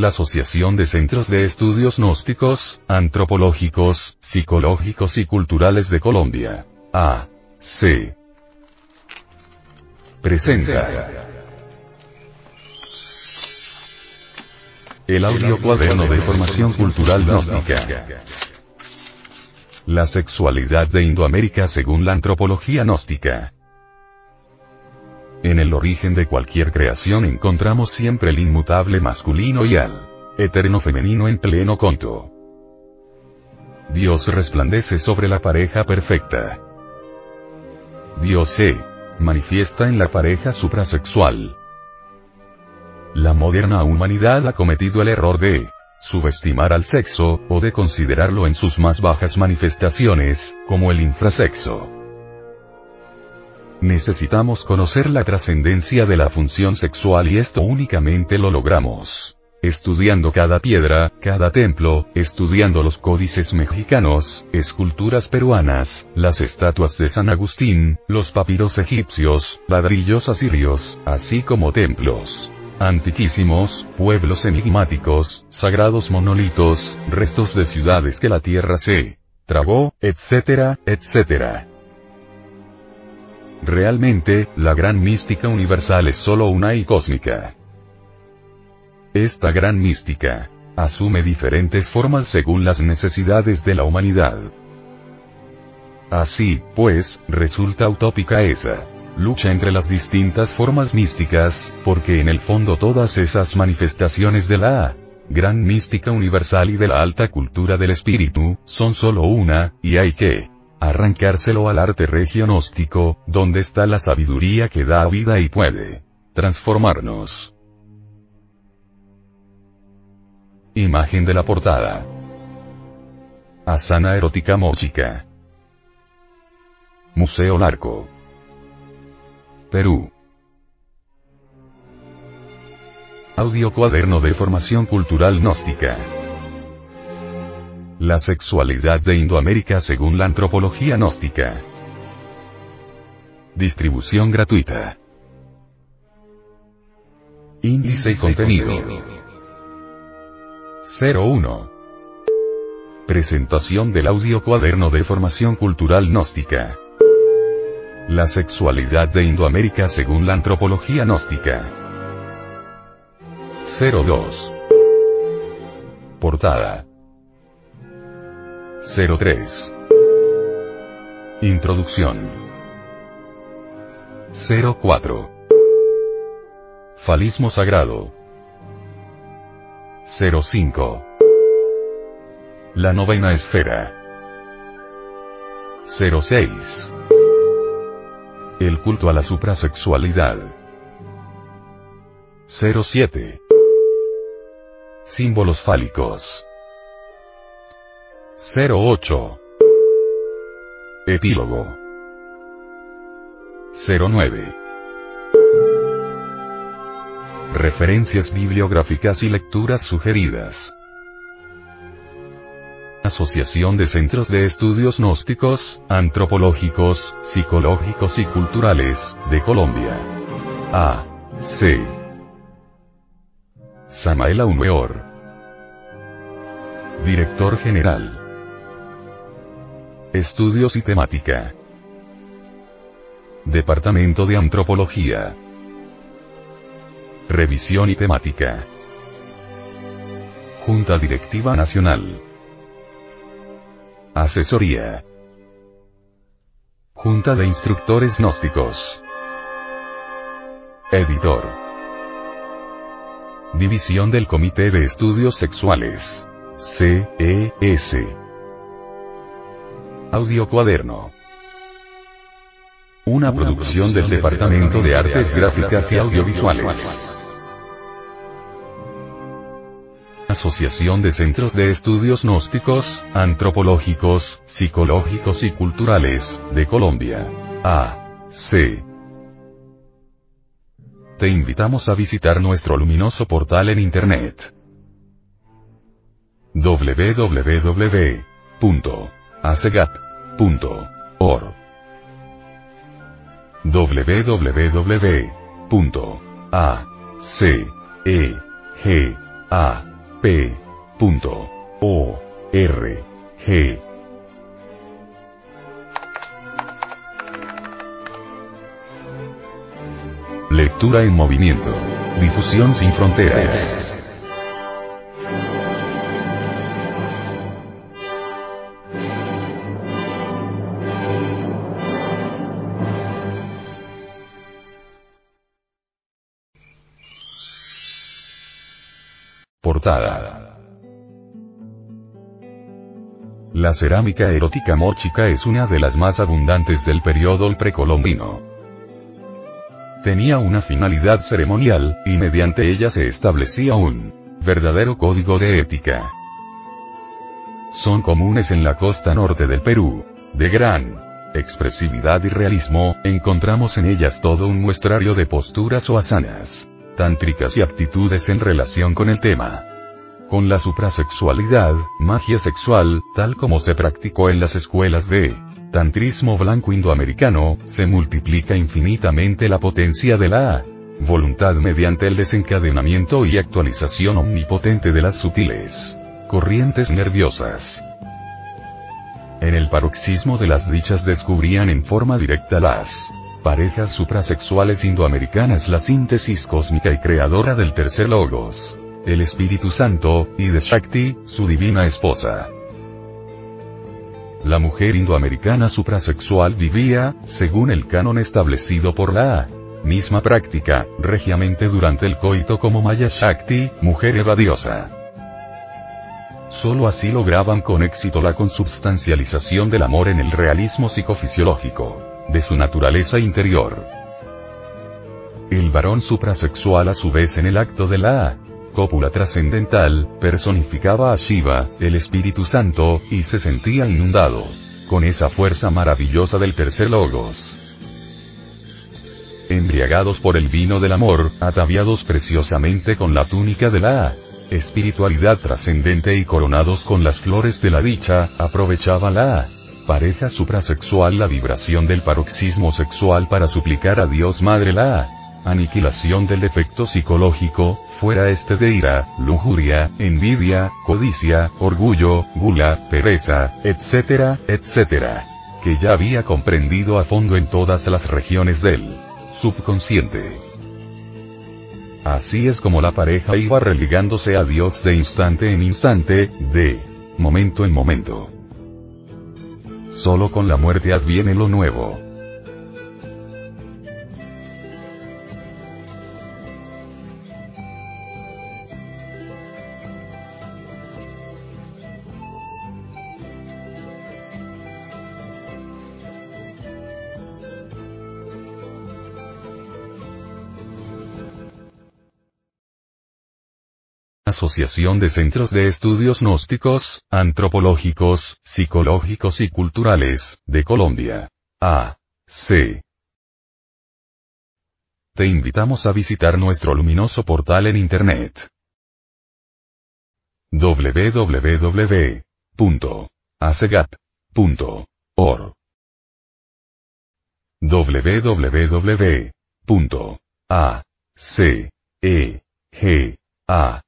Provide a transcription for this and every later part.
la Asociación de Centros de Estudios Gnósticos, Antropológicos, Psicológicos y Culturales de Colombia. A. C. Presenta. El audio cuaderno de formación cultural gnóstica. La sexualidad de Indoamérica según la antropología gnóstica. En el origen de cualquier creación encontramos siempre el inmutable masculino y al eterno femenino en pleno conto. Dios resplandece sobre la pareja perfecta. Dios se manifiesta en la pareja suprasexual. La moderna humanidad ha cometido el error de subestimar al sexo, o de considerarlo en sus más bajas manifestaciones, como el infrasexo. Necesitamos conocer la trascendencia de la función sexual y esto únicamente lo logramos. Estudiando cada piedra, cada templo, estudiando los códices mexicanos, esculturas peruanas, las estatuas de San Agustín, los papiros egipcios, ladrillos asirios, así como templos antiquísimos, pueblos enigmáticos, sagrados monolitos, restos de ciudades que la tierra se tragó, etcétera, etcétera. Realmente, la gran mística universal es solo una y cósmica. Esta gran mística asume diferentes formas según las necesidades de la humanidad. Así, pues, resulta utópica esa lucha entre las distintas formas místicas, porque en el fondo todas esas manifestaciones de la gran mística universal y de la alta cultura del espíritu, son solo una, y hay que arrancárselo al arte regionóstico, donde está la sabiduría que da vida y puede transformarnos. Imagen de la portada. Asana erótica mochica. Museo Larco. Perú. Audio cuaderno de formación cultural gnóstica. La sexualidad de Indoamérica según la antropología gnóstica. Distribución gratuita. Índice y contenido. 01. Presentación del audio cuaderno de formación cultural gnóstica. La sexualidad de Indoamérica según la antropología gnóstica. 02. Portada. 03. Introducción. 04. Falismo sagrado. 05. La novena esfera. 06. El culto a la suprasexualidad. 07. Símbolos fálicos. 08. Epílogo. 09. Referencias bibliográficas y lecturas sugeridas. Asociación de Centros de Estudios Gnósticos, Antropológicos, Psicológicos y Culturales, de Colombia. A. C. Samael Aumeor. Director General. Estudios y temática. Departamento de Antropología. Revisión y temática. Junta Directiva Nacional. Asesoría. Junta de Instructores Gnósticos. Editor. División del Comité de Estudios Sexuales. CES. Audio Cuaderno. Una producción del Departamento de Artes Gráficas y Audiovisuales. Asociación de Centros de Estudios Gnósticos, Antropológicos, Psicológicos y Culturales, de Colombia. A. C. Te invitamos a visitar nuestro luminoso portal en Internet. www.acegat.org www.acegA P. O. R. G. Lectura en movimiento. Difusión sin fronteras. La cerámica erótica mochica es una de las más abundantes del periodo precolombino. Tenía una finalidad ceremonial, y mediante ella se establecía un verdadero código de ética. Son comunes en la costa norte del Perú. De gran expresividad y realismo, encontramos en ellas todo un muestrario de posturas o asanas tántricas y aptitudes en relación con el tema. Con la suprasexualidad, magia sexual, tal como se practicó en las escuelas de tantrismo blanco indoamericano, se multiplica infinitamente la potencia de la voluntad mediante el desencadenamiento y actualización omnipotente de las sutiles corrientes nerviosas. En el paroxismo de las dichas descubrían en forma directa las parejas suprasexuales indoamericanas la síntesis cósmica y creadora del tercer logos, el Espíritu Santo, y de Shakti, su divina esposa. La mujer indoamericana suprasexual vivía, según el canon establecido por la misma práctica, regiamente durante el coito como Maya Shakti, mujer evadiosa. Solo así lograban con éxito la consubstancialización del amor en el realismo psicofisiológico de su naturaleza interior. El varón suprasexual a su vez en el acto de la cópula trascendental, personificaba a Shiva, el Espíritu Santo, y se sentía inundado con esa fuerza maravillosa del tercer logos. Embriagados por el vino del amor, ataviados preciosamente con la túnica de la espiritualidad trascendente y coronados con las flores de la dicha, aprovechaba la pareja suprasexual la vibración del paroxismo sexual para suplicar a Dios Madre la aniquilación del defecto psicológico, fuera este de ira, lujuria, envidia, codicia, orgullo, gula, pereza, etcétera, etcétera. Que ya había comprendido a fondo en todas las regiones del subconsciente. Así es como la pareja iba religándose a Dios de instante en instante, de momento en momento. Solo con la muerte adviene lo nuevo. Asociación de Centros de Estudios Gnósticos, Antropológicos, Psicológicos y Culturales, de Colombia. A. C. Te invitamos a visitar nuestro luminoso portal en Internet. www.acegap.org www.acegap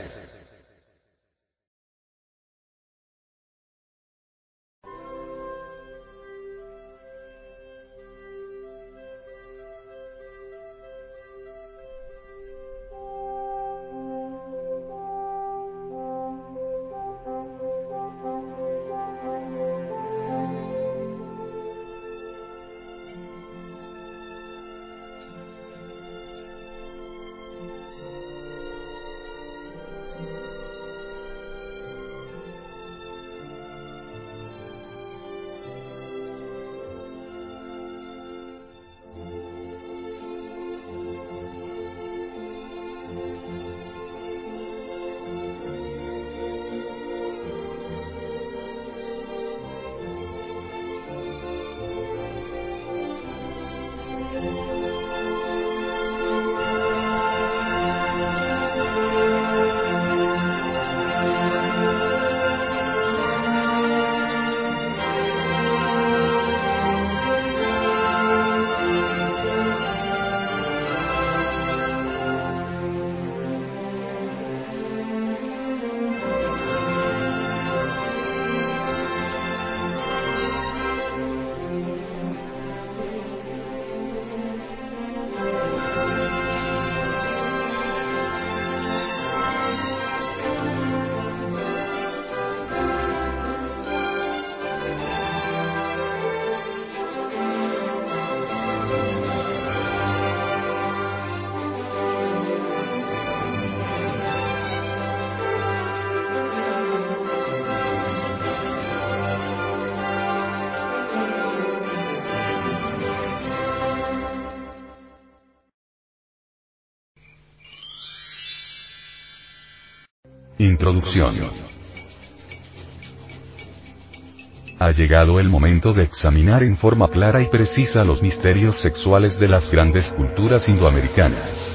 Ha llegado el momento de examinar en forma clara y precisa los misterios sexuales de las grandes culturas indoamericanas.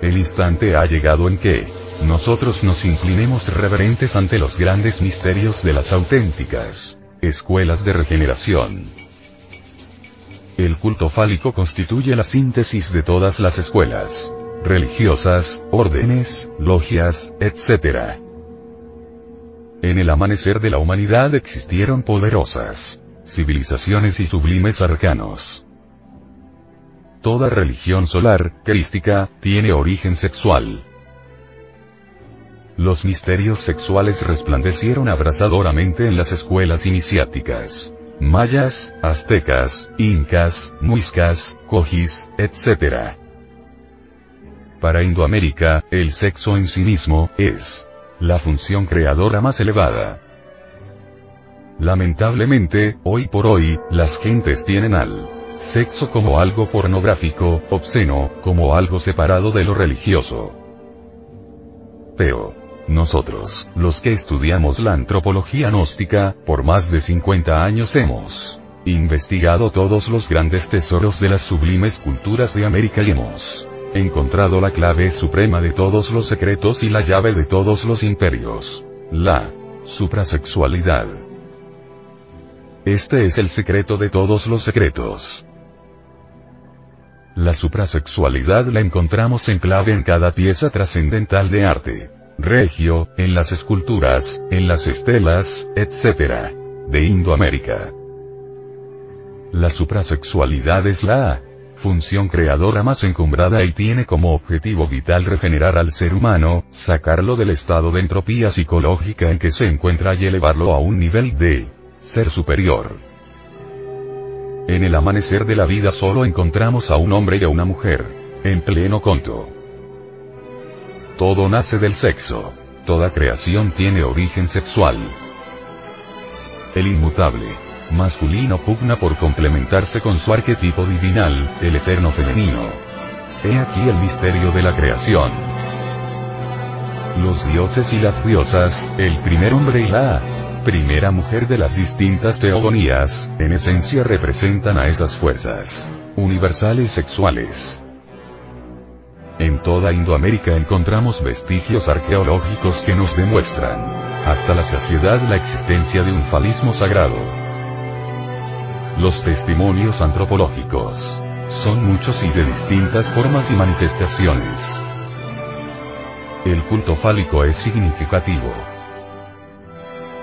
El instante ha llegado en que, nosotros nos inclinemos reverentes ante los grandes misterios de las auténticas escuelas de regeneración. El culto fálico constituye la síntesis de todas las escuelas religiosas, órdenes, logias, etc. En el amanecer de la humanidad existieron poderosas civilizaciones y sublimes arcanos. Toda religión solar, crística, tiene origen sexual. Los misterios sexuales resplandecieron abrasadoramente en las escuelas iniciáticas. Mayas, aztecas, incas, muiscas, cojis, etc. Para Indoamérica, el sexo en sí mismo, es la función creadora más elevada. Lamentablemente, hoy por hoy, las gentes tienen al sexo como algo pornográfico, obsceno, como algo separado de lo religioso. Pero, nosotros, los que estudiamos la antropología gnóstica, por más de 50 años hemos investigado todos los grandes tesoros de las sublimes culturas de América y hemos encontrado la clave suprema de todos los secretos y la llave de todos los imperios. La suprasexualidad. Este es el secreto de todos los secretos. La suprasexualidad la encontramos en clave en cada pieza trascendental de arte. Regio, en las esculturas, en las estelas, etc. de Indoamérica. La suprasexualidad es la función creadora más encumbrada y tiene como objetivo vital regenerar al ser humano, sacarlo del estado de entropía psicológica en que se encuentra y elevarlo a un nivel de ser superior. En el amanecer de la vida solo encontramos a un hombre y a una mujer, en pleno conto. Todo nace del sexo. Toda creación tiene origen sexual. El inmutable masculino pugna por complementarse con su arquetipo divinal, el eterno femenino. He aquí el misterio de la creación. Los dioses y las diosas, el primer hombre y la primera mujer de las distintas teogonías, en esencia representan a esas fuerzas universales sexuales. En toda Indoamérica encontramos vestigios arqueológicos que nos demuestran, hasta la saciedad la existencia de un falismo sagrado. Los testimonios antropológicos son muchos y de distintas formas y manifestaciones. El culto fálico es significativo.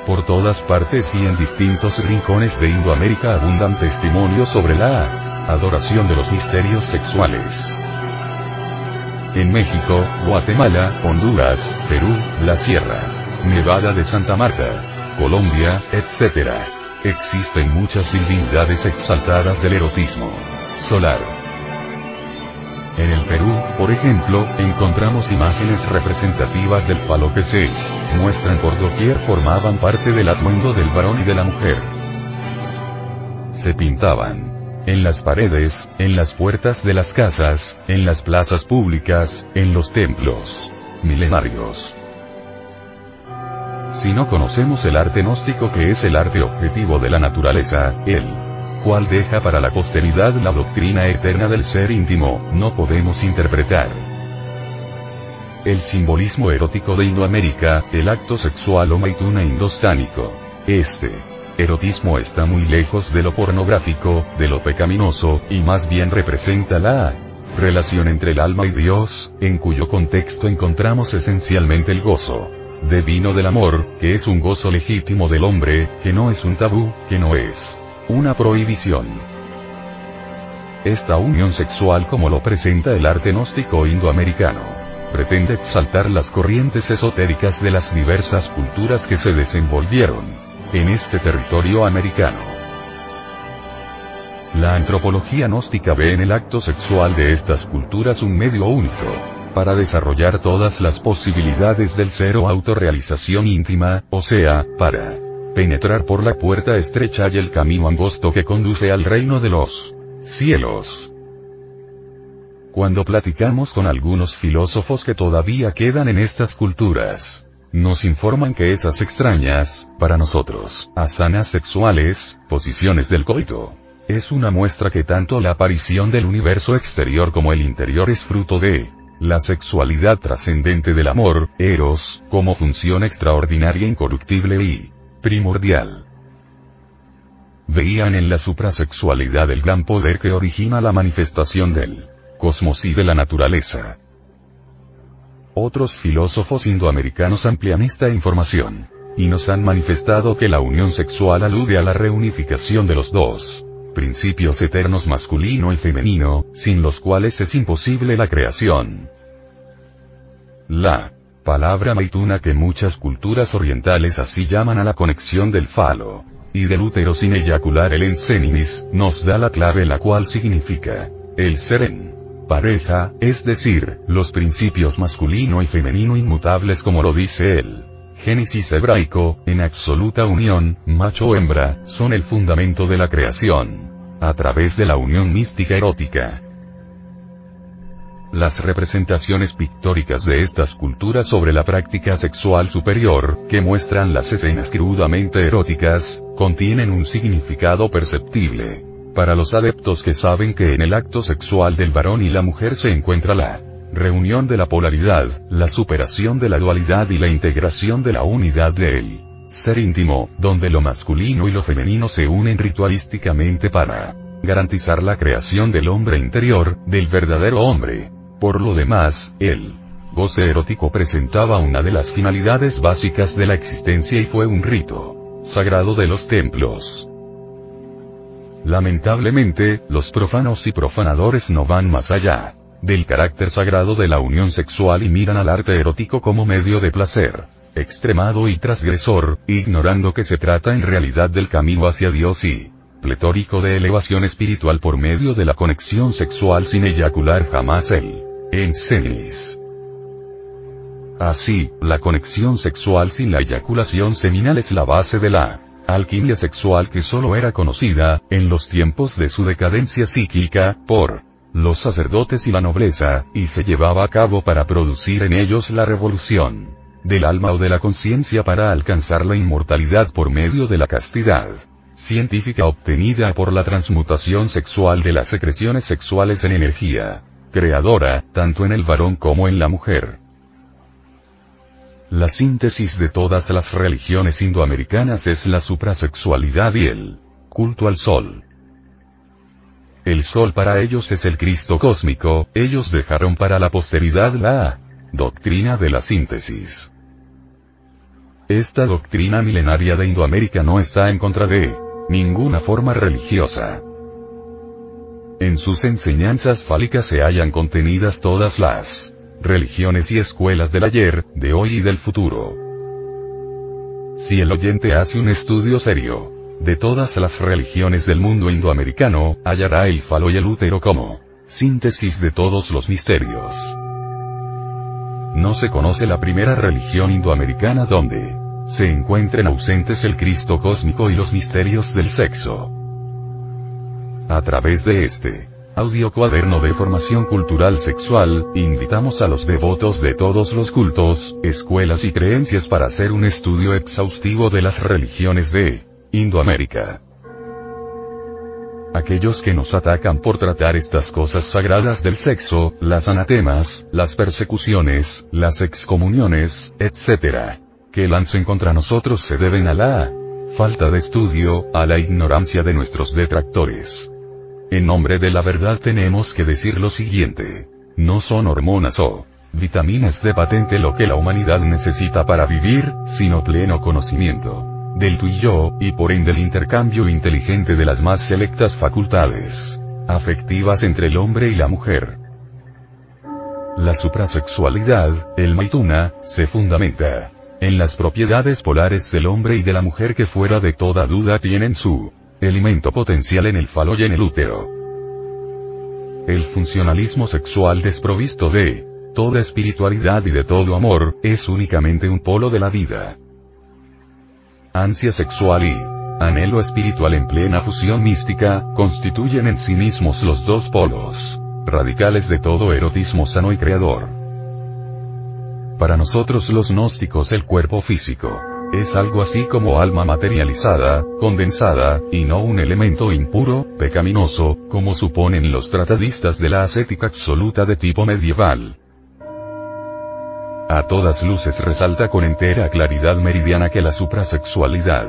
Por todas partes y en distintos rincones de Indoamérica abundan testimonios sobre la adoración de los misterios sexuales. En México, Guatemala, Honduras, Perú, la Sierra, Nevada de Santa Marta, Colombia, etc. Existen muchas divinidades exaltadas del erotismo solar. En el Perú, por ejemplo, encontramos imágenes representativas del falo que se muestran por doquier formaban parte del atuendo del varón y de la mujer. Se pintaban en las paredes, en las puertas de las casas, en las plazas públicas, en los templos milenarios. Si no conocemos el arte gnóstico que es el arte objetivo de la naturaleza, el cual deja para la posteridad la doctrina eterna del ser íntimo, no podemos interpretar el simbolismo erótico de Indoamérica, el acto sexual o maituna indostánico. Este erotismo está muy lejos de lo pornográfico, de lo pecaminoso, y más bien representa la relación entre el alma y Dios, en cuyo contexto encontramos esencialmente el gozo vino del amor, que es un gozo legítimo del hombre, que no es un tabú, que no es una prohibición. Esta unión sexual como lo presenta el arte gnóstico indoamericano, pretende exaltar las corrientes esotéricas de las diversas culturas que se desenvolvieron en este territorio americano. La antropología gnóstica ve en el acto sexual de estas culturas un medio único, para desarrollar todas las posibilidades del ser o autorrealización íntima, o sea, para penetrar por la puerta estrecha y el camino angosto que conduce al reino de los cielos. cuando platicamos con algunos filósofos que todavía quedan en estas culturas, nos informan que esas extrañas, para nosotros, asanas sexuales, posiciones del coito, es una muestra que tanto la aparición del universo exterior como el interior es fruto de la sexualidad trascendente del amor, eros, como función extraordinaria incorruptible y primordial. Veían en la suprasexualidad el gran poder que origina la manifestación del cosmos y de la naturaleza. Otros filósofos indoamericanos amplían esta información. Y nos han manifestado que la unión sexual alude a la reunificación de los dos principios eternos masculino y femenino, sin los cuales es imposible la creación. La palabra maituna que muchas culturas orientales así llaman a la conexión del falo y del útero sin eyacular el enseninis, nos da la clave la cual significa el ser en pareja, es decir, los principios masculino y femenino inmutables como lo dice él. Génesis hebraico, en absoluta unión, macho hembra, son el fundamento de la creación. A través de la unión mística erótica. Las representaciones pictóricas de estas culturas sobre la práctica sexual superior, que muestran las escenas crudamente eróticas, contienen un significado perceptible para los adeptos que saben que en el acto sexual del varón y la mujer se encuentra la reunión de la polaridad, la superación de la dualidad y la integración de la unidad del ser íntimo, donde lo masculino y lo femenino se unen ritualísticamente para garantizar la creación del hombre interior, del verdadero hombre. Por lo demás, el goce erótico presentaba una de las finalidades básicas de la existencia y fue un rito sagrado de los templos. Lamentablemente, los profanos y profanadores no van más allá del carácter sagrado de la unión sexual y miran al arte erótico como medio de placer extremado y transgresor, ignorando que se trata en realidad del camino hacia Dios y pletórico de elevación espiritual por medio de la conexión sexual sin eyacular jamás el ensenis. Así, la conexión sexual sin la eyaculación seminal es la base de la alquimia sexual que solo era conocida, en los tiempos de su decadencia psíquica, por los sacerdotes y la nobleza, y se llevaba a cabo para producir en ellos la revolución del alma o de la conciencia para alcanzar la inmortalidad por medio de la castidad científica obtenida por la transmutación sexual de las secreciones sexuales en energía creadora, tanto en el varón como en la mujer. La síntesis de todas las religiones indoamericanas es la suprasexualidad y el culto al sol. El sol para ellos es el Cristo cósmico, ellos dejaron para la posteridad la doctrina de la síntesis. Esta doctrina milenaria de Indoamérica no está en contra de ninguna forma religiosa. En sus enseñanzas fálicas se hallan contenidas todas las religiones y escuelas del ayer, de hoy y del futuro. Si el oyente hace un estudio serio de todas las religiones del mundo indoamericano, hallará el falo y el útero como síntesis de todos los misterios. No se conoce la primera religión indoamericana donde se encuentren ausentes el Cristo cósmico y los misterios del sexo. A través de este audio cuaderno de formación cultural sexual, invitamos a los devotos de todos los cultos, escuelas y creencias para hacer un estudio exhaustivo de las religiones de Indoamérica. Aquellos que nos atacan por tratar estas cosas sagradas del sexo, las anatemas, las persecuciones, las excomuniones, etc. que lancen contra nosotros se deben a la falta de estudio, a la ignorancia de nuestros detractores. En nombre de la verdad tenemos que decir lo siguiente. No son hormonas o vitaminas de patente lo que la humanidad necesita para vivir, sino pleno conocimiento del tú y yo, y por ende el intercambio inteligente de las más selectas facultades afectivas entre el hombre y la mujer. La suprasexualidad, el maituna, se fundamenta en las propiedades polares del hombre y de la mujer que fuera de toda duda tienen su Elemento potencial en el falo y en el útero. El funcionalismo sexual desprovisto de toda espiritualidad y de todo amor, es únicamente un polo de la vida. Ansia sexual y anhelo espiritual en plena fusión mística, constituyen en sí mismos los dos polos radicales de todo erotismo sano y creador. Para nosotros los gnósticos el cuerpo físico es algo así como alma materializada, condensada, y no un elemento impuro, pecaminoso, como suponen los tratadistas de la ascética absoluta de tipo medieval. A todas luces resalta con entera claridad meridiana que la suprasexualidad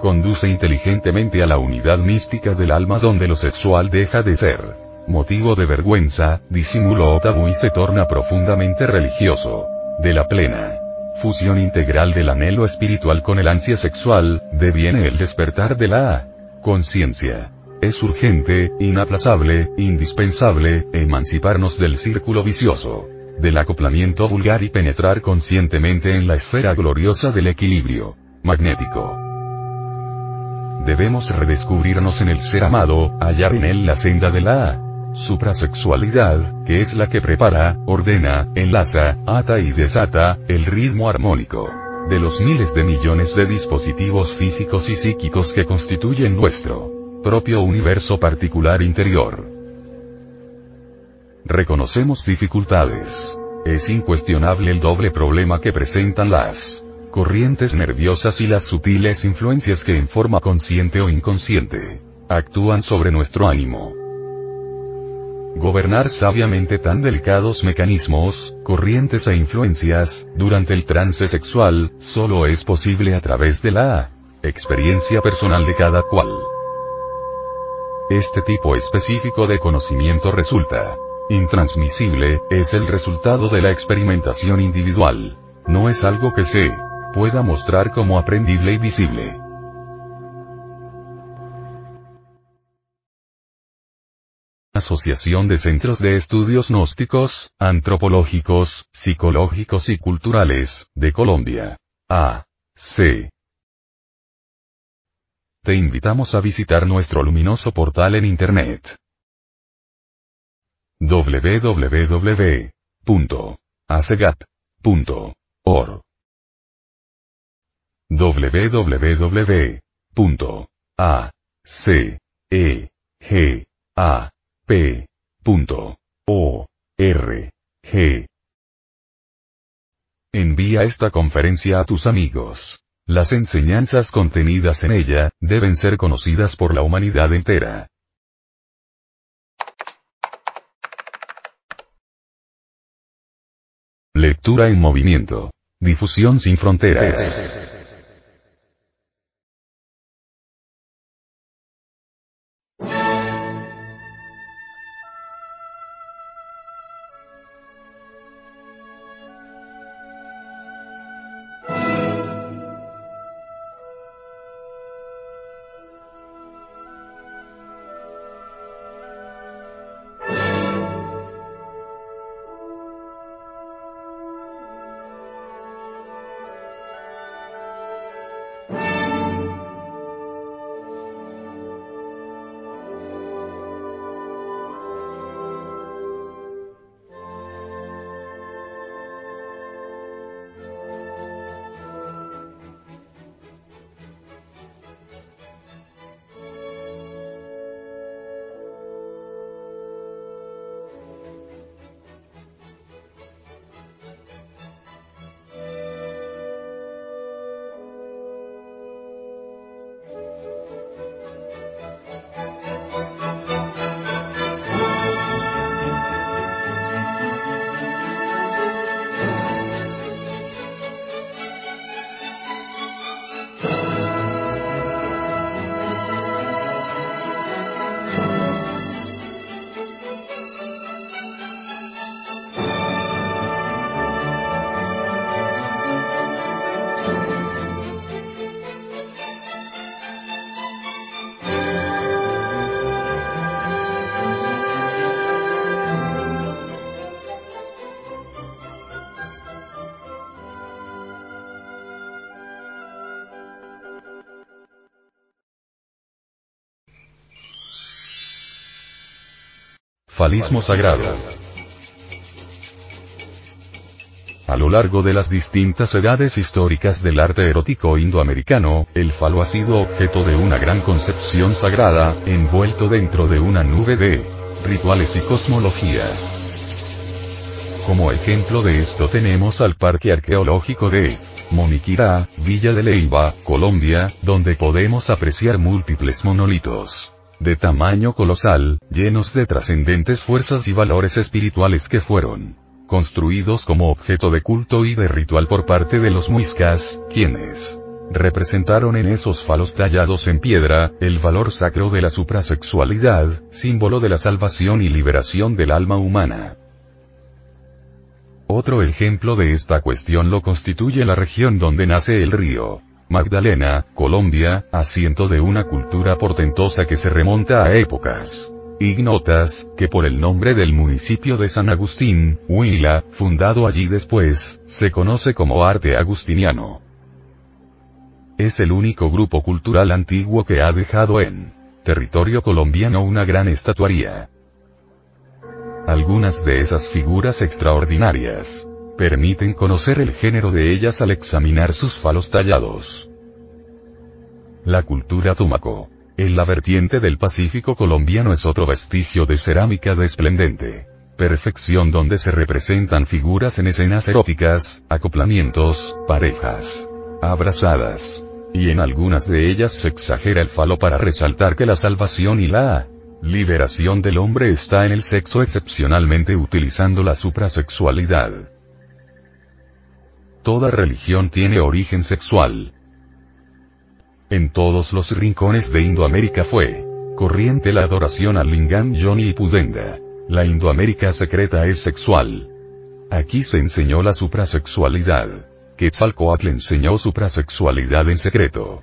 conduce inteligentemente a la unidad mística del alma donde lo sexual deja de ser motivo de vergüenza, disimulo o tabú y se torna profundamente religioso. De la plena fusión integral del anhelo espiritual con el ansia sexual, deviene el despertar de la conciencia. Es urgente, inaplazable, indispensable, emanciparnos del círculo vicioso, del acoplamiento vulgar y penetrar conscientemente en la esfera gloriosa del equilibrio magnético. Debemos redescubrirnos en el ser amado, hallar en él la senda de la suprasexualidad, que es la que prepara, ordena, enlaza, ata y desata, el ritmo armónico de los miles de millones de dispositivos físicos y psíquicos que constituyen nuestro propio universo particular interior. Reconocemos dificultades. Es incuestionable el doble problema que presentan las corrientes nerviosas y las sutiles influencias que en forma consciente o inconsciente actúan sobre nuestro ánimo. Gobernar sabiamente tan delicados mecanismos, corrientes e influencias, durante el trance sexual, solo es posible a través de la experiencia personal de cada cual. Este tipo específico de conocimiento resulta intransmisible, es el resultado de la experimentación individual. No es algo que se pueda mostrar como aprendible y visible. Asociación de Centros de Estudios Gnósticos, Antropológicos, Psicológicos y Culturales, de Colombia. A. C. Te invitamos a visitar nuestro luminoso portal en Internet. www.acegap.org www.acegap P.O.R.G. Envía esta conferencia a tus amigos. Las enseñanzas contenidas en ella, deben ser conocidas por la humanidad entera. Lectura en movimiento. Difusión sin fronteras. Sagrado. A lo largo de las distintas edades históricas del arte erótico indoamericano, el falo ha sido objeto de una gran concepción sagrada, envuelto dentro de una nube de rituales y cosmología. Como ejemplo de esto tenemos al Parque Arqueológico de Moniquirá, Villa de Leiva, Colombia, donde podemos apreciar múltiples monolitos de tamaño colosal, llenos de trascendentes fuerzas y valores espirituales que fueron construidos como objeto de culto y de ritual por parte de los muiscas, quienes representaron en esos falos tallados en piedra, el valor sacro de la suprasexualidad, símbolo de la salvación y liberación del alma humana. Otro ejemplo de esta cuestión lo constituye la región donde nace el río. Magdalena, Colombia, asiento de una cultura portentosa que se remonta a épocas ignotas, que por el nombre del municipio de San Agustín, Huila, fundado allí después, se conoce como arte agustiniano. Es el único grupo cultural antiguo que ha dejado en territorio colombiano una gran estatuaría. Algunas de esas figuras extraordinarias permiten conocer el género de ellas al examinar sus falos tallados. La cultura tumaco. En la vertiente del Pacífico colombiano es otro vestigio de cerámica de esplendente perfección donde se representan figuras en escenas eróticas, acoplamientos, parejas, abrazadas. Y en algunas de ellas se exagera el falo para resaltar que la salvación y la Liberación del hombre está en el sexo excepcionalmente utilizando la suprasexualidad. Toda religión tiene origen sexual. En todos los rincones de Indoamérica fue corriente la adoración al lingam Yoni y Pudenda. La Indoamérica secreta es sexual. Aquí se enseñó la suprasexualidad. Quetzalcoatl enseñó suprasexualidad en secreto.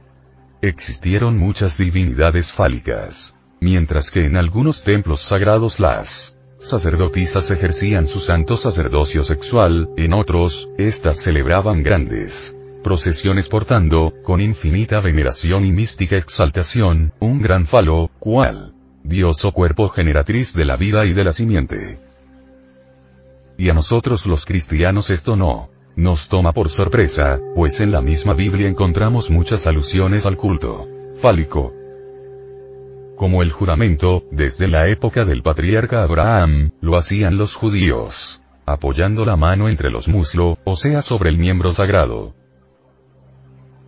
Existieron muchas divinidades fálicas mientras que en algunos templos sagrados las sacerdotisas ejercían su santo sacerdocio sexual, en otros, éstas celebraban grandes procesiones portando, con infinita veneración y mística exaltación, un gran falo, cual Dios o cuerpo generatriz de la vida y de la simiente. Y a nosotros los cristianos esto no nos toma por sorpresa, pues en la misma Biblia encontramos muchas alusiones al culto fálico, como el juramento, desde la época del patriarca Abraham, lo hacían los judíos, apoyando la mano entre los muslos, o sea sobre el miembro sagrado.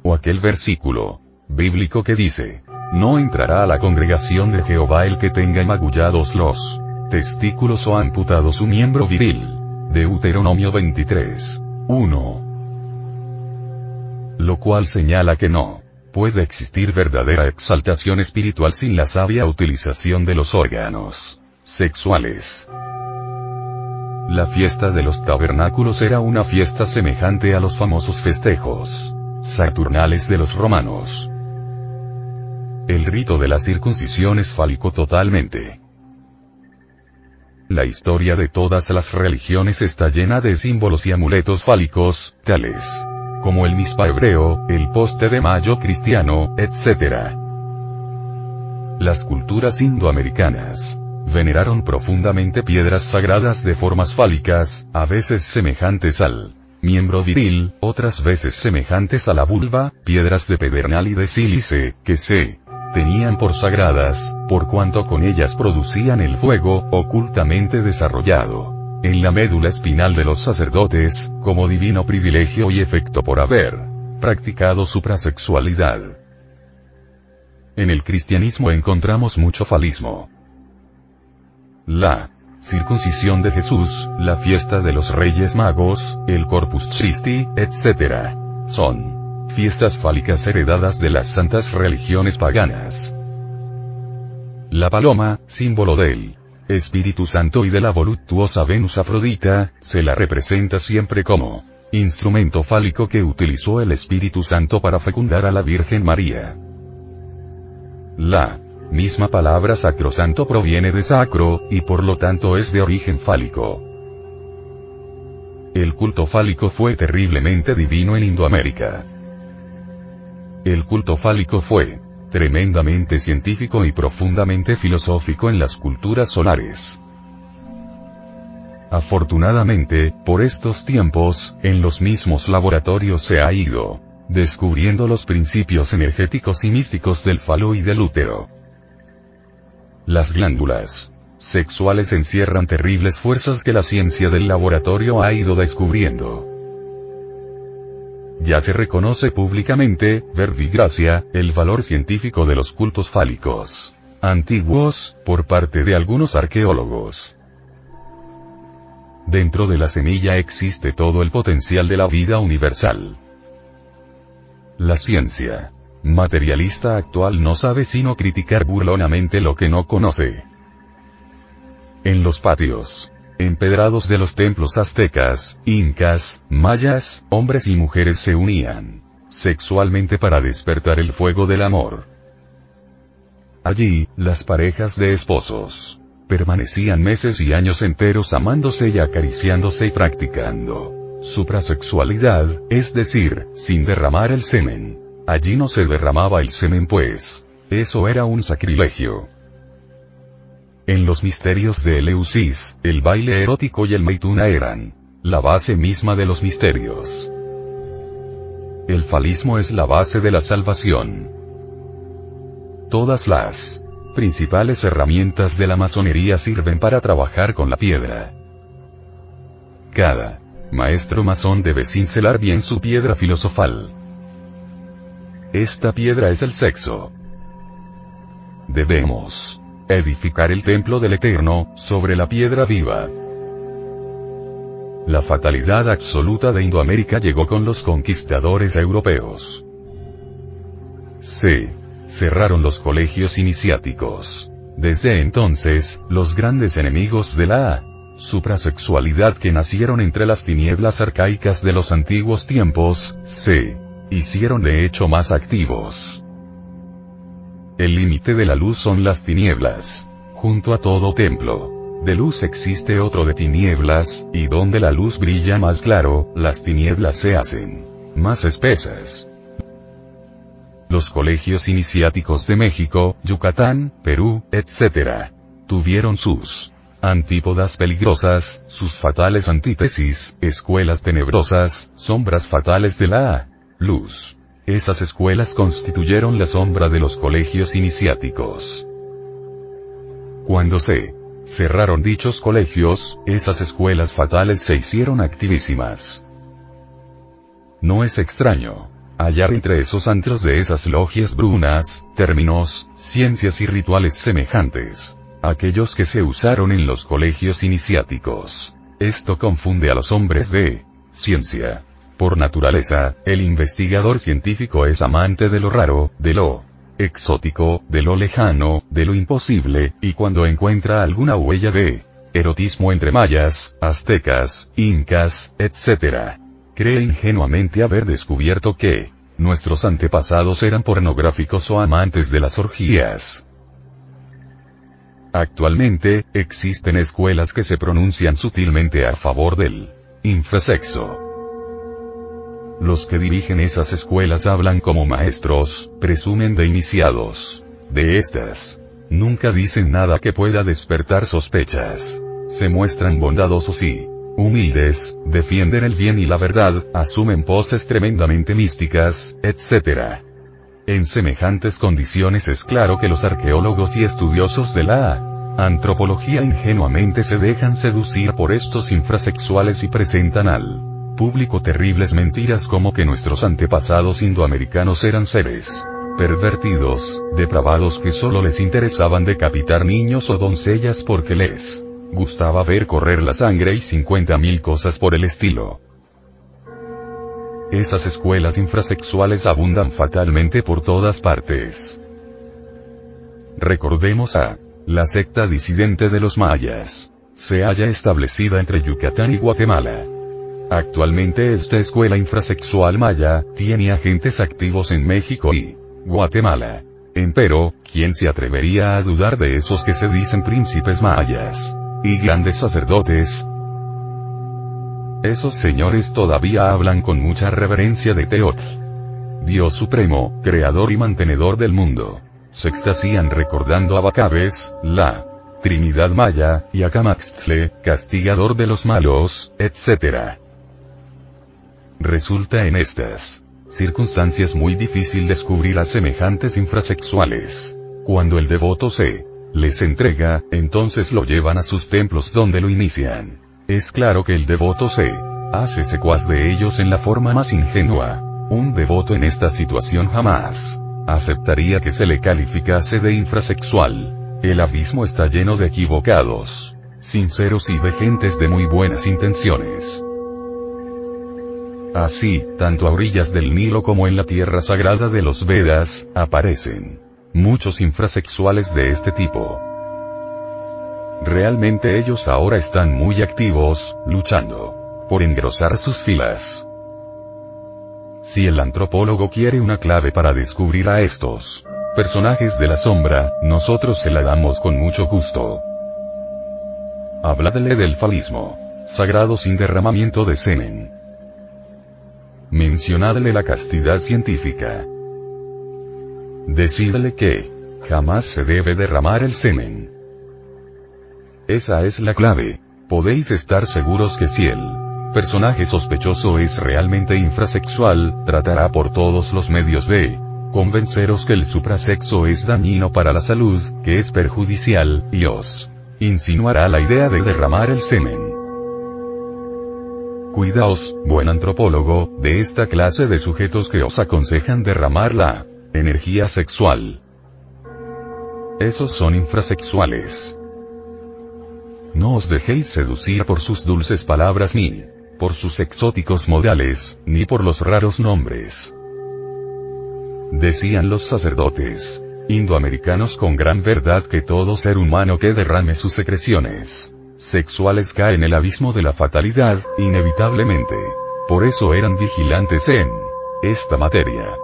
O aquel versículo bíblico que dice, no entrará a la congregación de Jehová el que tenga magullados los testículos o amputado su miembro viril. Deuteronomio 23. 1. Lo cual señala que no puede existir verdadera exaltación espiritual sin la sabia utilización de los órganos sexuales. La fiesta de los tabernáculos era una fiesta semejante a los famosos festejos saturnales de los romanos. El rito de la circuncisión es fálico totalmente. La historia de todas las religiones está llena de símbolos y amuletos fálicos, tales como el mispa hebreo, el poste de mayo cristiano, etc. Las culturas indoamericanas veneraron profundamente piedras sagradas de formas fálicas, a veces semejantes al miembro viril, otras veces semejantes a la vulva, piedras de pedernal y de sílice, que se tenían por sagradas, por cuanto con ellas producían el fuego, ocultamente desarrollado en la médula espinal de los sacerdotes, como divino privilegio y efecto por haber practicado suprasexualidad. En el cristianismo encontramos mucho falismo. La circuncisión de Jesús, la fiesta de los Reyes Magos, el Corpus Christi, etc. Son fiestas fálicas heredadas de las santas religiones paganas. La paloma, símbolo del Espíritu Santo y de la voluptuosa Venus Afrodita, se la representa siempre como instrumento fálico que utilizó el Espíritu Santo para fecundar a la Virgen María. La misma palabra sacrosanto proviene de sacro, y por lo tanto es de origen fálico. El culto fálico fue terriblemente divino en Indoamérica. El culto fálico fue tremendamente científico y profundamente filosófico en las culturas solares. Afortunadamente, por estos tiempos, en los mismos laboratorios se ha ido descubriendo los principios energéticos y místicos del falo y del útero. Las glándulas sexuales encierran terribles fuerzas que la ciencia del laboratorio ha ido descubriendo. Ya se reconoce públicamente, verdigracia, el valor científico de los cultos fálicos antiguos, por parte de algunos arqueólogos. Dentro de la semilla existe todo el potencial de la vida universal. La ciencia materialista actual no sabe sino criticar burlonamente lo que no conoce. En los patios empedrados de los templos aztecas, incas, mayas, hombres y mujeres se unían sexualmente para despertar el fuego del amor. Allí, las parejas de esposos permanecían meses y años enteros amándose y acariciándose y practicando suprasexualidad, es decir, sin derramar el semen. Allí no se derramaba el semen pues. Eso era un sacrilegio. En los misterios de Eleusis, el baile erótico y el meituna eran la base misma de los misterios. El falismo es la base de la salvación. Todas las principales herramientas de la masonería sirven para trabajar con la piedra. Cada maestro masón debe cincelar bien su piedra filosofal. Esta piedra es el sexo. Debemos edificar el templo del Eterno, sobre la piedra viva. La fatalidad absoluta de Indoamérica llegó con los conquistadores europeos. Se cerraron los colegios iniciáticos. Desde entonces, los grandes enemigos de la suprasexualidad que nacieron entre las tinieblas arcaicas de los antiguos tiempos, se hicieron de hecho más activos. El límite de la luz son las tinieblas. Junto a todo templo de luz existe otro de tinieblas, y donde la luz brilla más claro, las tinieblas se hacen más espesas. Los colegios iniciáticos de México, Yucatán, Perú, etc. tuvieron sus antípodas peligrosas, sus fatales antítesis, escuelas tenebrosas, sombras fatales de la luz. Esas escuelas constituyeron la sombra de los colegios iniciáticos. Cuando se cerraron dichos colegios, esas escuelas fatales se hicieron activísimas. No es extraño hallar entre esos antros de esas logias brunas, términos, ciencias y rituales semejantes. Aquellos que se usaron en los colegios iniciáticos. Esto confunde a los hombres de ciencia. Por naturaleza, el investigador científico es amante de lo raro, de lo exótico, de lo lejano, de lo imposible, y cuando encuentra alguna huella de erotismo entre mayas, aztecas, incas, etc., cree ingenuamente haber descubierto que nuestros antepasados eran pornográficos o amantes de las orgías. Actualmente, existen escuelas que se pronuncian sutilmente a favor del infrasexo. Los que dirigen esas escuelas hablan como maestros, presumen de iniciados. De estas. Nunca dicen nada que pueda despertar sospechas. Se muestran bondadosos y humildes, defienden el bien y la verdad, asumen poses tremendamente místicas, etc. En semejantes condiciones es claro que los arqueólogos y estudiosos de la antropología ingenuamente se dejan seducir por estos infrasexuales y presentan al público terribles mentiras como que nuestros antepasados indoamericanos eran seres pervertidos, depravados que solo les interesaban decapitar niños o doncellas porque les gustaba ver correr la sangre y 50.000 cosas por el estilo. Esas escuelas infrasexuales abundan fatalmente por todas partes. Recordemos a la secta disidente de los mayas. Se halla establecida entre Yucatán y Guatemala. Actualmente esta escuela infrasexual maya, tiene agentes activos en México y Guatemala. Empero, ¿quién se atrevería a dudar de esos que se dicen príncipes mayas? Y grandes sacerdotes. Esos señores todavía hablan con mucha reverencia de Teotl. Dios supremo, creador y mantenedor del mundo. Se extasían recordando a Bacabes, la Trinidad Maya, y a Camaxtle, castigador de los malos, etc. Resulta en estas circunstancias muy difícil descubrir a semejantes infrasexuales. Cuando el devoto se les entrega, entonces lo llevan a sus templos donde lo inician. Es claro que el devoto se hace secuaz de ellos en la forma más ingenua. Un devoto en esta situación jamás aceptaría que se le calificase de infrasexual. El abismo está lleno de equivocados, sinceros y de gentes de muy buenas intenciones. Así, tanto a orillas del Nilo como en la tierra sagrada de los Vedas, aparecen muchos infrasexuales de este tipo. Realmente ellos ahora están muy activos, luchando por engrosar sus filas. Si el antropólogo quiere una clave para descubrir a estos personajes de la sombra, nosotros se la damos con mucho gusto. Habladle del falismo. Sagrado sin derramamiento de semen. Mencionadle la castidad científica. Decídele que jamás se debe derramar el semen. Esa es la clave. Podéis estar seguros que si el personaje sospechoso es realmente infrasexual, tratará por todos los medios de convenceros que el suprasexo es dañino para la salud, que es perjudicial, y os insinuará la idea de derramar el semen. Cuidaos, buen antropólogo, de esta clase de sujetos que os aconsejan derramar la energía sexual. Esos son infrasexuales. No os dejéis seducir por sus dulces palabras ni por sus exóticos modales, ni por los raros nombres. Decían los sacerdotes indoamericanos con gran verdad que todo ser humano que derrame sus secreciones sexuales cae en el abismo de la fatalidad, inevitablemente. Por eso eran vigilantes en esta materia.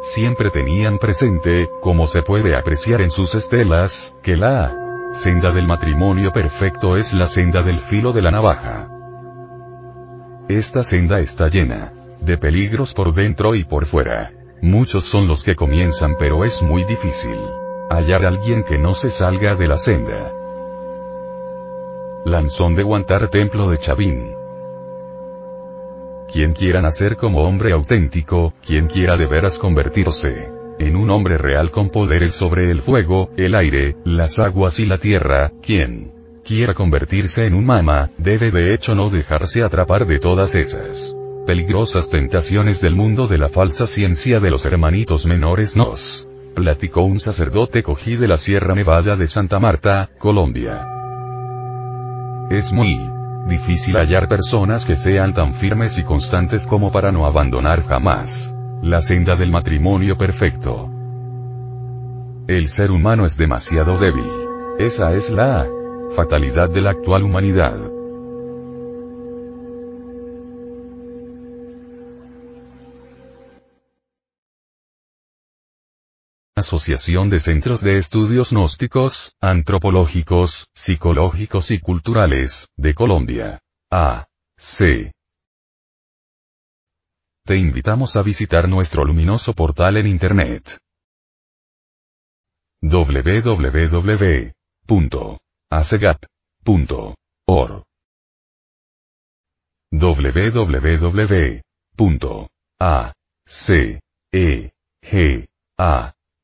Siempre tenían presente, como se puede apreciar en sus estelas, que la senda del matrimonio perfecto es la senda del filo de la navaja. Esta senda está llena de peligros por dentro y por fuera. Muchos son los que comienzan pero es muy difícil hallar a alguien que no se salga de la senda. Lanzón de Guantar Templo de Chavín. Quien quiera nacer como hombre auténtico, quien quiera de veras convertirse en un hombre real con poderes sobre el fuego, el aire, las aguas y la tierra, quien quiera convertirse en un mama, debe de hecho no dejarse atrapar de todas esas peligrosas tentaciones del mundo de la falsa ciencia de los hermanitos menores nos platicó un sacerdote cogí de la Sierra Nevada de Santa Marta, Colombia. Es muy difícil hallar personas que sean tan firmes y constantes como para no abandonar jamás la senda del matrimonio perfecto. El ser humano es demasiado débil. Esa es la Fatalidad de la actual humanidad. Asociación de Centros de Estudios Gnósticos, Antropológicos, Psicológicos y Culturales, de Colombia. A. C. Te invitamos a visitar nuestro luminoso portal en Internet.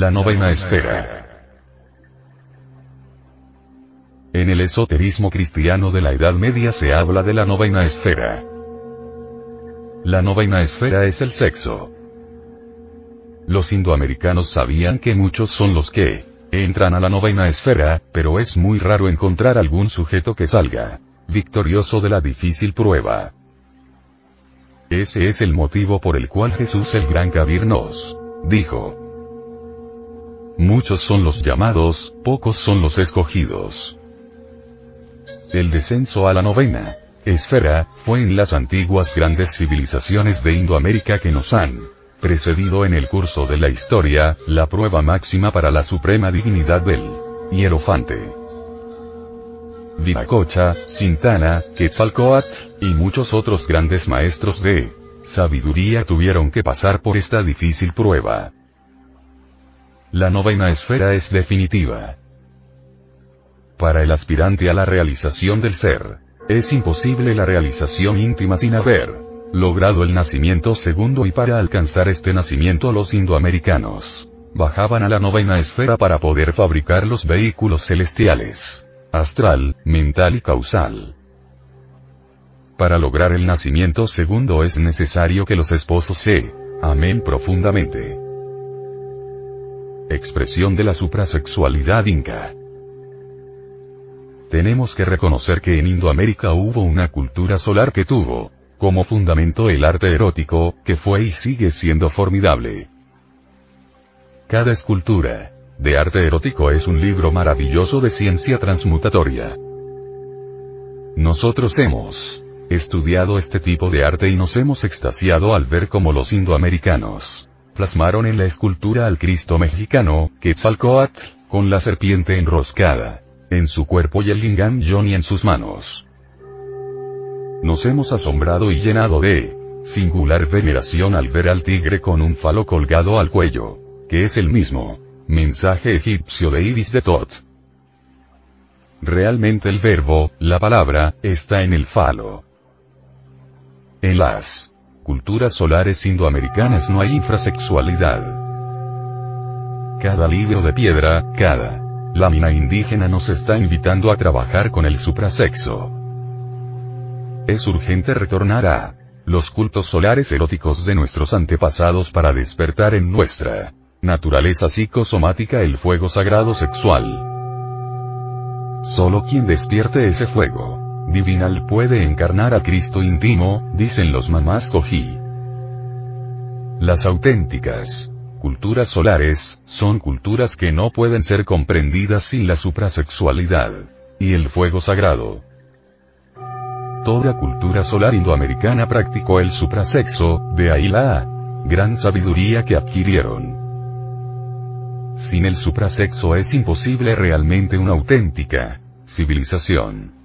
La novena esfera. En el esoterismo cristiano de la Edad Media se habla de la novena esfera. La novena esfera es el sexo. Los indoamericanos sabían que muchos son los que entran a la novena esfera, pero es muy raro encontrar algún sujeto que salga victorioso de la difícil prueba. Ese es el motivo por el cual Jesús el Gran Kabir nos dijo. Muchos son los llamados, pocos son los escogidos. El descenso a la novena esfera fue en las antiguas grandes civilizaciones de Indoamérica que nos han precedido en el curso de la historia, la prueba máxima para la suprema divinidad del hierofante. Viracocha, Sintana, Quetzalcoatl, y muchos otros grandes maestros de sabiduría tuvieron que pasar por esta difícil prueba. La novena esfera es definitiva para el aspirante a la realización del ser. Es imposible la realización íntima sin haber logrado el nacimiento segundo y para alcanzar este nacimiento los indoamericanos bajaban a la novena esfera para poder fabricar los vehículos celestiales, astral, mental y causal. Para lograr el nacimiento segundo es necesario que los esposos se amen profundamente. Expresión de la suprasexualidad inca. Tenemos que reconocer que en Indoamérica hubo una cultura solar que tuvo, como fundamento el arte erótico, que fue y sigue siendo formidable. Cada escultura, de arte erótico es un libro maravilloso de ciencia transmutatoria. Nosotros hemos estudiado este tipo de arte y nos hemos extasiado al ver cómo los indoamericanos plasmaron en la escultura al Cristo mexicano, Quetzalcoatl, con la serpiente enroscada en su cuerpo y el lingam Johnny en sus manos. Nos hemos asombrado y llenado de singular veneración al ver al tigre con un falo colgado al cuello, que es el mismo mensaje egipcio de Ibis de Tot. Realmente el verbo, la palabra, está en el falo. En las culturas solares indoamericanas no hay infrasexualidad. Cada libro de piedra, cada lámina indígena nos está invitando a trabajar con el suprasexo. Es urgente retornar a los cultos solares eróticos de nuestros antepasados para despertar en nuestra naturaleza psicosomática el fuego sagrado sexual. Solo quien despierte ese fuego divinal puede encarnar a Cristo íntimo, dicen los mamás cogí. Las auténticas culturas solares, son culturas que no pueden ser comprendidas sin la suprasexualidad. Y el fuego sagrado. Toda cultura solar indoamericana practicó el suprasexo, de ahí la gran sabiduría que adquirieron. Sin el suprasexo es imposible realmente una auténtica civilización.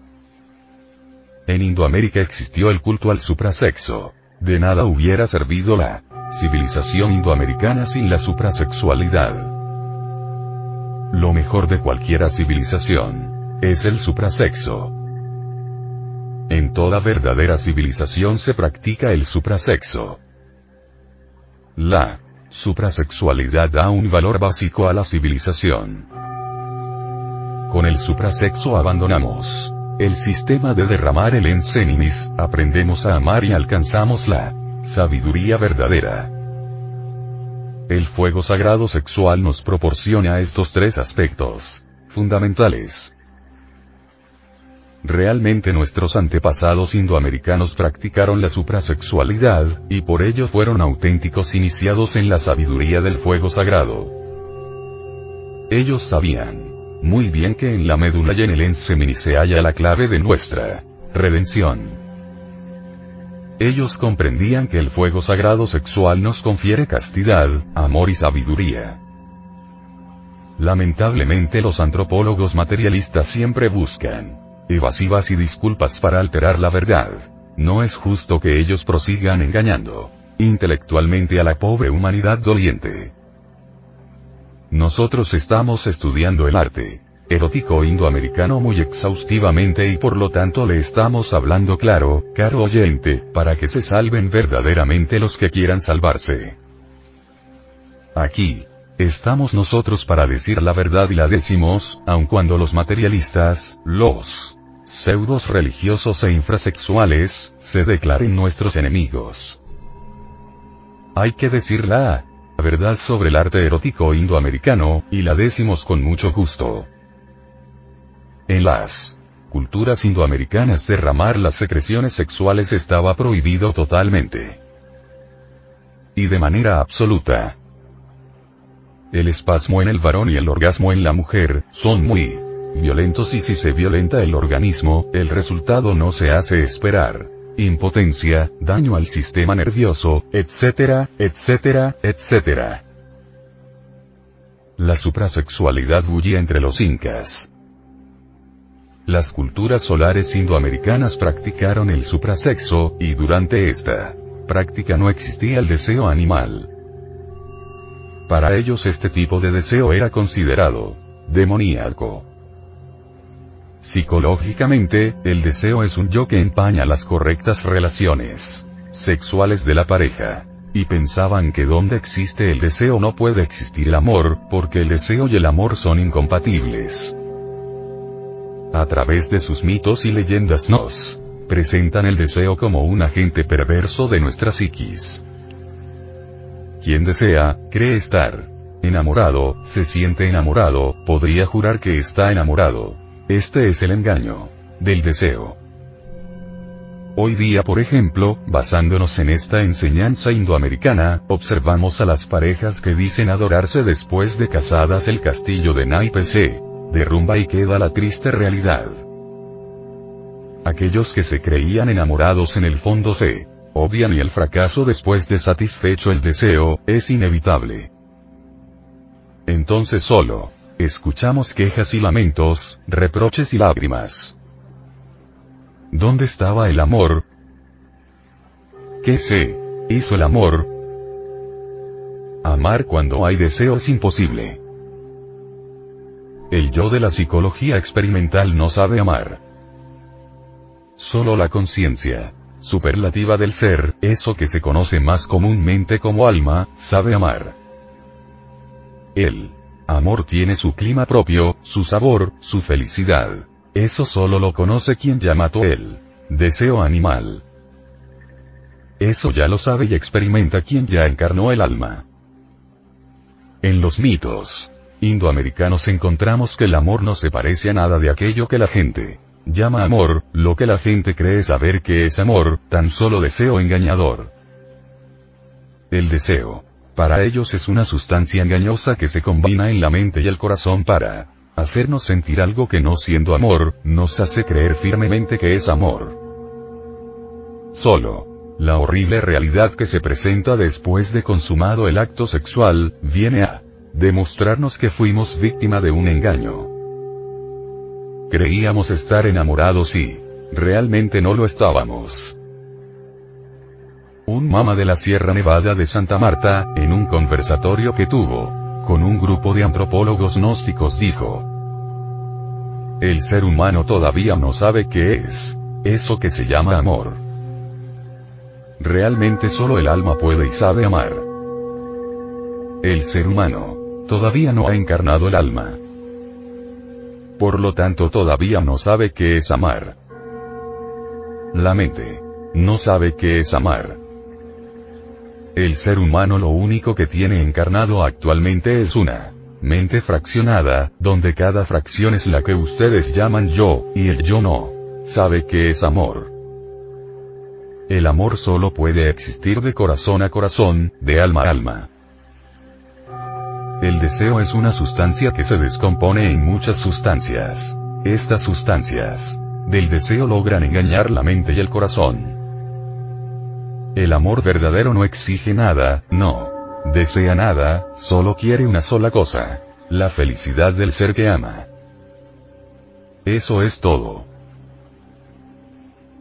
En Indoamérica existió el culto al suprasexo. De nada hubiera servido la Civilización indoamericana sin la suprasexualidad. Lo mejor de cualquiera civilización es el suprasexo. En toda verdadera civilización se practica el suprasexo. La suprasexualidad da un valor básico a la civilización. Con el suprasexo abandonamos el sistema de derramar el enseninis, aprendemos a amar y alcanzamos la Sabiduría verdadera. El fuego sagrado sexual nos proporciona estos tres aspectos fundamentales. Realmente nuestros antepasados indoamericanos practicaron la suprasexualidad, y por ello fueron auténticos iniciados en la sabiduría del fuego sagrado. Ellos sabían muy bien que en la médula y en el enseminis se halla la clave de nuestra redención. Ellos comprendían que el fuego sagrado sexual nos confiere castidad, amor y sabiduría. Lamentablemente los antropólogos materialistas siempre buscan evasivas y disculpas para alterar la verdad. No es justo que ellos prosigan engañando intelectualmente a la pobre humanidad doliente. Nosotros estamos estudiando el arte, erótico indoamericano muy exhaustivamente y por lo tanto le estamos hablando claro, caro oyente, para que se salven verdaderamente los que quieran salvarse. Aquí, Estamos nosotros para decir la verdad y la decimos, aun cuando los materialistas, los pseudos religiosos e infrasexuales, se declaren nuestros enemigos. Hay que decir la verdad sobre el arte erótico indoamericano, y la decimos con mucho gusto. En las culturas indoamericanas derramar las secreciones sexuales estaba prohibido totalmente. Y de manera absoluta. El espasmo en el varón y el orgasmo en la mujer, son muy violentos y si se violenta el organismo, el resultado no se hace esperar. Impotencia, daño al sistema nervioso, etcétera, etcétera, etcétera. La suprasexualidad bullía entre los incas. Las culturas solares indoamericanas practicaron el suprasexo, y durante esta práctica no existía el deseo animal. Para ellos este tipo de deseo era considerado demoníaco. Psicológicamente, el deseo es un yo que empaña las correctas relaciones sexuales de la pareja. Y pensaban que donde existe el deseo no puede existir el amor, porque el deseo y el amor son incompatibles. A través de sus mitos y leyendas nos presentan el deseo como un agente perverso de nuestra psiquis. Quien desea, cree estar enamorado, se siente enamorado, podría jurar que está enamorado. Este es el engaño del deseo. Hoy día, por ejemplo, basándonos en esta enseñanza indoamericana, observamos a las parejas que dicen adorarse después de casadas el castillo de naipes se derrumba y queda la triste realidad. Aquellos que se creían enamorados en el fondo se odian y el fracaso después de satisfecho el deseo, es inevitable. Entonces solo, escuchamos quejas y lamentos, reproches y lágrimas. ¿Dónde estaba el amor? ¿Qué se hizo el amor? Amar cuando hay deseo es imposible. El yo de la psicología experimental no sabe amar. Solo la conciencia superlativa del ser, eso que se conoce más comúnmente como alma, sabe amar. El amor tiene su clima propio, su sabor, su felicidad. Eso solo lo conoce quien ya mató el deseo animal. Eso ya lo sabe y experimenta quien ya encarnó el alma. En los mitos indoamericanos encontramos que el amor no se parece a nada de aquello que la gente llama amor, lo que la gente cree saber que es amor, tan solo deseo engañador. El deseo. Para ellos es una sustancia engañosa que se combina en la mente y el corazón para hacernos sentir algo que no siendo amor, nos hace creer firmemente que es amor. Solo. La horrible realidad que se presenta después de consumado el acto sexual, viene a demostrarnos que fuimos víctima de un engaño. Creíamos estar enamorados y realmente no lo estábamos. Un mama de la Sierra Nevada de Santa Marta, en un conversatorio que tuvo con un grupo de antropólogos gnósticos dijo, el ser humano todavía no sabe qué es eso que se llama amor. Realmente solo el alma puede y sabe amar. El ser humano todavía no ha encarnado el alma. Por lo tanto todavía no sabe qué es amar. La mente. No sabe qué es amar. El ser humano lo único que tiene encarnado actualmente es una mente fraccionada, donde cada fracción es la que ustedes llaman yo, y el yo no. Sabe qué es amor. El amor solo puede existir de corazón a corazón, de alma a alma. El deseo es una sustancia que se descompone en muchas sustancias. Estas sustancias del deseo logran engañar la mente y el corazón. El amor verdadero no exige nada, no desea nada, solo quiere una sola cosa. La felicidad del ser que ama. Eso es todo.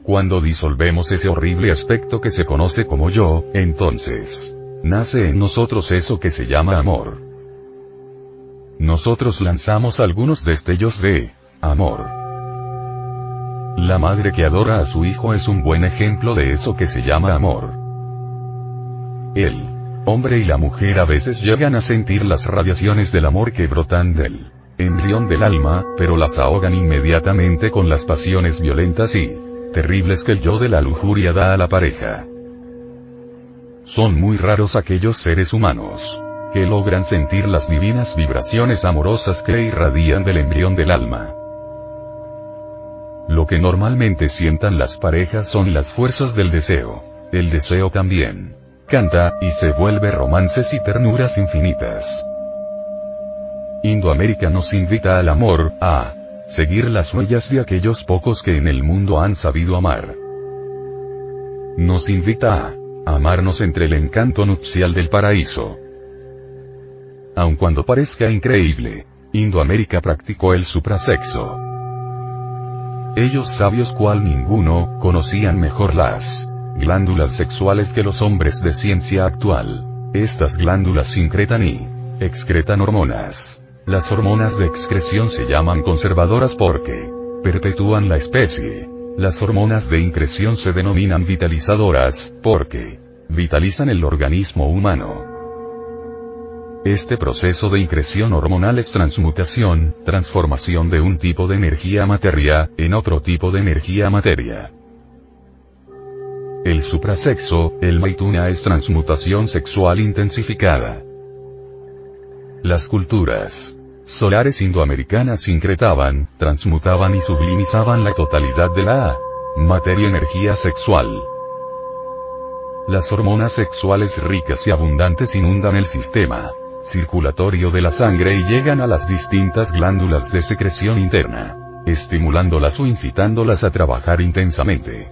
Cuando disolvemos ese horrible aspecto que se conoce como yo, entonces, nace en nosotros eso que se llama amor nosotros lanzamos algunos destellos de amor. La madre que adora a su hijo es un buen ejemplo de eso que se llama amor. El hombre y la mujer a veces llegan a sentir las radiaciones del amor que brotan del embrión del alma, pero las ahogan inmediatamente con las pasiones violentas y terribles que el yo de la lujuria da a la pareja. Son muy raros aquellos seres humanos que logran sentir las divinas vibraciones amorosas que irradian del embrión del alma. Lo que normalmente sientan las parejas son las fuerzas del deseo. El deseo también canta, y se vuelve romances y ternuras infinitas. Indoamérica nos invita al amor, a seguir las huellas de aquellos pocos que en el mundo han sabido amar. Nos invita a amarnos entre el encanto nupcial del paraíso. Aun cuando parezca increíble, Indoamérica practicó el suprasexo. Ellos sabios cual ninguno, conocían mejor las glándulas sexuales que los hombres de ciencia actual. Estas glándulas sincretan y excretan hormonas. Las hormonas de excreción se llaman conservadoras porque perpetúan la especie. Las hormonas de increción se denominan vitalizadoras, porque vitalizan el organismo humano. Este proceso de increción hormonal es transmutación, transformación de un tipo de energía materia, en otro tipo de energía materia. El suprasexo, el maituna es transmutación sexual intensificada. Las culturas solares indoamericanas incretaban, transmutaban y sublimizaban la totalidad de la materia energía sexual. Las hormonas sexuales ricas y abundantes inundan el sistema circulatorio de la sangre y llegan a las distintas glándulas de secreción interna, estimulándolas o incitándolas a trabajar intensamente.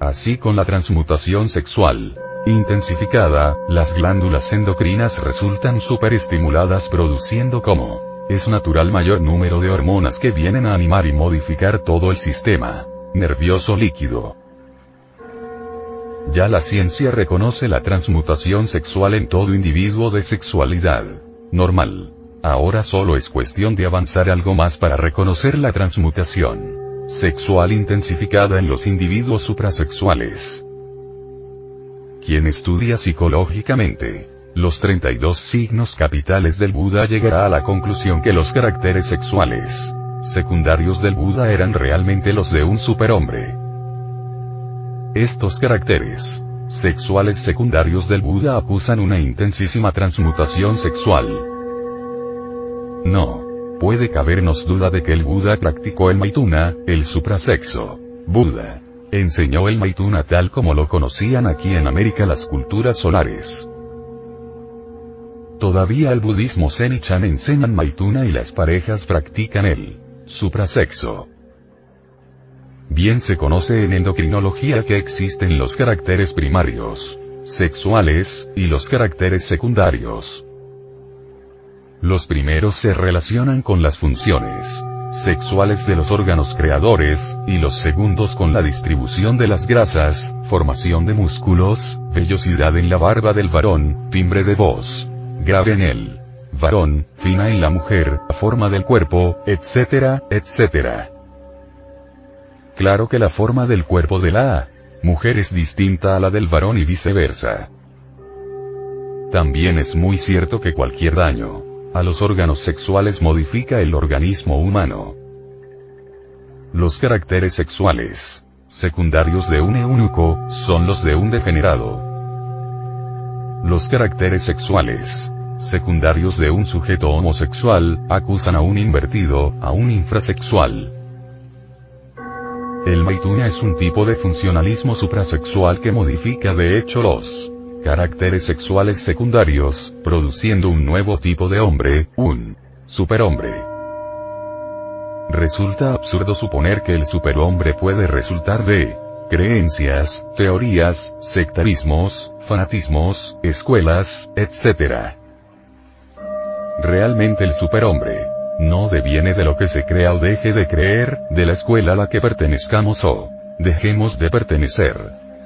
Así con la transmutación sexual, intensificada, las glándulas endocrinas resultan superestimuladas produciendo como es natural mayor número de hormonas que vienen a animar y modificar todo el sistema nervioso líquido. Ya la ciencia reconoce la transmutación sexual en todo individuo de sexualidad normal. Ahora solo es cuestión de avanzar algo más para reconocer la transmutación sexual intensificada en los individuos suprasexuales. Quien estudia psicológicamente los 32 signos capitales del Buda llegará a la conclusión que los caracteres sexuales secundarios del Buda eran realmente los de un superhombre. Estos caracteres sexuales secundarios del Buda acusan una intensísima transmutación sexual. No puede cabernos duda de que el Buda practicó el Maituna, el suprasexo. Buda enseñó el Maituna tal como lo conocían aquí en América las culturas solares. Todavía el budismo Zen y Chan enseñan Maituna y las parejas practican el suprasexo. Bien se conoce en endocrinología que existen los caracteres primarios, sexuales, y los caracteres secundarios. Los primeros se relacionan con las funciones sexuales de los órganos creadores, y los segundos con la distribución de las grasas, formación de músculos, vellosidad en la barba del varón, timbre de voz, grave en el varón, fina en la mujer, forma del cuerpo, etcétera, etcétera. Claro que la forma del cuerpo de la mujer es distinta a la del varón y viceversa. También es muy cierto que cualquier daño a los órganos sexuales modifica el organismo humano. Los caracteres sexuales secundarios de un eunuco son los de un degenerado. Los caracteres sexuales secundarios de un sujeto homosexual acusan a un invertido, a un infrasexual. El maituna es un tipo de funcionalismo suprasexual que modifica de hecho los caracteres sexuales secundarios, produciendo un nuevo tipo de hombre, un superhombre. Resulta absurdo suponer que el superhombre puede resultar de creencias, teorías, sectarismos, fanatismos, escuelas, etc. Realmente el superhombre no deviene de lo que se crea o deje de creer, de la escuela a la que pertenezcamos o dejemos de pertenecer.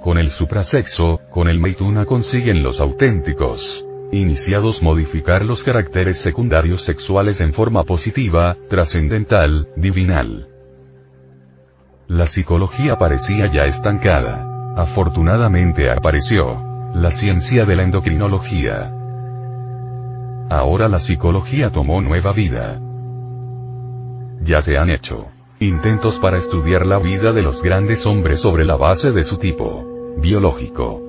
Con el suprasexo, con el Maituna consiguen los auténticos iniciados modificar los caracteres secundarios sexuales en forma positiva, trascendental, divinal. La psicología parecía ya estancada. Afortunadamente apareció la ciencia de la endocrinología. Ahora la psicología tomó nueva vida. Ya se han hecho intentos para estudiar la vida de los grandes hombres sobre la base de su tipo biológico.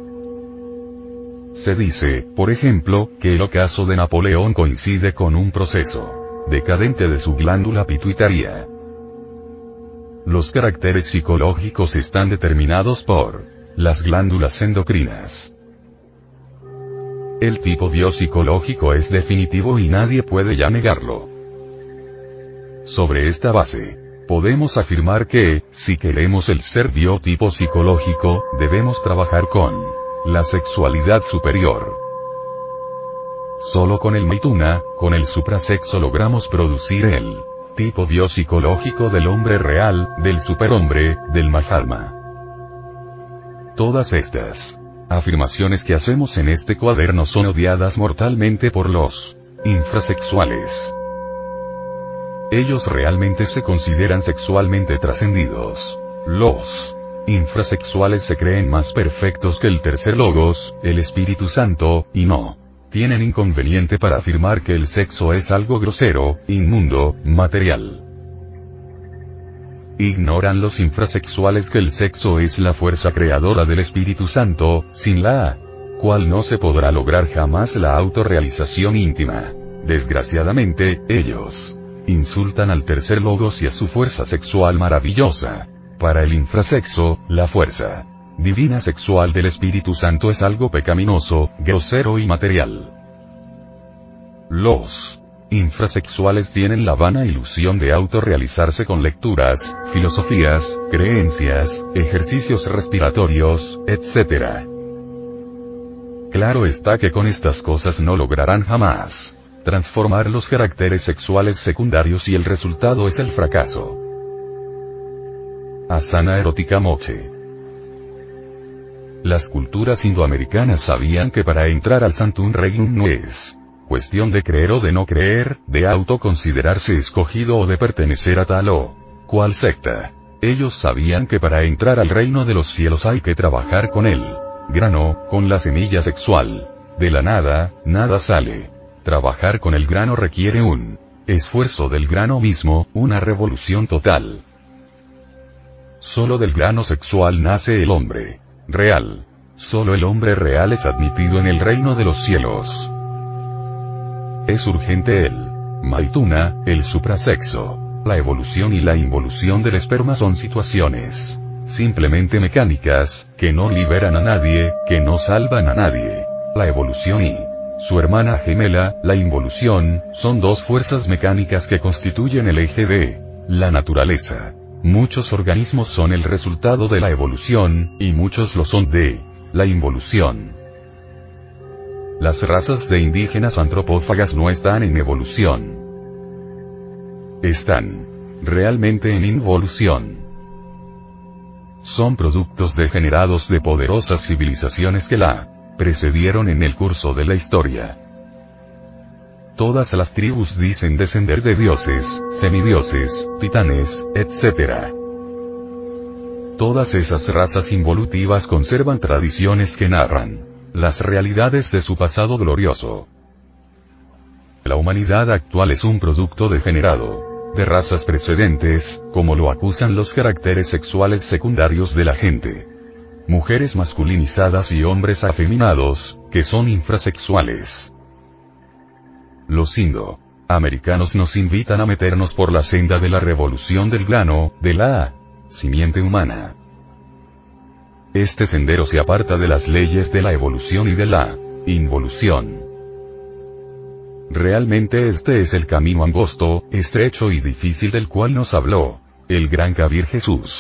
Se dice, por ejemplo, que el ocaso de Napoleón coincide con un proceso decadente de su glándula pituitaria. Los caracteres psicológicos están determinados por las glándulas endocrinas. El tipo biopsicológico es definitivo y nadie puede ya negarlo. Sobre esta base, podemos afirmar que, si queremos el ser biotipo psicológico, debemos trabajar con la sexualidad superior. Solo con el maituna, con el suprasexo logramos producir el tipo biopsicológico del hombre real, del superhombre, del Mahatma. Todas estas afirmaciones que hacemos en este cuaderno son odiadas mortalmente por los infrasexuales. Ellos realmente se consideran sexualmente trascendidos. Los infrasexuales se creen más perfectos que el tercer logos, el Espíritu Santo, y no tienen inconveniente para afirmar que el sexo es algo grosero, inmundo, material. Ignoran los infrasexuales que el sexo es la fuerza creadora del Espíritu Santo, sin la cual no se podrá lograr jamás la autorrealización íntima. Desgraciadamente, ellos insultan al tercer logos y a su fuerza sexual maravillosa. Para el infrasexo, la fuerza divina sexual del Espíritu Santo es algo pecaminoso, grosero y material. Los infrasexuales tienen la vana ilusión de autorrealizarse con lecturas, filosofías, creencias, ejercicios respiratorios, etc. Claro está que con estas cosas no lograrán jamás transformar los caracteres sexuales secundarios y el resultado es el fracaso. Asana erótica moche. Las culturas indoamericanas sabían que para entrar al Santum Regnum no es Cuestión de creer o de no creer, de autoconsiderarse escogido o de pertenecer a tal o cual secta. Ellos sabían que para entrar al reino de los cielos hay que trabajar con él. Grano, con la semilla sexual. De la nada, nada sale. Trabajar con el grano requiere un esfuerzo del grano mismo, una revolución total. Solo del grano sexual nace el hombre. Real. Solo el hombre real es admitido en el reino de los cielos. Es urgente el Maituna, el suprasexo. La evolución y la involución del esperma son situaciones simplemente mecánicas, que no liberan a nadie, que no salvan a nadie. La evolución y su hermana gemela, la involución, son dos fuerzas mecánicas que constituyen el eje de la naturaleza. Muchos organismos son el resultado de la evolución, y muchos lo son de la involución. Las razas de indígenas antropófagas no están en evolución. Están realmente en involución. Son productos degenerados de poderosas civilizaciones que la precedieron en el curso de la historia. Todas las tribus dicen descender de dioses, semidioses, titanes, etc. Todas esas razas involutivas conservan tradiciones que narran las realidades de su pasado glorioso. La humanidad actual es un producto degenerado de razas precedentes, como lo acusan los caracteres sexuales secundarios de la gente. Mujeres masculinizadas y hombres afeminados, que son infrasexuales. Los indo-americanos nos invitan a meternos por la senda de la revolución del grano, de la simiente humana. Este sendero se aparta de las leyes de la evolución y de la involución. Realmente este es el camino angosto, estrecho y difícil del cual nos habló el gran Kabir Jesús.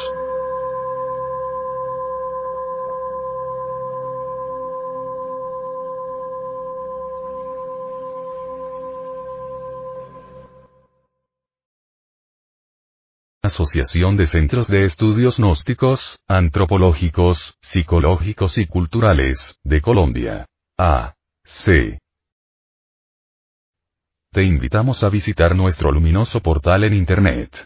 Asociación de Centros de Estudios Gnósticos, Antropológicos, Psicológicos y Culturales, de Colombia. A. C. Te invitamos a visitar nuestro luminoso portal en Internet.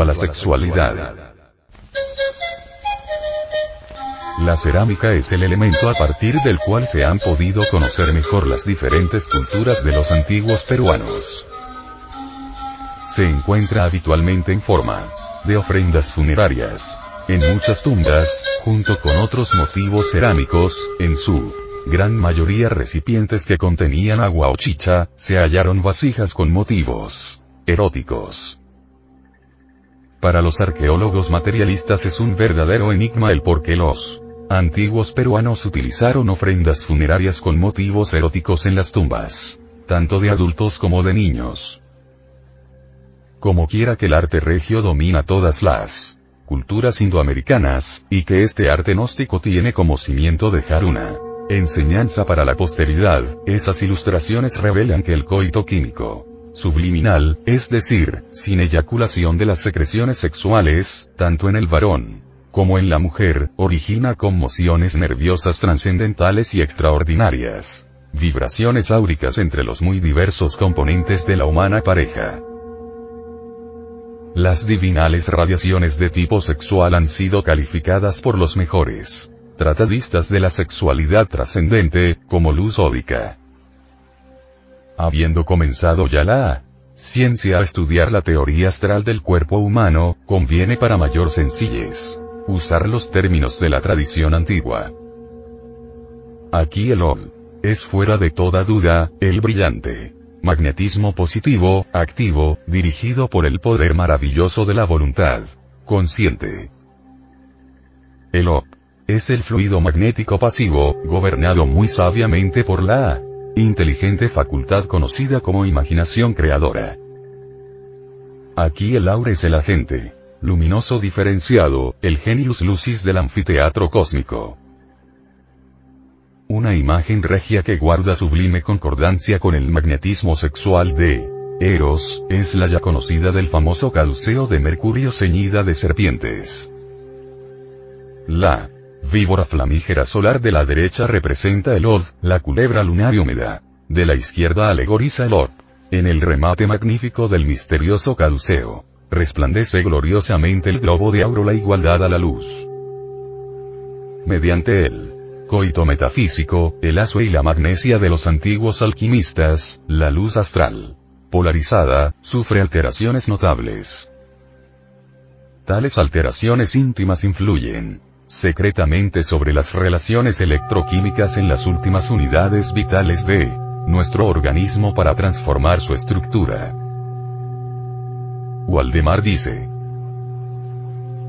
A la sexualidad. La cerámica es el elemento a partir del cual se han podido conocer mejor las diferentes culturas de los antiguos peruanos. Se encuentra habitualmente en forma de ofrendas funerarias. En muchas tumbas, junto con otros motivos cerámicos, en su gran mayoría recipientes que contenían agua o chicha, se hallaron vasijas con motivos eróticos. Para los arqueólogos materialistas es un verdadero enigma el por qué los antiguos peruanos utilizaron ofrendas funerarias con motivos eróticos en las tumbas, tanto de adultos como de niños. Como quiera que el arte regio domina todas las culturas indoamericanas, y que este arte gnóstico tiene como cimiento dejar una enseñanza para la posteridad, esas ilustraciones revelan que el coito químico subliminal, es decir, sin eyaculación de las secreciones sexuales, tanto en el varón como en la mujer, origina conmociones nerviosas trascendentales y extraordinarias. Vibraciones áuricas entre los muy diversos componentes de la humana pareja. Las divinales radiaciones de tipo sexual han sido calificadas por los mejores tratadistas de la sexualidad trascendente, como luz ódica. Habiendo comenzado ya la ciencia a estudiar la teoría astral del cuerpo humano, conviene para mayor sencillez usar los términos de la tradición antigua. Aquí el OM es fuera de toda duda, el brillante magnetismo positivo, activo, dirigido por el poder maravilloso de la voluntad consciente. El OP es el fluido magnético pasivo, gobernado muy sabiamente por la inteligente facultad conocida como imaginación creadora. Aquí el aura es el agente luminoso diferenciado, el genius lucis del anfiteatro cósmico. Una imagen regia que guarda sublime concordancia con el magnetismo sexual de Eros, es la ya conocida del famoso caduceo de Mercurio ceñida de serpientes. La Víbora flamígera solar de la derecha representa el Od, la culebra lunar y húmeda. De la izquierda alegoriza el Od. En el remate magnífico del misterioso caduceo. Resplandece gloriosamente el globo de auro la igualdad a la luz. Mediante el coito metafísico, el aso y la magnesia de los antiguos alquimistas, la luz astral, polarizada, sufre alteraciones notables. Tales alteraciones íntimas influyen, secretamente sobre las relaciones electroquímicas en las últimas unidades vitales de nuestro organismo para transformar su estructura. Waldemar dice,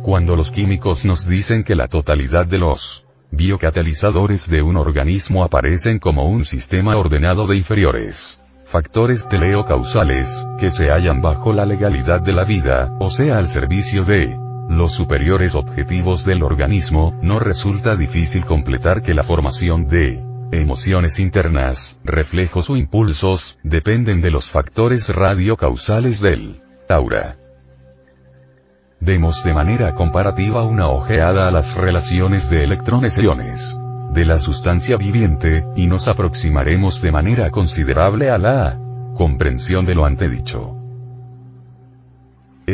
cuando los químicos nos dicen que la totalidad de los biocatalizadores de un organismo aparecen como un sistema ordenado de inferiores factores teleocausales, que se hallan bajo la legalidad de la vida, o sea al servicio de los superiores objetivos del organismo, no resulta difícil completar que la formación de emociones internas, reflejos o impulsos, dependen de los factores radiocausales del aura. Demos de manera comparativa una ojeada a las relaciones de electrones e iones de la sustancia viviente, y nos aproximaremos de manera considerable a la comprensión de lo antedicho.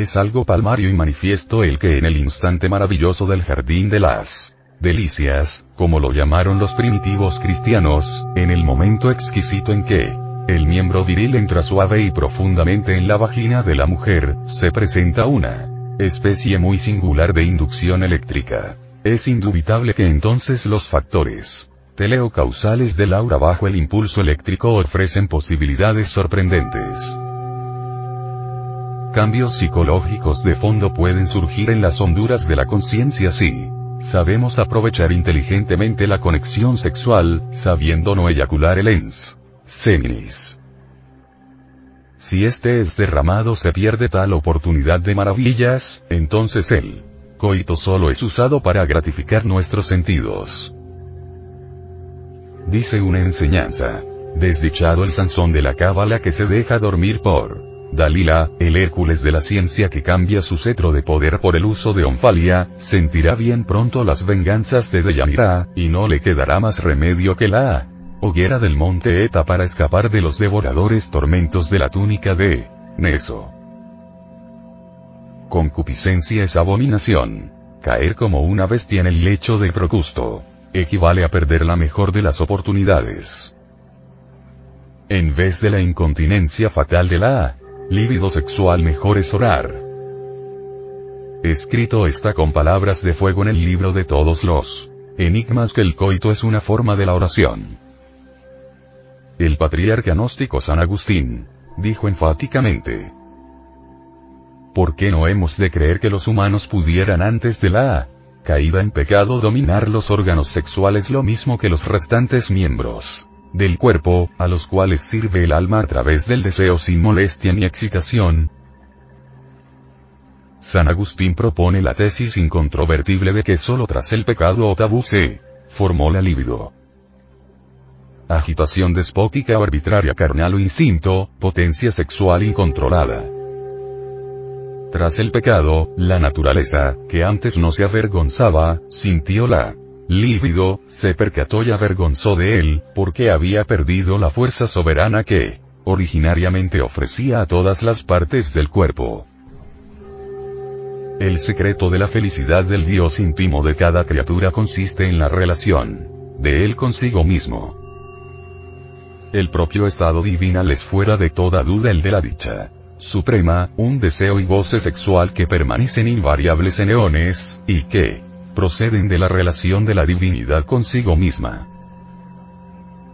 Es algo palmario y manifiesto el que en el instante maravilloso del jardín de las delicias, como lo llamaron los primitivos cristianos, en el momento exquisito en que el miembro viril entra suave y profundamente en la vagina de la mujer, se presenta una especie muy singular de inducción eléctrica. Es indubitable que entonces los factores teleocausales del aura bajo el impulso eléctrico ofrecen posibilidades sorprendentes. Cambios psicológicos de fondo pueden surgir en las honduras de la conciencia si sabemos aprovechar inteligentemente la conexión sexual, sabiendo no eyacular el ens seminis. Si este es derramado se pierde tal oportunidad de maravillas, entonces el coito solo es usado para gratificar nuestros sentidos. Dice una enseñanza. Desdichado el Sansón de la cábala que se deja dormir por Dalila, el Hércules de la ciencia que cambia su cetro de poder por el uso de Onfalia, sentirá bien pronto las venganzas de Deyanira, y no le quedará más remedio que la hoguera del monte Eta para escapar de los devoradores tormentos de la túnica de Neso. Concupiscencia es abominación. Caer como una bestia en el lecho de Procusto. Equivale a perder la mejor de las oportunidades. En vez de la incontinencia fatal de la Líbido sexual mejor es orar. Escrito está con palabras de fuego en el libro de todos los enigmas que el coito es una forma de la oración. El patriarca gnóstico San Agustín dijo enfáticamente, ¿por qué no hemos de creer que los humanos pudieran antes de la caída en pecado dominar los órganos sexuales lo mismo que los restantes miembros? Del cuerpo, a los cuales sirve el alma a través del deseo sin molestia ni excitación. San Agustín propone la tesis incontrovertible de que solo tras el pecado o tabú se formó la libido. Agitación despótica o arbitraria carnal o instinto, potencia sexual incontrolada. Tras el pecado, la naturaleza, que antes no se avergonzaba, sintió la lívido, se percató y avergonzó de él, porque había perdido la fuerza soberana que, originariamente ofrecía a todas las partes del cuerpo. El secreto de la felicidad del Dios íntimo de cada criatura consiste en la relación de él consigo mismo. El propio estado divinal es fuera de toda duda el de la dicha suprema, un deseo y goce sexual que permanecen invariables en eones, y que, proceden de la relación de la divinidad consigo misma.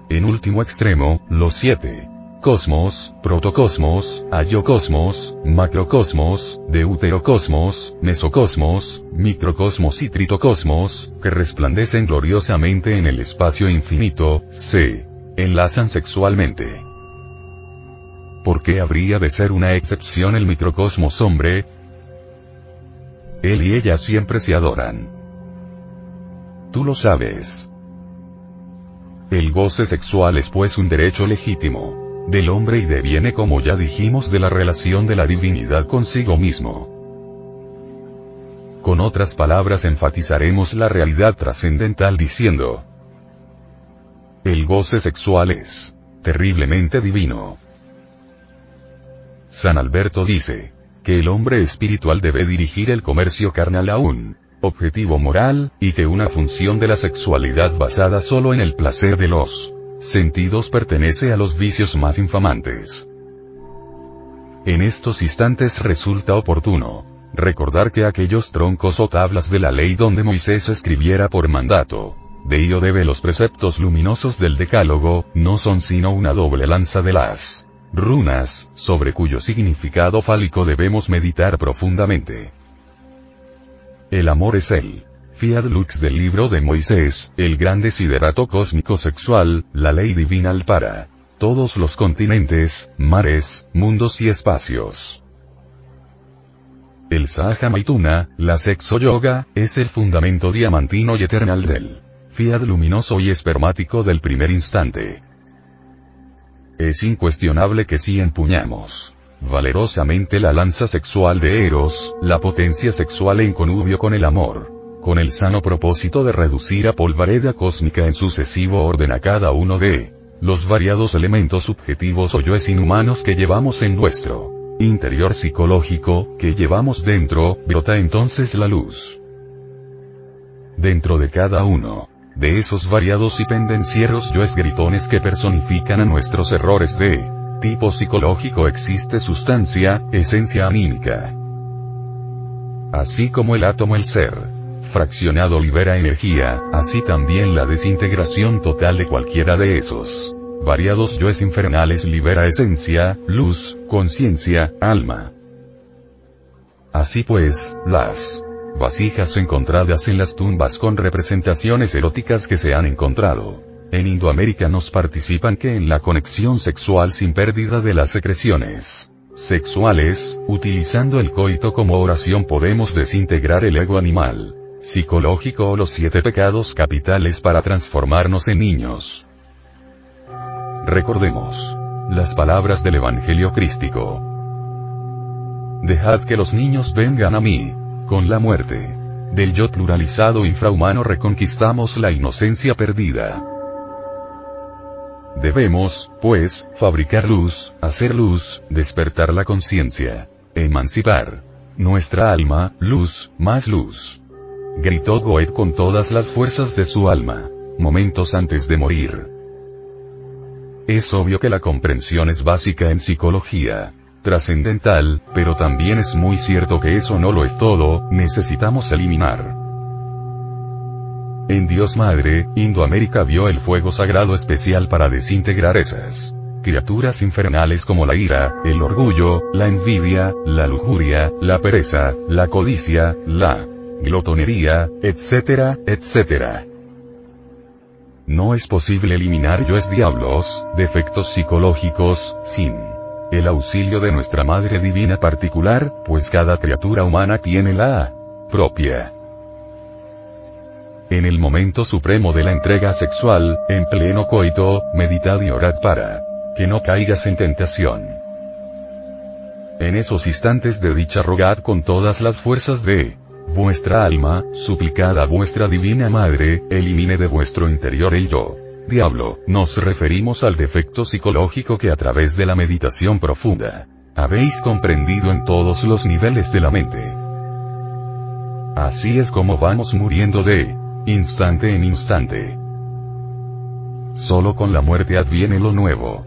En último extremo, los siete cosmos, protocosmos, ayocosmos, macrocosmos, deuterocosmos, mesocosmos, microcosmos y tritocosmos, que resplandecen gloriosamente en el espacio infinito, se enlazan sexualmente. ¿Por qué habría de ser una excepción el microcosmos hombre? Él y ella siempre se adoran. Tú lo sabes. El goce sexual es pues un derecho legítimo del hombre y deviene como ya dijimos de la relación de la divinidad consigo mismo. Con otras palabras enfatizaremos la realidad trascendental diciendo, el goce sexual es terriblemente divino. San Alberto dice, que el hombre espiritual debe dirigir el comercio carnal aún objetivo moral, y que una función de la sexualidad basada solo en el placer de los sentidos pertenece a los vicios más infamantes. En estos instantes resulta oportuno recordar que aquellos troncos o tablas de la ley donde Moisés escribiera por mandato, de ello debe los preceptos luminosos del Decálogo, no son sino una doble lanza de las runas, sobre cuyo significado fálico debemos meditar profundamente. El amor es el fiat lux del libro de Moisés, el gran desiderato cósmico sexual, la ley divina para todos los continentes, mares, mundos y espacios. El Sahaja Maituna, la sexo yoga, es el fundamento diamantino y eternal del fiat luminoso y espermático del primer instante. Es incuestionable que si empuñamos valerosamente la lanza sexual de Eros, la potencia sexual en connubio con el amor. Con el sano propósito de reducir a polvareda cósmica en sucesivo orden a cada uno de los variados elementos subjetivos o yoes inhumanos que llevamos en nuestro interior psicológico, que llevamos dentro, brota entonces la luz. Dentro de cada uno de esos variados y pendencieros yoes gritones que personifican a nuestros errores de tipo psicológico existe sustancia, esencia anímica. Así como el átomo el ser fraccionado libera energía, así también la desintegración total de cualquiera de esos variados yoes infernales libera esencia, luz, conciencia, alma. Así pues, las vasijas encontradas en las tumbas con representaciones eróticas que se han encontrado en Indoamérica nos participan que en la conexión sexual sin pérdida de las secreciones sexuales, utilizando el coito como oración podemos desintegrar el ego animal, psicológico o los siete pecados capitales para transformarnos en niños. Recordemos las palabras del Evangelio crístico. Dejad que los niños vengan a mí. Con la muerte del yo pluralizado infrahumano reconquistamos la inocencia perdida. Debemos, pues, fabricar luz, hacer luz, despertar la conciencia, emancipar nuestra alma, luz, más luz. Gritó Goethe con todas las fuerzas de su alma, momentos antes de morir. Es obvio que la comprensión es básica en psicología, trascendental, pero también es muy cierto que eso no lo es todo, necesitamos eliminar. En Dios Madre, Indoamérica vio el fuego sagrado especial para desintegrar esas criaturas infernales como la ira, el orgullo, la envidia, la lujuria, la pereza, la codicia, la glotonería, etcétera, etcétera. No es posible eliminar yoes diablos, defectos psicológicos, sin el auxilio de nuestra Madre Divina particular, pues cada criatura humana tiene la propia. En el momento supremo de la entrega sexual, en pleno coito, meditad y orad para que no caigas en tentación. En esos instantes de dicha rogad con todas las fuerzas de vuestra alma, suplicad a vuestra divina madre, elimine de vuestro interior el yo. Diablo, nos referimos al defecto psicológico que a través de la meditación profunda, habéis comprendido en todos los niveles de la mente. Así es como vamos muriendo de instante en instante. Solo con la muerte adviene lo nuevo.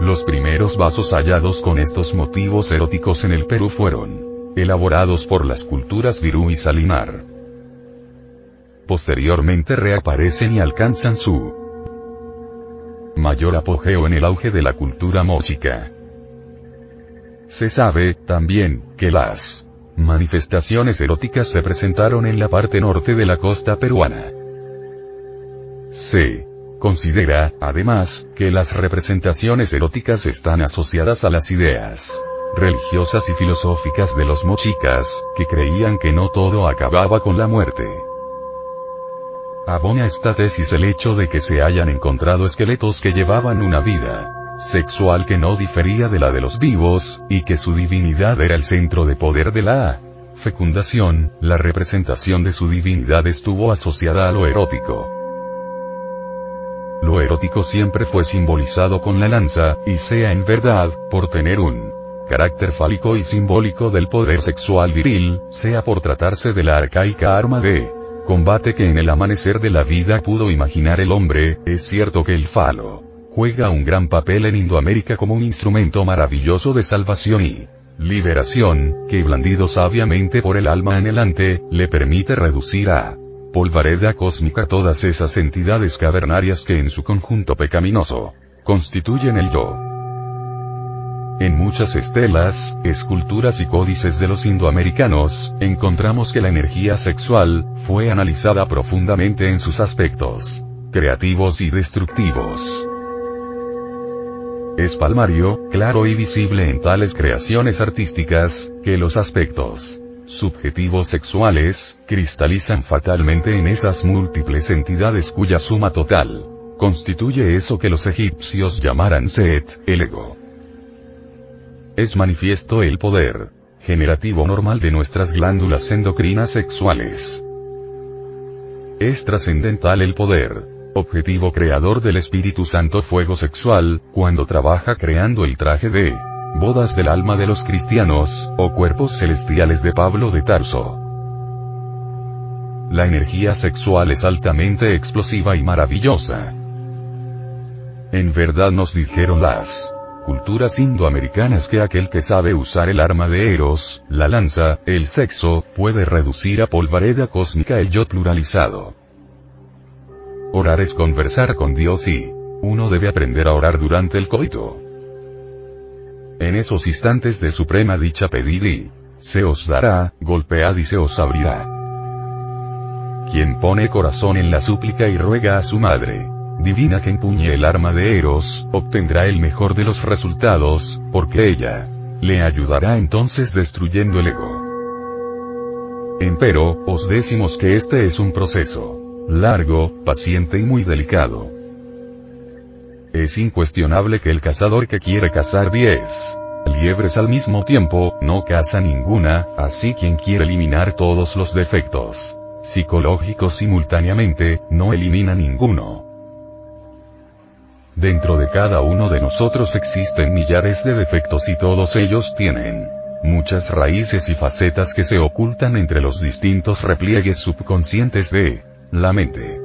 Los primeros vasos hallados con estos motivos eróticos en el Perú fueron elaborados por las culturas Virú y Salinar. Posteriormente reaparecen y alcanzan su mayor apogeo en el auge de la cultura mochica. Se sabe, también, que las manifestaciones eróticas se presentaron en la parte norte de la costa peruana. Se considera, además, que las representaciones eróticas están asociadas a las ideas religiosas y filosóficas de los mochicas, que creían que no todo acababa con la muerte. Abona esta tesis el hecho de que se hayan encontrado esqueletos que llevaban una vida sexual que no difería de la de los vivos, y que su divinidad era el centro de poder de la fecundación, la representación de su divinidad estuvo asociada a lo erótico. Lo erótico siempre fue simbolizado con la lanza, y sea en verdad, por tener un carácter fálico y simbólico del poder sexual viril, sea por tratarse de la arcaica arma de combate que en el amanecer de la vida pudo imaginar el hombre, es cierto que el falo juega un gran papel en Indoamérica como un instrumento maravilloso de salvación y liberación, que blandido sabiamente por el alma anhelante, le permite reducir a polvareda cósmica todas esas entidades cavernarias que en su conjunto pecaminoso constituyen el yo. En muchas estelas, esculturas y códices de los indoamericanos, encontramos que la energía sexual, fue analizada profundamente en sus aspectos creativos y destructivos. Es palmario, claro y visible en tales creaciones artísticas, que los aspectos subjetivos sexuales, cristalizan fatalmente en esas múltiples entidades cuya suma total constituye eso que los egipcios llamaran Set, el ego. Es manifiesto el poder generativo normal de nuestras glándulas endocrinas sexuales. Es trascendental el poder objetivo creador del Espíritu Santo fuego sexual, cuando trabaja creando el traje de bodas del alma de los cristianos, o cuerpos celestiales de Pablo de Tarso. La energía sexual es altamente explosiva y maravillosa. En verdad nos dijeron las culturas indoamericanas que aquel que sabe usar el arma de Eros, la lanza, el sexo, puede reducir a polvareda cósmica el yo pluralizado. Orar es conversar con Dios y uno debe aprender a orar durante el coito. En esos instantes de suprema dicha pedid y se os dará, golpead y se os abrirá. Quien pone corazón en la súplica y ruega a su madre, divina que empuñe el arma de Eros, obtendrá el mejor de los resultados, porque ella le ayudará entonces destruyendo el ego. Empero, os decimos que este es un proceso largo, paciente y muy delicado. Es incuestionable que el cazador que quiere cazar 10 liebres al mismo tiempo, no caza ninguna, así quien quiere eliminar todos los defectos psicológicos simultáneamente, no elimina ninguno. Dentro de cada uno de nosotros existen millares de defectos y todos ellos tienen muchas raíces y facetas que se ocultan entre los distintos repliegues subconscientes de la mente.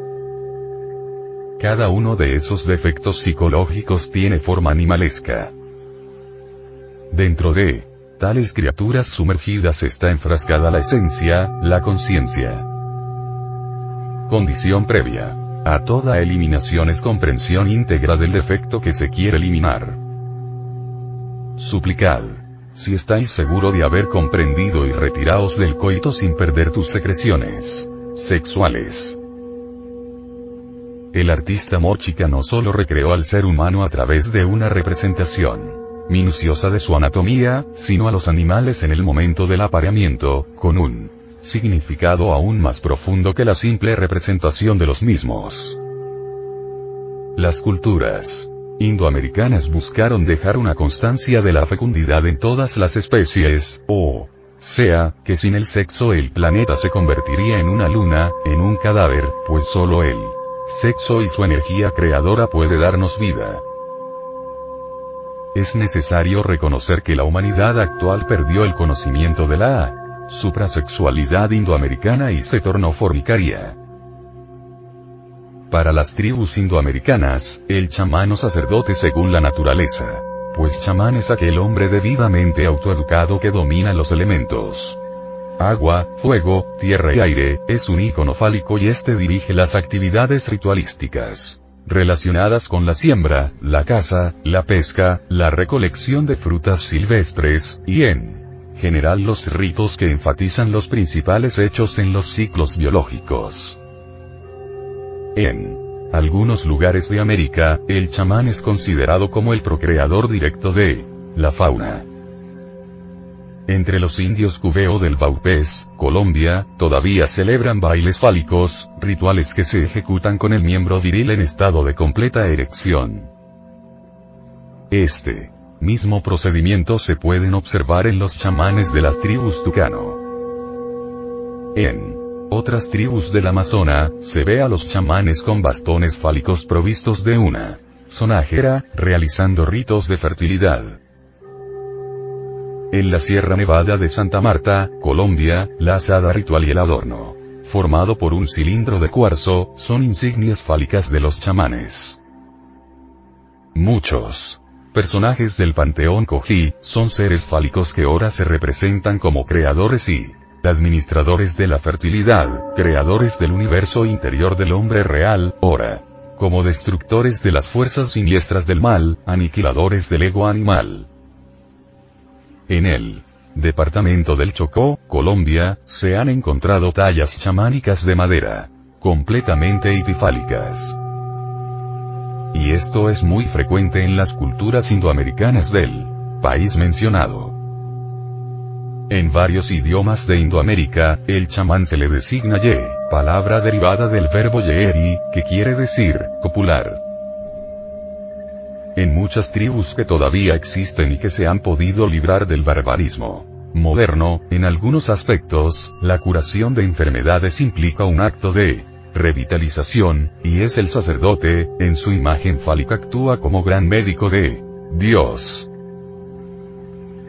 Cada uno de esos defectos psicológicos tiene forma animalesca. Dentro de tales criaturas sumergidas está enfrascada la esencia, la conciencia. Condición previa. A toda eliminación es comprensión íntegra del defecto que se quiere eliminar. Suplicad. Si estáis seguro de haber comprendido y retiraos del coito sin perder tus secreciones sexuales. El artista Mochica no solo recreó al ser humano a través de una representación minuciosa de su anatomía, sino a los animales en el momento del apareamiento, con un significado aún más profundo que la simple representación de los mismos. Las culturas indoamericanas buscaron dejar una constancia de la fecundidad en todas las especies, o sea, que sin el sexo el planeta se convertiría en una luna, en un cadáver, pues solo él sexo y su energía creadora puede darnos vida. Es necesario reconocer que la humanidad actual perdió el conocimiento de la suprasexualidad indoamericana y se tornó formicaria. Para las tribus indoamericanas, el chamán o sacerdote según la naturaleza, pues chamán es aquel hombre debidamente autoeducado que domina los elementos agua, fuego, tierra y aire, es un icono fálico y este dirige las actividades ritualísticas relacionadas con la siembra, la caza, la pesca, la recolección de frutas silvestres, y en general los ritos que enfatizan los principales hechos en los ciclos biológicos. En algunos lugares de América, el chamán es considerado como el procreador directo de la fauna. Entre los indios cubeo del Baupés, Colombia, todavía celebran bailes fálicos, rituales que se ejecutan con el miembro viril en estado de completa erección. Este mismo procedimiento se pueden observar en los chamanes de las tribus tucano. En otras tribus del Amazona, se ve a los chamanes con bastones fálicos provistos de una sonajera, realizando ritos de fertilidad. En la Sierra Nevada de Santa Marta, Colombia, la asada ritual y el adorno, formado por un cilindro de cuarzo, son insignias fálicas de los chamanes. Muchos personajes del panteón Koji, son seres fálicos que ahora se representan como creadores y administradores de la fertilidad, creadores del universo interior del hombre real, ora, como destructores de las fuerzas siniestras del mal, aniquiladores del ego animal. En el departamento del Chocó, Colombia, se han encontrado tallas chamánicas de madera, completamente itifálicas. Y esto es muy frecuente en las culturas indoamericanas del país mencionado. En varios idiomas de Indoamérica, el chamán se le designa ye, palabra derivada del verbo yeeri, que quiere decir, copular. En muchas tribus que todavía existen y que se han podido librar del barbarismo moderno, en algunos aspectos, la curación de enfermedades implica un acto de revitalización, y es el sacerdote, en su imagen fálica actúa como gran médico de Dios.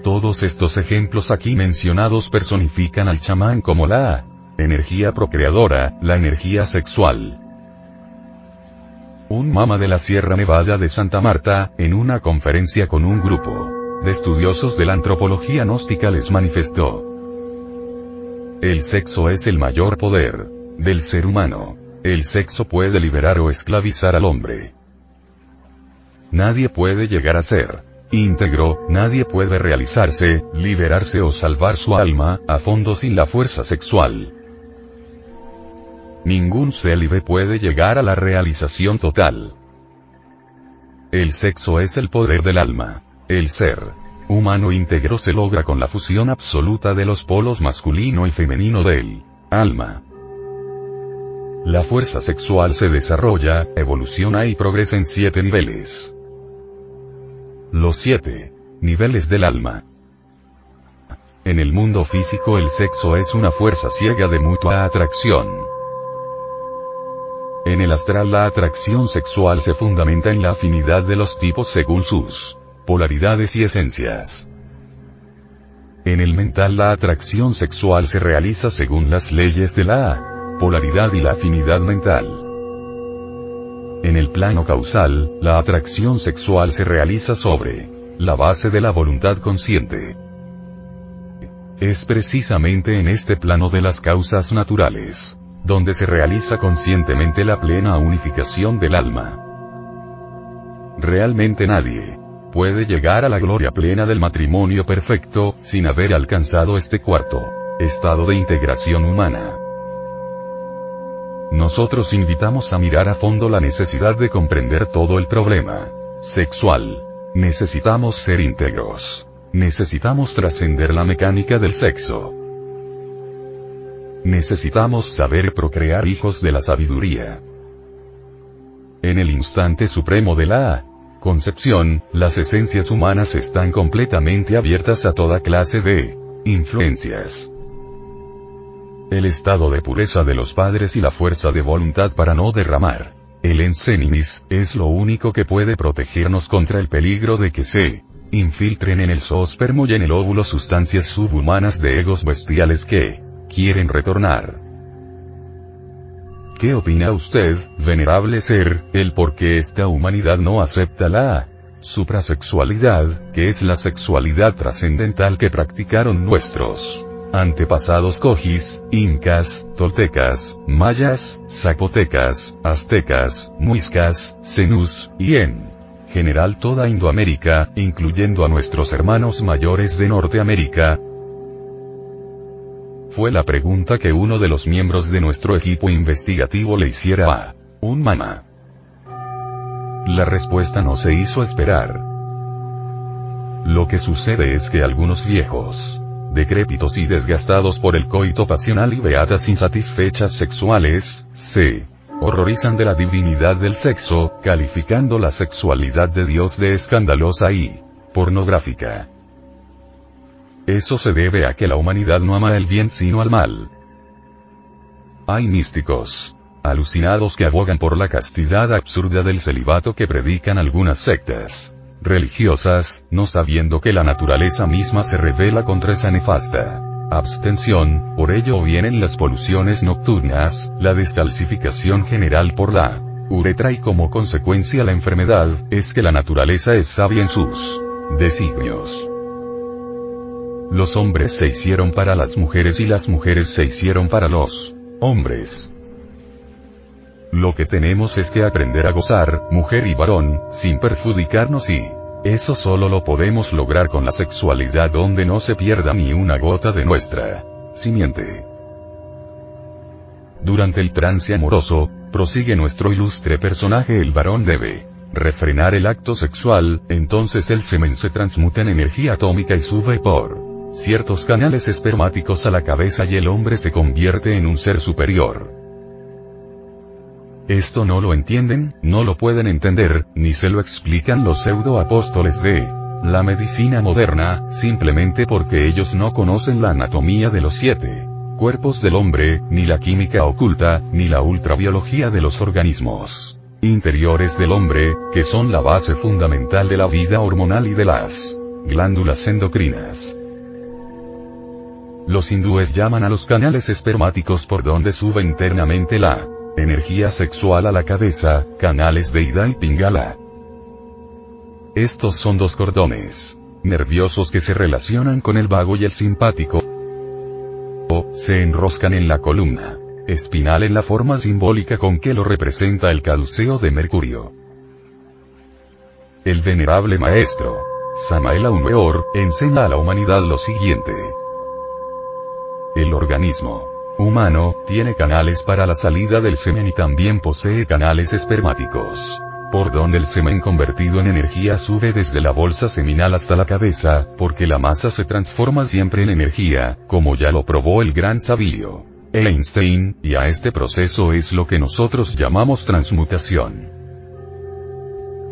Todos estos ejemplos aquí mencionados personifican al chamán como la energía procreadora, la energía sexual. Un mama de la Sierra Nevada de Santa Marta, en una conferencia con un grupo de estudiosos de la antropología gnóstica les manifestó. El sexo es el mayor poder del ser humano. El sexo puede liberar o esclavizar al hombre. Nadie puede llegar a ser íntegro, nadie puede realizarse, liberarse o salvar su alma, a fondo sin la fuerza sexual. Ningún célibe puede llegar a la realización total. El sexo es el poder del alma. El ser humano íntegro se logra con la fusión absoluta de los polos masculino y femenino del alma. La fuerza sexual se desarrolla, evoluciona y progresa en siete niveles. Los siete niveles del alma. En el mundo físico el sexo es una fuerza ciega de mutua atracción. En el astral la atracción sexual se fundamenta en la afinidad de los tipos según sus polaridades y esencias. En el mental la atracción sexual se realiza según las leyes de la polaridad y la afinidad mental. En el plano causal, la atracción sexual se realiza sobre la base de la voluntad consciente. Es precisamente en este plano de las causas naturales donde se realiza conscientemente la plena unificación del alma. Realmente nadie puede llegar a la gloria plena del matrimonio perfecto, sin haber alcanzado este cuarto estado de integración humana. Nosotros invitamos a mirar a fondo la necesidad de comprender todo el problema sexual. Necesitamos ser íntegros. Necesitamos trascender la mecánica del sexo. Necesitamos saber procrear hijos de la sabiduría. En el instante supremo de la concepción, las esencias humanas están completamente abiertas a toda clase de influencias. El estado de pureza de los padres y la fuerza de voluntad para no derramar el ensenimis, es lo único que puede protegernos contra el peligro de que se infiltren en el zoospermo y en el óvulo sustancias subhumanas de egos bestiales que quieren retornar. ¿Qué opina usted, venerable ser, el por qué esta humanidad no acepta la suprasexualidad, que es la sexualidad trascendental que practicaron nuestros antepasados cojis, incas, toltecas, mayas, zapotecas, aztecas, muiscas, cenús, y en general toda Indoamérica, incluyendo a nuestros hermanos mayores de Norteamérica, fue la pregunta que uno de los miembros de nuestro equipo investigativo le hiciera a un mamá. La respuesta no se hizo esperar. Lo que sucede es que algunos viejos, decrépitos y desgastados por el coito pasional y beatas insatisfechas sexuales, se horrorizan de la divinidad del sexo, calificando la sexualidad de Dios de escandalosa y pornográfica. Eso se debe a que la humanidad no ama el bien sino al mal. Hay místicos, alucinados que abogan por la castidad absurda del celibato que predican algunas sectas religiosas, no sabiendo que la naturaleza misma se revela contra esa nefasta abstención, por ello vienen las poluciones nocturnas, la descalcificación general por la uretra y como consecuencia la enfermedad, es que la naturaleza es sabia en sus designios. Los hombres se hicieron para las mujeres y las mujeres se hicieron para los hombres. Lo que tenemos es que aprender a gozar, mujer y varón, sin perjudicarnos y eso solo lo podemos lograr con la sexualidad donde no se pierda ni una gota de nuestra simiente. Durante el trance amoroso, prosigue nuestro ilustre personaje el varón debe refrenar el acto sexual, entonces el semen se transmuta en energía atómica y sube por ciertos canales espermáticos a la cabeza y el hombre se convierte en un ser superior. Esto no lo entienden, no lo pueden entender, ni se lo explican los pseudoapóstoles de la medicina moderna, simplemente porque ellos no conocen la anatomía de los siete cuerpos del hombre, ni la química oculta, ni la ultrabiología de los organismos interiores del hombre, que son la base fundamental de la vida hormonal y de las glándulas endocrinas. Los hindúes llaman a los canales espermáticos por donde sube internamente la energía sexual a la cabeza, canales de Ida y Pingala. Estos son dos cordones nerviosos que se relacionan con el vago y el simpático. Se enroscan en la columna espinal en la forma simbólica con que lo representa el caduceo de Mercurio. El venerable maestro, Samael Aumeor, enseña a la humanidad lo siguiente. El organismo humano tiene canales para la salida del semen y también posee canales espermáticos. Por donde el semen convertido en energía sube desde la bolsa seminal hasta la cabeza, porque la masa se transforma siempre en energía, como ya lo probó el gran sabio Einstein, y a este proceso es lo que nosotros llamamos transmutación.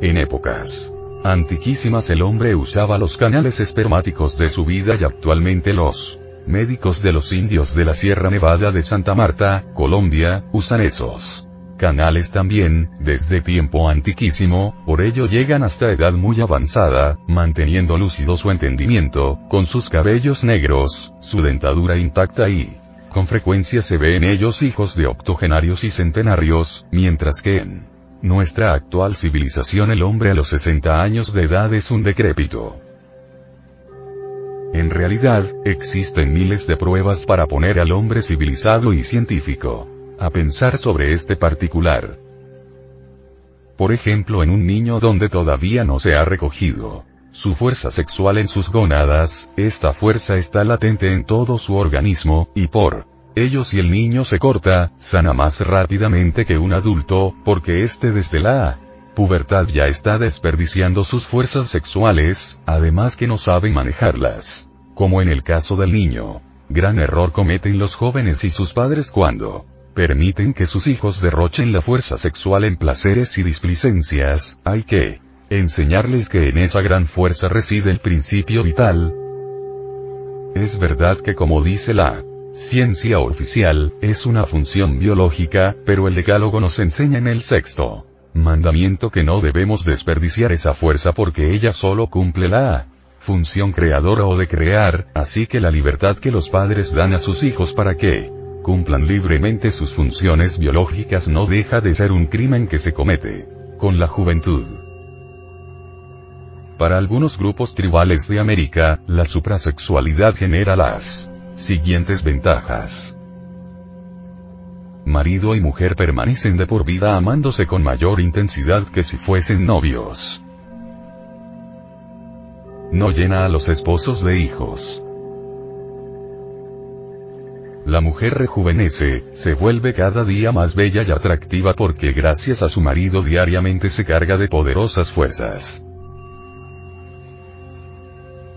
En épocas antiquísimas el hombre usaba los canales espermáticos de su vida y actualmente los médicos de los indios de la Sierra Nevada de Santa Marta, Colombia, usan esos canales también, desde tiempo antiquísimo, por ello llegan hasta edad muy avanzada, manteniendo lúcido su entendimiento, con sus cabellos negros, su dentadura intacta y, con frecuencia se ve en ellos hijos de octogenarios y centenarios, mientras que en nuestra actual civilización el hombre a los 60 años de edad es un decrépito. En realidad, existen miles de pruebas para poner al hombre civilizado y científico a pensar sobre este particular. Por ejemplo, en un niño donde todavía no se ha recogido su fuerza sexual en sus gónadas, esta fuerza está latente en todo su organismo, y por ello si el niño se corta, sana más rápidamente que un adulto, porque éste desde la pubertad ya está desperdiciando sus fuerzas sexuales, además que no sabe manejarlas. Como en el caso del niño. Gran error cometen los jóvenes y sus padres cuando permiten que sus hijos derrochen la fuerza sexual en placeres y displicencias, hay que enseñarles que en esa gran fuerza reside el principio vital. Es verdad que como dice la ciencia oficial, es una función biológica, pero el decálogo nos enseña en el sexto mandamiento que no debemos desperdiciar esa fuerza porque ella solo cumple la función creadora o de crear, así que la libertad que los padres dan a sus hijos para que cumplan libremente sus funciones biológicas no deja de ser un crimen que se comete con la juventud. Para algunos grupos tribales de América, la suprasexualidad genera las siguientes ventajas. Marido y mujer permanecen de por vida amándose con mayor intensidad que si fuesen novios. No llena a los esposos de hijos. La mujer rejuvenece, se vuelve cada día más bella y atractiva porque gracias a su marido diariamente se carga de poderosas fuerzas.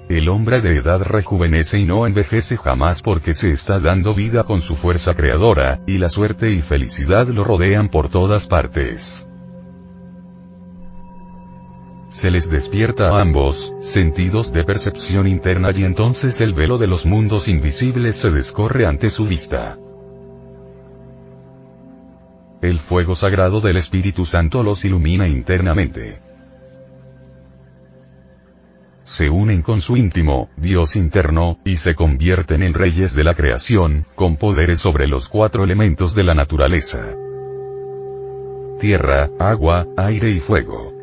El hombre de edad rejuvenece y no envejece jamás porque se está dando vida con su fuerza creadora, y la suerte y felicidad lo rodean por todas partes. Se les despierta a ambos, sentidos de percepción interna y entonces el velo de los mundos invisibles se descorre ante su vista. El fuego sagrado del Espíritu Santo los ilumina internamente se unen con su íntimo, Dios interno, y se convierten en reyes de la creación, con poderes sobre los cuatro elementos de la naturaleza. Tierra, agua, aire y fuego.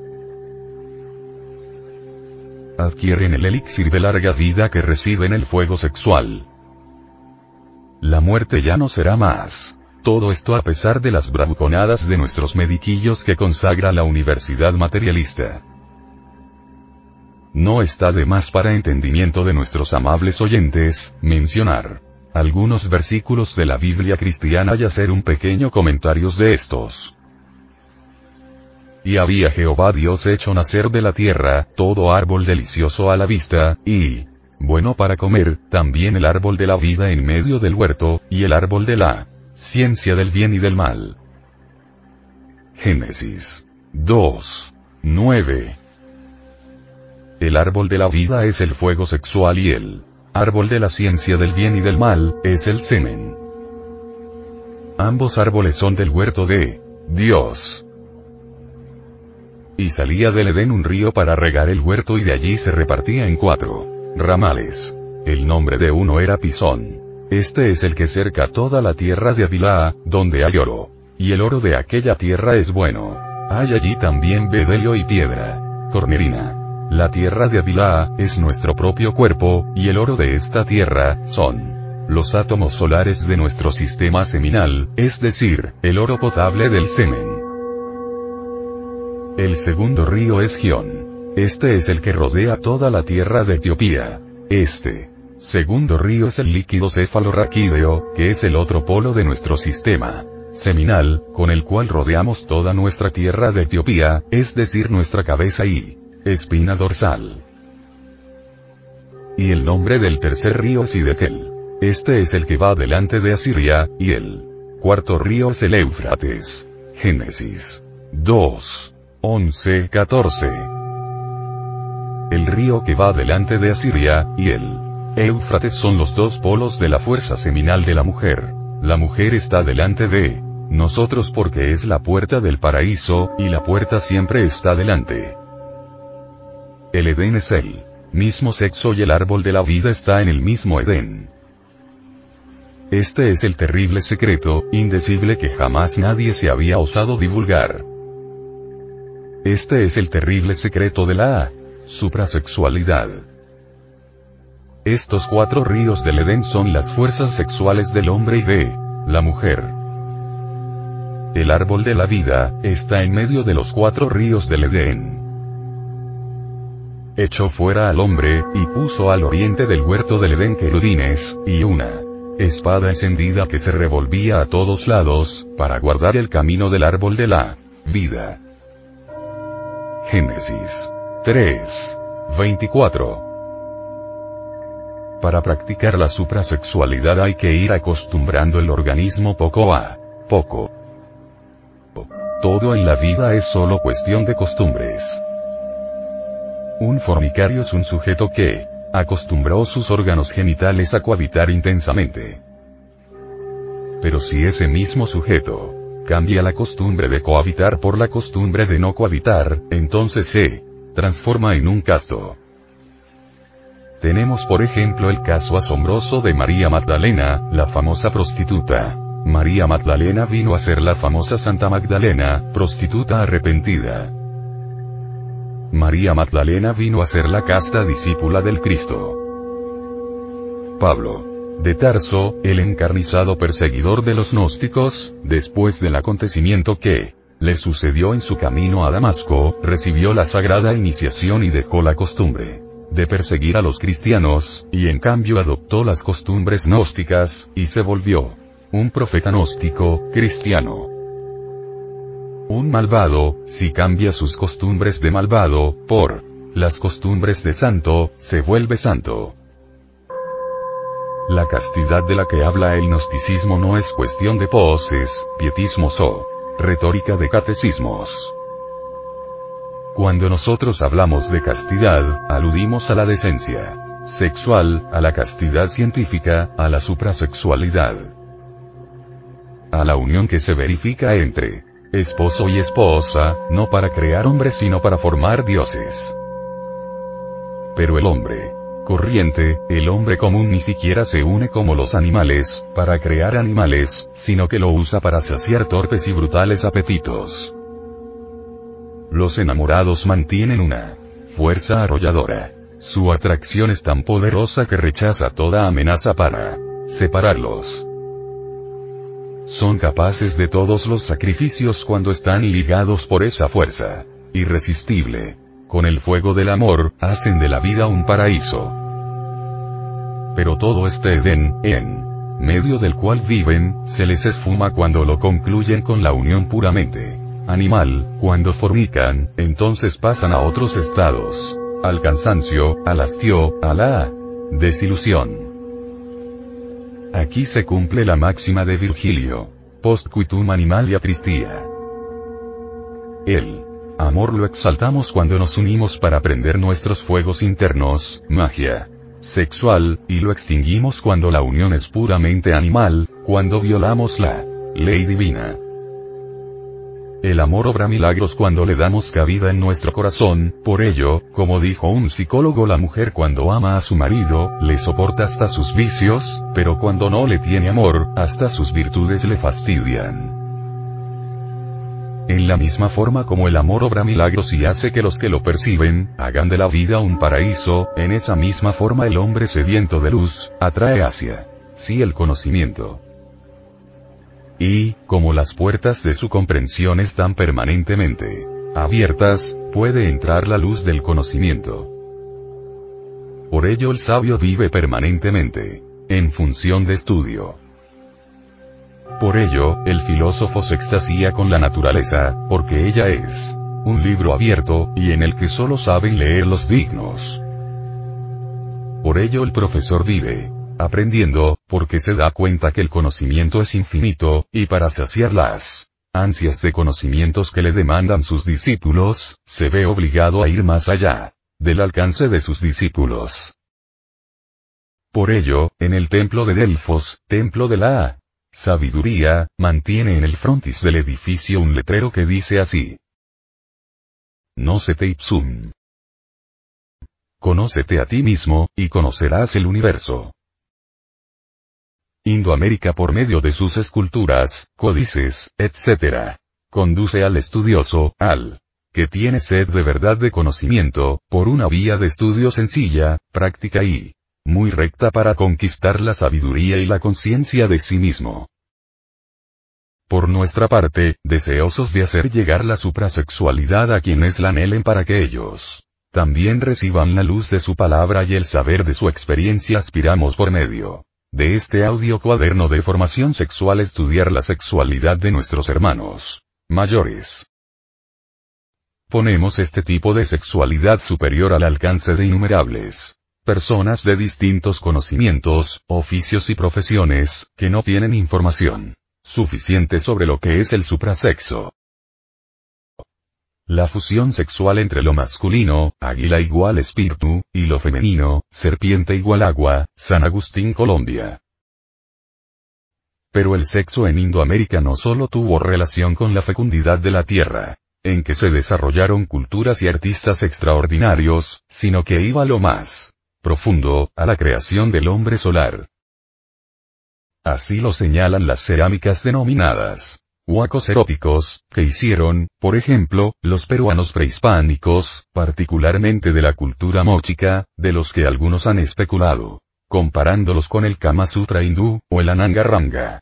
Adquieren el elixir de larga vida que reciben el fuego sexual. La muerte ya no será más. Todo esto a pesar de las bravuconadas de nuestros mediquillos que consagra la universidad materialista. No está de más para entendimiento de nuestros amables oyentes, mencionar algunos versículos de la Biblia cristiana y hacer un pequeño comentario de estos. Y había Jehová Dios hecho nacer de la tierra, todo árbol delicioso a la vista, y bueno para comer, también el árbol de la vida en medio del huerto, y el árbol de la ciencia del bien y del mal. Génesis 2. 9. El árbol de la vida es el fuego sexual y el árbol de la ciencia del bien y del mal, es el semen. Ambos árboles son del huerto de Dios. Y salía del Edén un río para regar el huerto y de allí se repartía en cuatro ramales. El nombre de uno era Pisón. Este es el que cerca toda la tierra de Avilá, donde hay oro. Y el oro de aquella tierra es bueno. Hay allí también bedelio y piedra. Cornerina. La tierra de Avilá, es nuestro propio cuerpo, y el oro de esta tierra, son los átomos solares de nuestro sistema seminal, es decir, el oro potable del semen. El segundo río es Gion. Este es el que rodea toda la tierra de Etiopía. Este segundo río es el líquido cefalorraquídeo, que es el otro polo de nuestro sistema seminal, con el cual rodeamos toda nuestra tierra de Etiopía, es decir, nuestra cabeza y espina dorsal. Y el nombre del tercer río es Idekel. Este es el que va delante de Asiria, y el cuarto río es el Éufrates. Génesis 2. 11, 14. El río que va delante de Asiria, y el Éufrates son los dos polos de la fuerza seminal de la mujer. La mujer está delante de nosotros porque es la puerta del paraíso, y la puerta siempre está delante. El Edén es el mismo sexo y el árbol de la vida está en el mismo Edén. Este es el terrible secreto, indecible que jamás nadie se había osado divulgar. Este es el terrible secreto de la suprasexualidad. Estos cuatro ríos del Edén son las fuerzas sexuales del hombre y de la mujer. El árbol de la vida está en medio de los cuatro ríos del Edén. Echó fuera al hombre, y puso al oriente del huerto del Edén querudines, y una espada encendida que se revolvía a todos lados, para guardar el camino del árbol de la vida. Génesis 3. 24. Para practicar la suprasexualidad hay que ir acostumbrando el organismo poco a poco. Todo en la vida es solo cuestión de costumbres. Un fornicario es un sujeto que acostumbró sus órganos genitales a cohabitar intensamente. Pero si ese mismo sujeto cambia la costumbre de cohabitar por la costumbre de no cohabitar, entonces se transforma en un casto. Tenemos por ejemplo el caso asombroso de María Magdalena, la famosa prostituta. María Magdalena vino a ser la famosa Santa Magdalena, prostituta arrepentida. María Magdalena vino a ser la casta discípula del Cristo. Pablo de Tarso, el encarnizado perseguidor de los gnósticos, después del acontecimiento que le sucedió en su camino a Damasco, recibió la sagrada iniciación y dejó la costumbre de perseguir a los cristianos, y en cambio adoptó las costumbres gnósticas, y se volvió un profeta gnóstico, cristiano. Un malvado, si cambia sus costumbres de malvado, por las costumbres de santo, se vuelve santo. La castidad de la que habla el gnosticismo no es cuestión de poses, pietismos o retórica de catecismos. Cuando nosotros hablamos de castidad, aludimos a la decencia sexual, a la castidad científica, a la suprasexualidad. A la unión que se verifica entre esposo y esposa, no para crear hombres sino para formar dioses. Pero el hombre, corriente, el hombre común ni siquiera se une como los animales, para crear animales, sino que lo usa para saciar torpes y brutales apetitos. Los enamorados mantienen una fuerza arrolladora. Su atracción es tan poderosa que rechaza toda amenaza para separarlos. Son capaces de todos los sacrificios cuando están ligados por esa fuerza irresistible con el fuego del amor, hacen de la vida un paraíso. Pero todo este Edén, en medio del cual viven, se les esfuma cuando lo concluyen con la unión puramente animal, cuando fornican, entonces pasan a otros estados. Al cansancio, al hastio, a la desilusión. Aquí se cumple la máxima de Virgilio. Post quitum animalia tristia. El Amor lo exaltamos cuando nos unimos para prender nuestros fuegos internos, magia sexual, y lo extinguimos cuando la unión es puramente animal, cuando violamos la ley divina. El amor obra milagros cuando le damos cabida en nuestro corazón, por ello, como dijo un psicólogo la mujer cuando ama a su marido, le soporta hasta sus vicios, pero cuando no le tiene amor, hasta sus virtudes le fastidian. En la misma forma como el amor obra milagros y hace que los que lo perciben, hagan de la vida un paraíso, en esa misma forma el hombre sediento de luz, atrae hacia sí el conocimiento. Y, como las puertas de su comprensión están permanentemente abiertas, puede entrar la luz del conocimiento. Por ello el sabio vive permanentemente en función de estudio. Por ello, el filósofo se extasía con la naturaleza, porque ella es un libro abierto, y en el que solo saben leer los dignos. Por ello el profesor vive aprendiendo, porque se da cuenta que el conocimiento es infinito, y para saciar las ansias de conocimientos que le demandan sus discípulos, se ve obligado a ir más allá del alcance de sus discípulos. Por ello, en el templo de Delfos, templo de la sabiduría, mantiene en el frontis del edificio un letrero que dice así. No se te ipsum. Conócete a ti mismo, y conocerás el universo. Indoamérica por medio de sus esculturas, códices, etc. Conduce al estudioso, al que tiene sed de verdad de conocimiento, por una vía de estudio sencilla, práctica y muy recta para conquistar la sabiduría y la conciencia de sí mismo. Por nuestra parte, deseosos de hacer llegar la suprasexualidad a quienes la anhelen para que ellos también reciban la luz de su palabra y el saber de su experiencia aspiramos por medio de este audio cuaderno de formación sexual estudiar la sexualidad de nuestros hermanos mayores. Ponemos este tipo de sexualidad superior al alcance de innumerables personas de distintos conocimientos, oficios y profesiones, que no tienen información suficiente sobre lo que es el suprasexo. La fusión sexual entre lo masculino, águila igual espíritu, y lo femenino, serpiente igual agua, San Agustín Colombia. Pero el sexo en Indoamérica no solo tuvo relación con la fecundidad de la tierra, en que se desarrollaron culturas y artistas extraordinarios, sino que iba lo más profundo, a la creación del hombre solar. Así lo señalan las cerámicas denominadas huacos eróticos, que hicieron, por ejemplo, los peruanos prehispánicos, particularmente de la cultura mochica, de los que algunos han especulado, comparándolos con el Kama Sutra hindú, o el Ananga Ranga.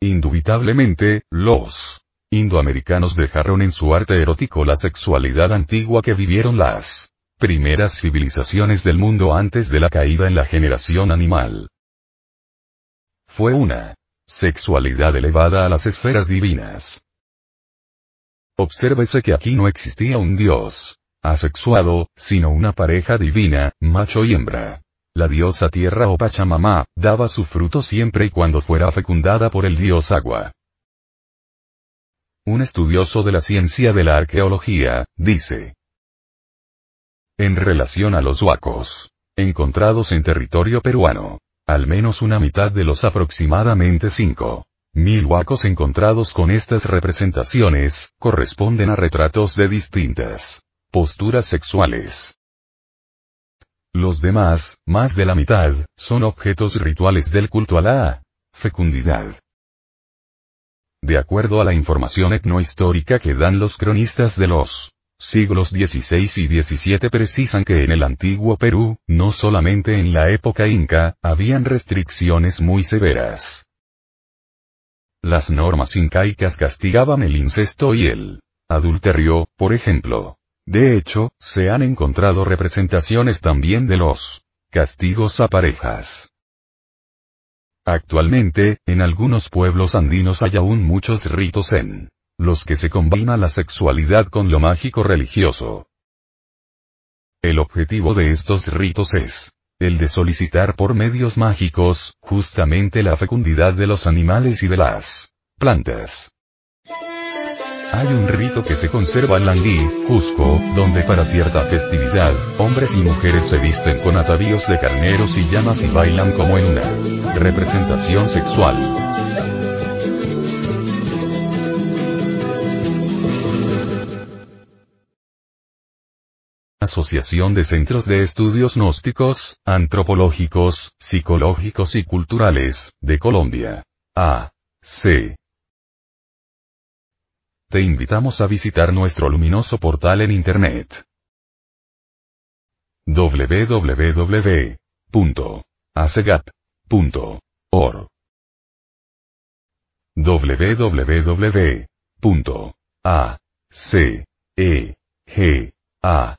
Indubitablemente, los indoamericanos dejaron en su arte erótico la sexualidad antigua que vivieron las primeras civilizaciones del mundo antes de la caída en la generación animal. Fue una sexualidad elevada a las esferas divinas. Obsérvese que aquí no existía un dios asexuado, sino una pareja divina, macho y hembra. La diosa tierra o Pachamama, daba su fruto siempre y cuando fuera fecundada por el dios agua. Un estudioso de la ciencia de la arqueología, dice, en relación a los huacos. Encontrados en territorio peruano. Al menos una mitad de los aproximadamente 5 mil huacos encontrados con estas representaciones, corresponden a retratos de distintas posturas sexuales. Los demás, más de la mitad, son objetos rituales del culto a la fecundidad. De acuerdo a la información etnohistórica que dan los cronistas de los siglos XVI y XVII precisan que en el antiguo Perú, no solamente en la época inca, habían restricciones muy severas. Las normas incaicas castigaban el incesto y el adulterio, por ejemplo. De hecho, se han encontrado representaciones también de los castigos a parejas. Actualmente, en algunos pueblos andinos hay aún muchos ritos en los que se combina la sexualidad con lo mágico religioso. El objetivo de estos ritos es el de solicitar por medios mágicos, justamente la fecundidad de los animales y de las plantas. Hay un rito que se conserva en Langui, Cusco, donde para cierta festividad, hombres y mujeres se visten con atavíos de carneros y llamas y bailan como en una representación sexual. Asociación de Centros de Estudios Gnósticos, Antropológicos, Psicológicos y Culturales, de Colombia. A. C. Te invitamos a visitar nuestro luminoso portal en Internet www.acegap.org www.acegap.org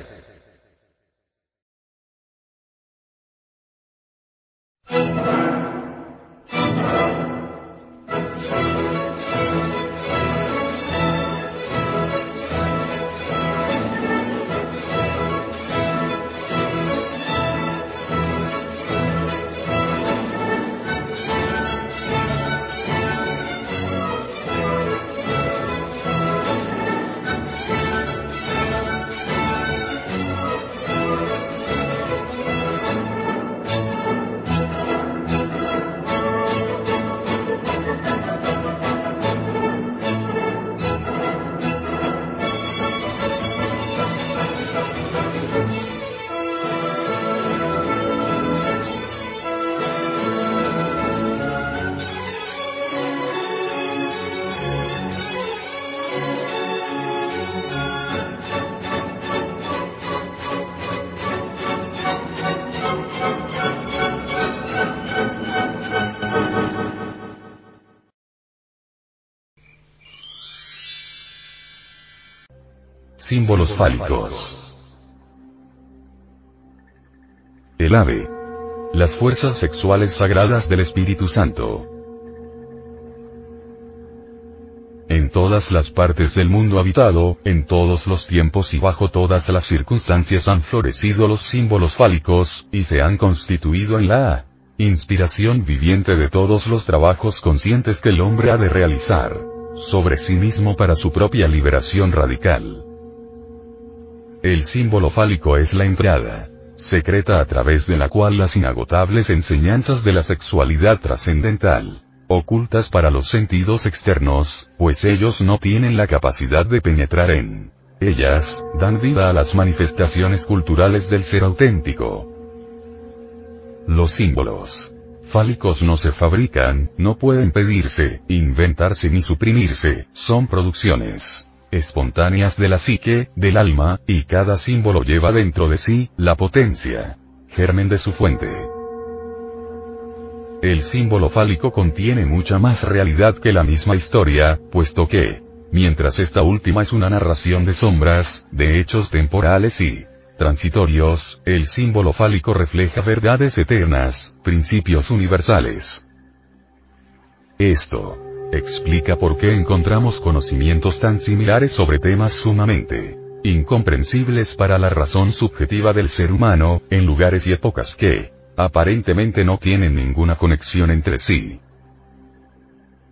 El ave. Las fuerzas sexuales sagradas del Espíritu Santo. En todas las partes del mundo habitado, en todos los tiempos y bajo todas las circunstancias han florecido los símbolos fálicos, y se han constituido en la inspiración viviente de todos los trabajos conscientes que el hombre ha de realizar sobre sí mismo para su propia liberación radical. El símbolo fálico es la entrada secreta a través de la cual las inagotables enseñanzas de la sexualidad trascendental, ocultas para los sentidos externos, pues ellos no tienen la capacidad de penetrar en ellas, dan vida a las manifestaciones culturales del ser auténtico. Los símbolos fálicos no se fabrican, no pueden pedirse, inventarse ni suprimirse, son producciones espontáneas de la psique, del alma, y cada símbolo lleva dentro de sí, la potencia, germen de su fuente. El símbolo fálico contiene mucha más realidad que la misma historia, puesto que, mientras esta última es una narración de sombras, de hechos temporales y transitorios, el símbolo fálico refleja verdades eternas, principios universales. Esto explica por qué encontramos conocimientos tan similares sobre temas sumamente incomprensibles para la razón subjetiva del ser humano, en lugares y épocas que, aparentemente no tienen ninguna conexión entre sí.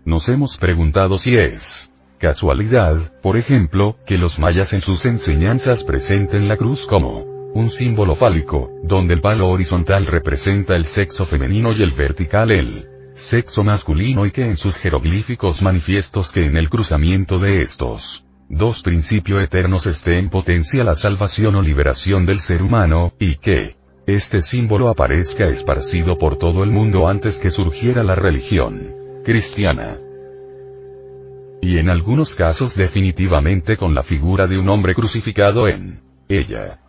Nos hemos preguntado si es casualidad, por ejemplo, que los mayas en sus enseñanzas presenten la cruz como un símbolo fálico, donde el palo horizontal representa el sexo femenino y el vertical el sexo masculino y que en sus jeroglíficos manifiestos que en el cruzamiento de estos dos principios eternos esté en potencia la salvación o liberación del ser humano, y que este símbolo aparezca esparcido por todo el mundo antes que surgiera la religión cristiana. Y en algunos casos definitivamente con la figura de un hombre crucificado en ella.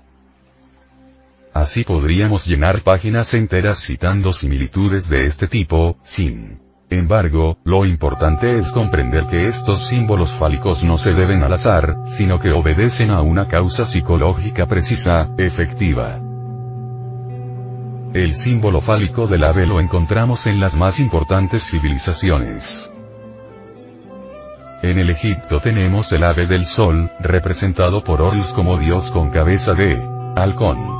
Así podríamos llenar páginas enteras citando similitudes de este tipo, sin embargo, lo importante es comprender que estos símbolos fálicos no se deben al azar, sino que obedecen a una causa psicológica precisa, efectiva. El símbolo fálico del ave lo encontramos en las más importantes civilizaciones. En el Egipto tenemos el ave del sol, representado por Horus como dios con cabeza de halcón.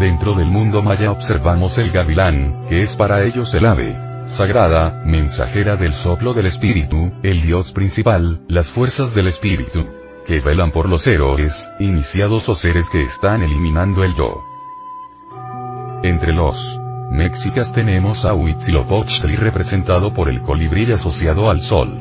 Dentro del mundo maya observamos el gavilán, que es para ellos el ave sagrada, mensajera del soplo del espíritu, el dios principal, las fuerzas del espíritu, que velan por los héroes, iniciados o seres que están eliminando el yo. Entre los Méxicas tenemos a Huitzilopochtli representado por el colibrí asociado al sol.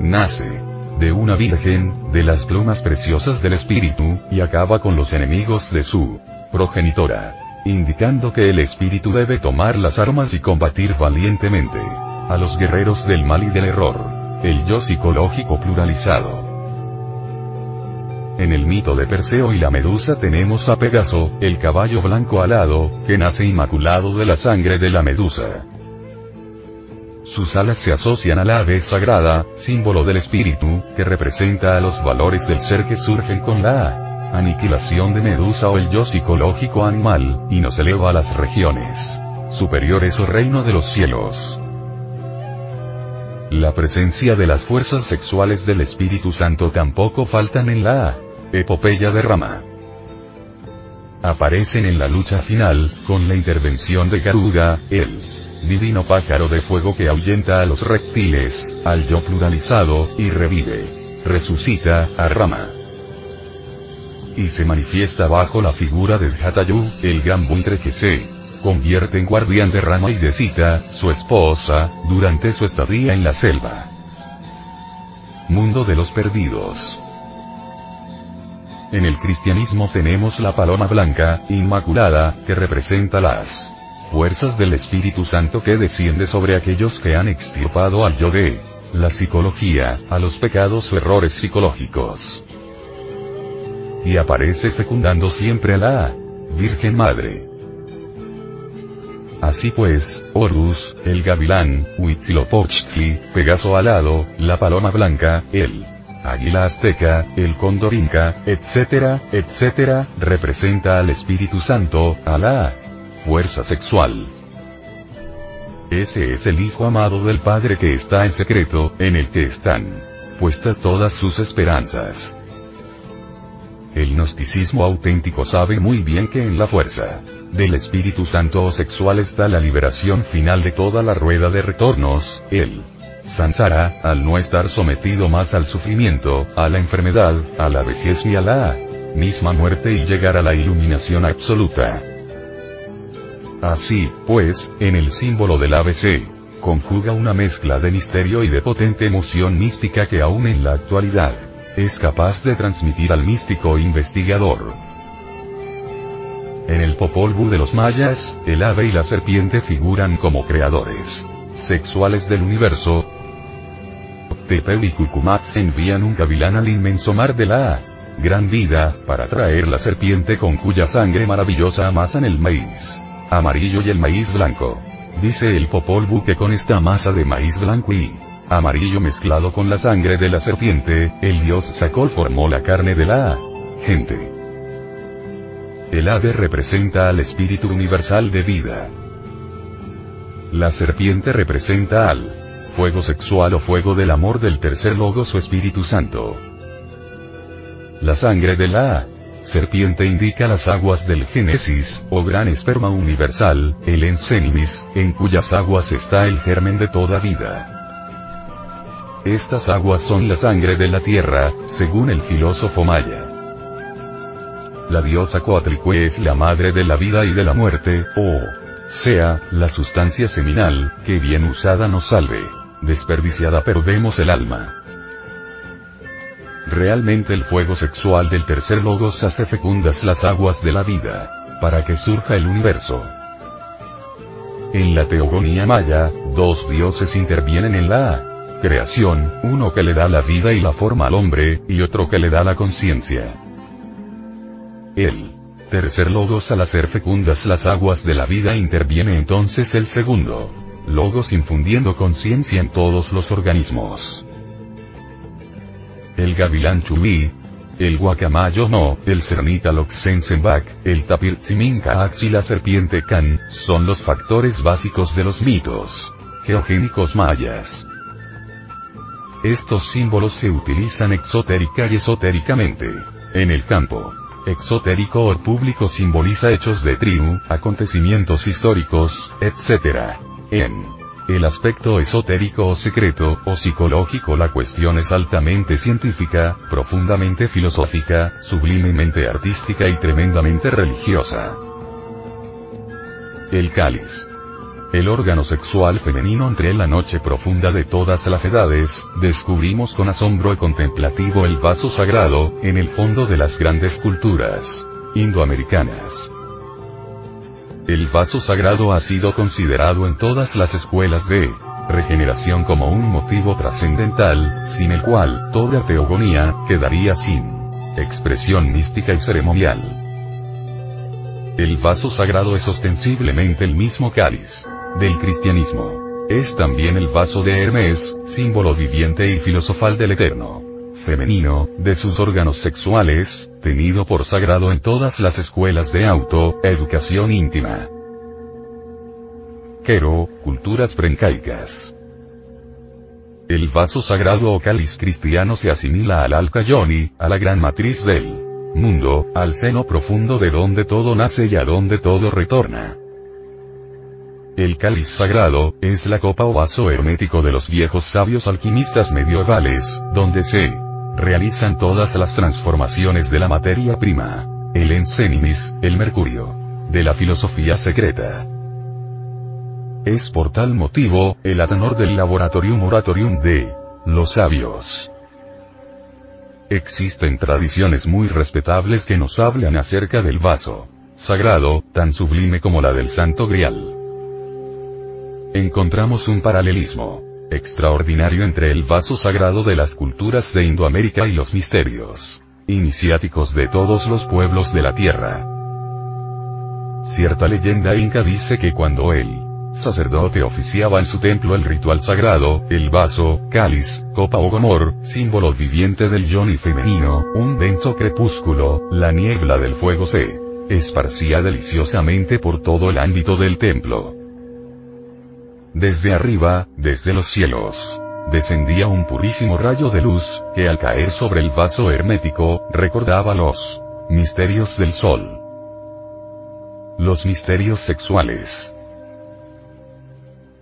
Nace de una virgen, de las plumas preciosas del espíritu, y acaba con los enemigos de su progenitora. Indicando que el espíritu debe tomar las armas y combatir valientemente a los guerreros del mal y del error. El yo psicológico pluralizado. En el mito de Perseo y la Medusa tenemos a Pegaso, el caballo blanco alado, que nace inmaculado de la sangre de la Medusa. Sus alas se asocian al ave sagrada, símbolo del espíritu, que representa a los valores del ser que surgen con la aniquilación de Medusa o el yo psicológico animal, y nos eleva a las regiones superiores o reino de los cielos. La presencia de las fuerzas sexuales del Espíritu Santo tampoco faltan en la epopeya de Rama. Aparecen en la lucha final, con la intervención de Garuda, el divino pájaro de fuego que ahuyenta a los reptiles, al yo pluralizado, y revive, resucita, a Rama. Y se manifiesta bajo la figura de Jatayu, el gran buitre que se convierte en guardián de Rama y de Sita, su esposa, durante su estadía en la selva. Mundo de los perdidos. En el cristianismo tenemos la paloma blanca, inmaculada, que representa las fuerzas del Espíritu Santo que desciende sobre aquellos que han extirpado al yo de la psicología, a los pecados o errores psicológicos. Y aparece fecundando siempre a la Virgen Madre. Así pues, Horus, el gavilán, Huitzilopochtli, Pegaso alado, la paloma blanca, el águila azteca, el cóndor inca, etcétera, etcétera, representa al Espíritu Santo, a la fuerza sexual. Ese es el Hijo amado del Padre que está en secreto, en el que están puestas todas sus esperanzas. El gnosticismo auténtico sabe muy bien que en la fuerza del Espíritu Santo o sexual está la liberación final de toda la rueda de retornos, el Sansara, al no estar sometido más al sufrimiento, a la enfermedad, a la vejez y a la misma muerte y llegar a la iluminación absoluta. Así, pues, en el símbolo del ABC, conjuga una mezcla de misterio y de potente emoción mística que aún en la actualidad, es capaz de transmitir al místico investigador. En el Popol Vuh de los mayas, el ave y la serpiente figuran como creadores sexuales del universo, Tepeu y Cucumat se envían un gavilán al inmenso mar de la gran vida, para traer la serpiente con cuya sangre maravillosa amasan el maíz amarillo y el maíz blanco. Dice el Popol Vuh que con esta masa de maíz blanco y amarillo mezclado con la sangre de la serpiente, el dios Sakol formó la carne de la gente. El ave representa al espíritu universal de vida. La serpiente representa al fuego sexual o fuego del amor del tercer logos o Espíritu Santo. La sangre de la serpiente indica las aguas del Génesis, o gran esperma universal, el Ensenimis, en cuyas aguas está el germen de toda vida. Estas aguas son la sangre de la tierra, según el filósofo maya. La diosa Coatlicue es la madre de la vida y de la muerte, o sea, la sustancia seminal, que bien usada nos salve. Desperdiciada perdemos el alma. Realmente el fuego sexual del tercer logos hace fecundas las aguas de la vida, para que surja el universo. En la teogonía maya, dos dioses intervienen en la creación, uno que le da la vida y la forma al hombre, y otro que le da la conciencia. El tercer logos al hacer fecundas las aguas de la vida interviene entonces el segundo logos infundiendo conciencia en todos los organismos. El gavilán chumí, el guacamayo no, el cernitaloxensenbak, el tapirtzimincax y la serpiente can, son los factores básicos de los mitos geogénicos mayas. Estos símbolos se utilizan exotérica y esotéricamente. En el campo exotérico o público simboliza hechos de tribu, acontecimientos históricos, etc. En el aspecto esotérico o secreto, o psicológico la cuestión es altamente científica, profundamente filosófica, sublimemente artística y tremendamente religiosa. El cáliz. El órgano sexual femenino entre la noche profunda de todas las edades, descubrimos con asombro y contemplativo el vaso sagrado, en el fondo de las grandes culturas indoamericanas. El vaso sagrado ha sido considerado en todas las escuelas de regeneración como un motivo trascendental, sin el cual toda teogonía quedaría sin expresión mística y ceremonial. El vaso sagrado es ostensiblemente el mismo cáliz del cristianismo. Es también el vaso de Hermes, símbolo viviente y filosofal del Eterno femenino, de sus órganos sexuales, tenido por sagrado en todas las escuelas de auto, educación íntima. Quero, culturas prencaicas. El vaso sagrado o cáliz cristiano se asimila al Alcayoni, a la gran matriz del mundo, al seno profundo de donde todo nace y a donde todo retorna. El cáliz sagrado, es la copa o vaso hermético de los viejos sabios alquimistas medievales, donde se realizan todas las transformaciones de la materia prima. El enseninis, el mercurio. De la filosofía secreta. Es por tal motivo, el atenor del Laboratorium Oratorium de los sabios. Existen tradiciones muy respetables que nos hablan acerca del vaso sagrado, tan sublime como la del Santo Grial. Encontramos un paralelismo extraordinario entre el vaso sagrado de las culturas de Indoamérica y los misterios iniciáticos de todos los pueblos de la tierra. Cierta leyenda inca dice que cuando el sacerdote oficiaba en su templo el ritual sagrado, el vaso, cáliz, copa o gomor, símbolo viviente del yoni femenino, un denso crepúsculo, la niebla del fuego se esparcía deliciosamente por todo el ámbito del templo. Desde arriba, desde los cielos, descendía un purísimo rayo de luz, que al caer sobre el vaso hermético, recordaba los misterios del sol. Los misterios sexuales.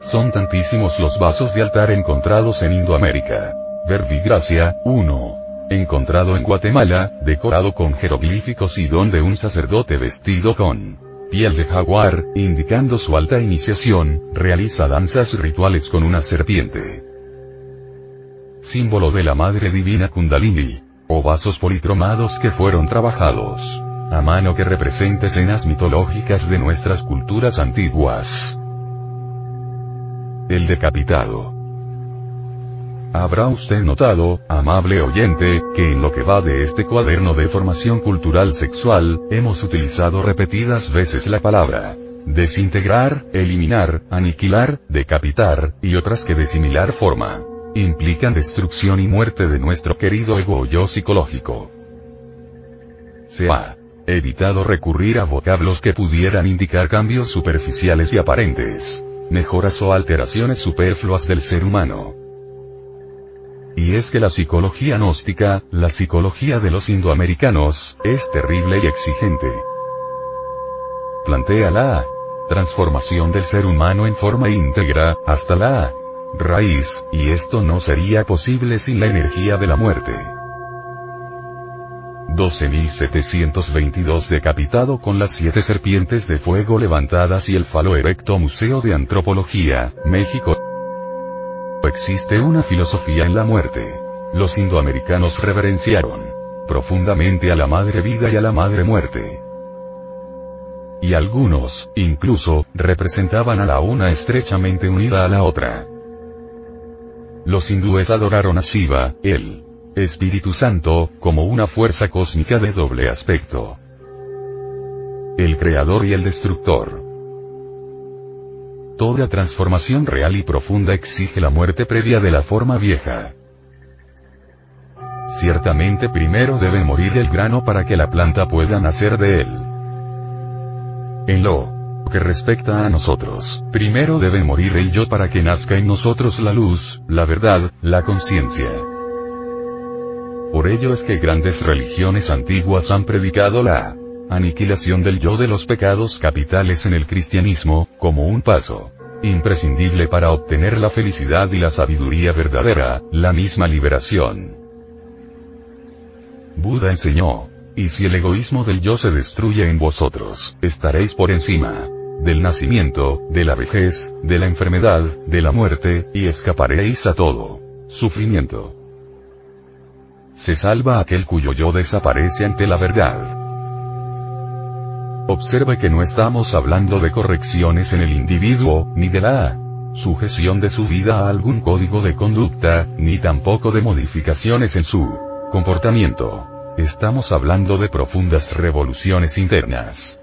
Son tantísimos los vasos de altar encontrados en Indoamérica. Verbigracia, 1. Encontrado en Guatemala, decorado con jeroglíficos y donde un sacerdote vestido con piel de jaguar, indicando su alta iniciación, realiza danzas rituales con una serpiente. Símbolo de la Madre Divina Kundalini. O vasos policromados que fueron trabajados. A mano que representa escenas mitológicas de nuestras culturas antiguas. El decapitado. Habrá usted notado, amable oyente, que en lo que va de este cuaderno de formación cultural sexual, hemos utilizado repetidas veces la palabra desintegrar, eliminar, aniquilar, decapitar, y otras que de similar forma implican destrucción y muerte de nuestro querido ego yo psicológico. Se ha evitado recurrir a vocablos que pudieran indicar cambios superficiales y aparentes, mejoras o alteraciones superfluas del ser humano. Y es que la psicología gnóstica, la psicología de los indoamericanos, es terrible y exigente. Plantea la transformación del ser humano en forma íntegra, hasta la raíz, y esto no sería posible sin la energía de la muerte. 12.722 decapitado con las siete serpientes de fuego levantadas y el falo erecto Museo de Antropología, México Existe una filosofía en la muerte. Los indoamericanos reverenciaron profundamente a la madre vida y a la madre muerte. Y algunos, incluso, representaban a la una estrechamente unida a la otra. Los hindúes adoraron a Shiva, el Espíritu Santo, como una fuerza cósmica de doble aspecto. El creador y el destructor. Toda transformación real y profunda exige la muerte previa de la forma vieja. Ciertamente primero debe morir el grano para que la planta pueda nacer de él. En lo que respecta a nosotros, primero debe morir el yo para que nazca en nosotros la luz, la verdad, la conciencia. Por ello es que grandes religiones antiguas han predicado la aniquilación del yo de los pecados capitales en el cristianismo, como un paso imprescindible para obtener la felicidad y la sabiduría verdadera, la misma liberación. Buda enseñó, y si el egoísmo del yo se destruye en vosotros, estaréis por encima del nacimiento, de la vejez, de la enfermedad, de la muerte, y escaparéis a todo sufrimiento. Se salva aquel cuyo yo desaparece ante la verdad. Observe que no estamos hablando de correcciones en el individuo, ni de la sujeción de su vida a algún código de conducta, ni tampoco de modificaciones en su comportamiento. Estamos hablando de profundas revoluciones internas.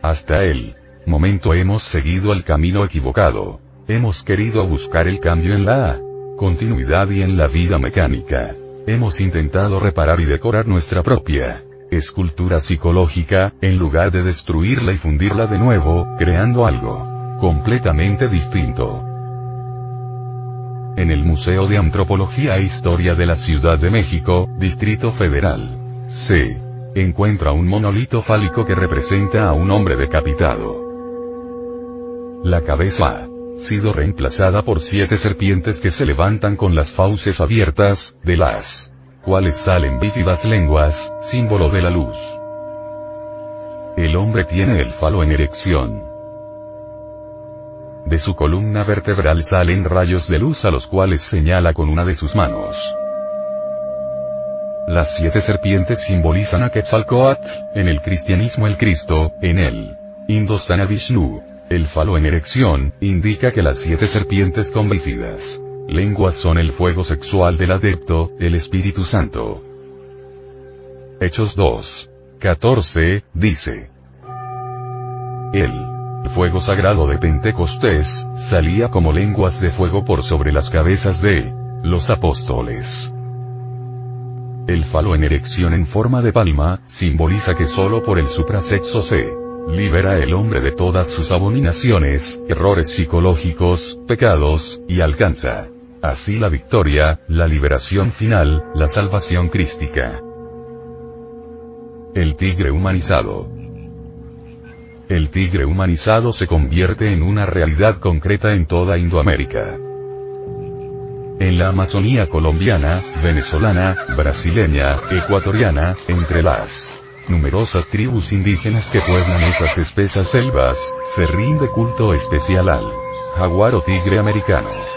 Hasta el momento hemos seguido el camino equivocado. Hemos querido buscar el cambio en la continuidad y en la vida mecánica. Hemos intentado reparar y decorar nuestra propia escultura psicológica, en lugar de destruirla y fundirla de nuevo, creando algo completamente distinto. En el Museo de Antropología e Historia de la Ciudad de México, Distrito Federal, se encuentra un monolito fálico que representa a un hombre decapitado. La cabeza ha sido reemplazada por siete serpientes que se levantan con las fauces abiertas, de las cuales salen vívidas lenguas, símbolo de la luz. El hombre tiene el falo en erección. De su columna vertebral salen rayos de luz a los cuales señala con una de sus manos. Las siete serpientes simbolizan a Quetzalcoatl, en el cristianismo el Cristo, en el Hindostana Vishnu. El falo en erección, indica que las siete serpientes con vívidas lenguas son el fuego sexual del adepto, el Espíritu Santo. Hechos 2. 14, dice. El fuego sagrado de Pentecostés, salía como lenguas de fuego por sobre las cabezas de los apóstoles. El falo en erección en forma de palma, simboliza que solo por el suprasexo se libera el hombre de todas sus abominaciones, errores psicológicos, pecados, y alcanza Así la victoria, la liberación final, la salvación crística. El tigre humanizado. El tigre humanizado se convierte en una realidad concreta en toda Indoamérica. En la Amazonía colombiana, venezolana, brasileña, ecuatoriana, entre las numerosas tribus indígenas que pueblan esas espesas selvas, se rinde culto especial al jaguar o tigre americano.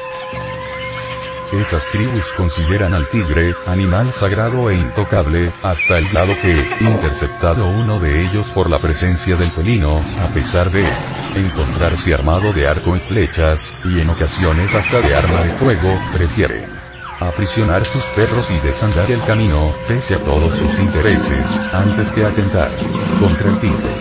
Esas tribus consideran al tigre, animal sagrado e intocable, hasta el lado que, interceptado uno de ellos por la presencia del felino, a pesar de encontrarse armado de arco y flechas, y en ocasiones hasta de arma de fuego, prefieren aprisionar sus perros y desandar el camino, pese a todos sus intereses, antes que atentar contra el tigre.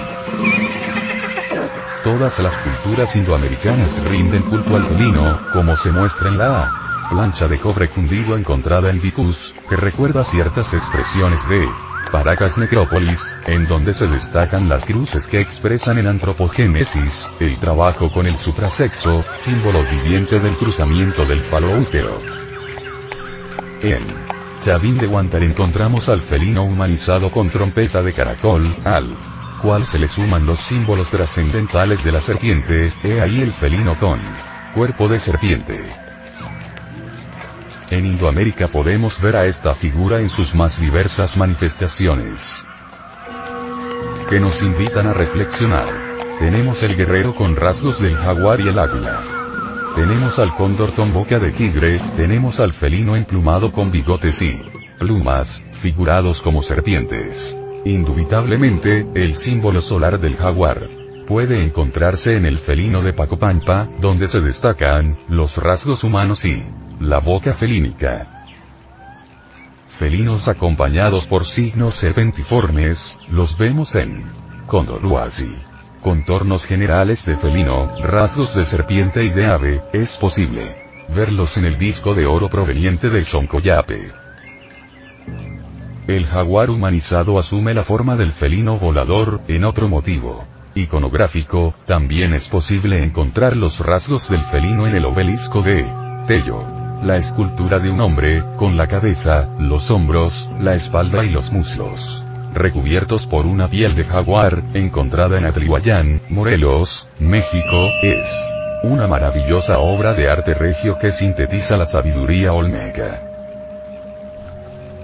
Todas las culturas indoamericanas rinden culto al felino, como se muestra en la plancha de cobre fundido encontrada en Vicus, que recuerda ciertas expresiones de Paracas Necrópolis, en donde se destacan las cruces que expresan en antropogénesis, el trabajo con el suprasexo, símbolo viviente del cruzamiento del falo útero. En Chavín de Guantar encontramos al felino humanizado con trompeta de caracol, al cual se le suman los símbolos trascendentales de la serpiente, he ahí el felino con cuerpo de serpiente. En Indoamérica podemos ver a esta figura en sus más diversas manifestaciones. Que nos invitan a reflexionar. Tenemos el guerrero con rasgos del jaguar y el águila. Tenemos al cóndor con boca de tigre, tenemos al felino emplumado con bigotes y plumas, figurados como serpientes. Indubitablemente, el símbolo solar del jaguar puede encontrarse en el felino de Pacopampa, donde se destacan los rasgos humanos y la boca felínica. Felinos acompañados por signos serpentiformes, los vemos en Condorhuasi. Contornos generales de felino, rasgos de serpiente y de ave, es posible verlos en el disco de oro proveniente del Choncoyape. El jaguar humanizado asume la forma del felino volador, en otro motivo iconográfico, también es posible encontrar los rasgos del felino en el obelisco de Tello la escultura de un hombre, con la cabeza, los hombros, la espalda y los muslos recubiertos por una piel de jaguar, encontrada en Atlihuayán, Morelos, México, es una maravillosa obra de arte regio que sintetiza la sabiduría olmeca.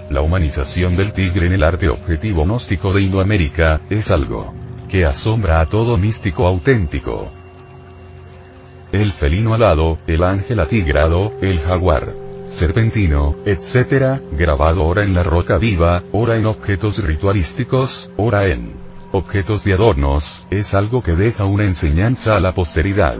La humanización del tigre en el arte objetivo gnóstico de Indoamérica, es algo que asombra a todo místico auténtico. El felino alado, el ángel atigrado, el jaguar, serpentino, etc., grabado ora en la roca viva, ora en objetos ritualísticos, ora en objetos de adornos, es algo que deja una enseñanza a la posteridad.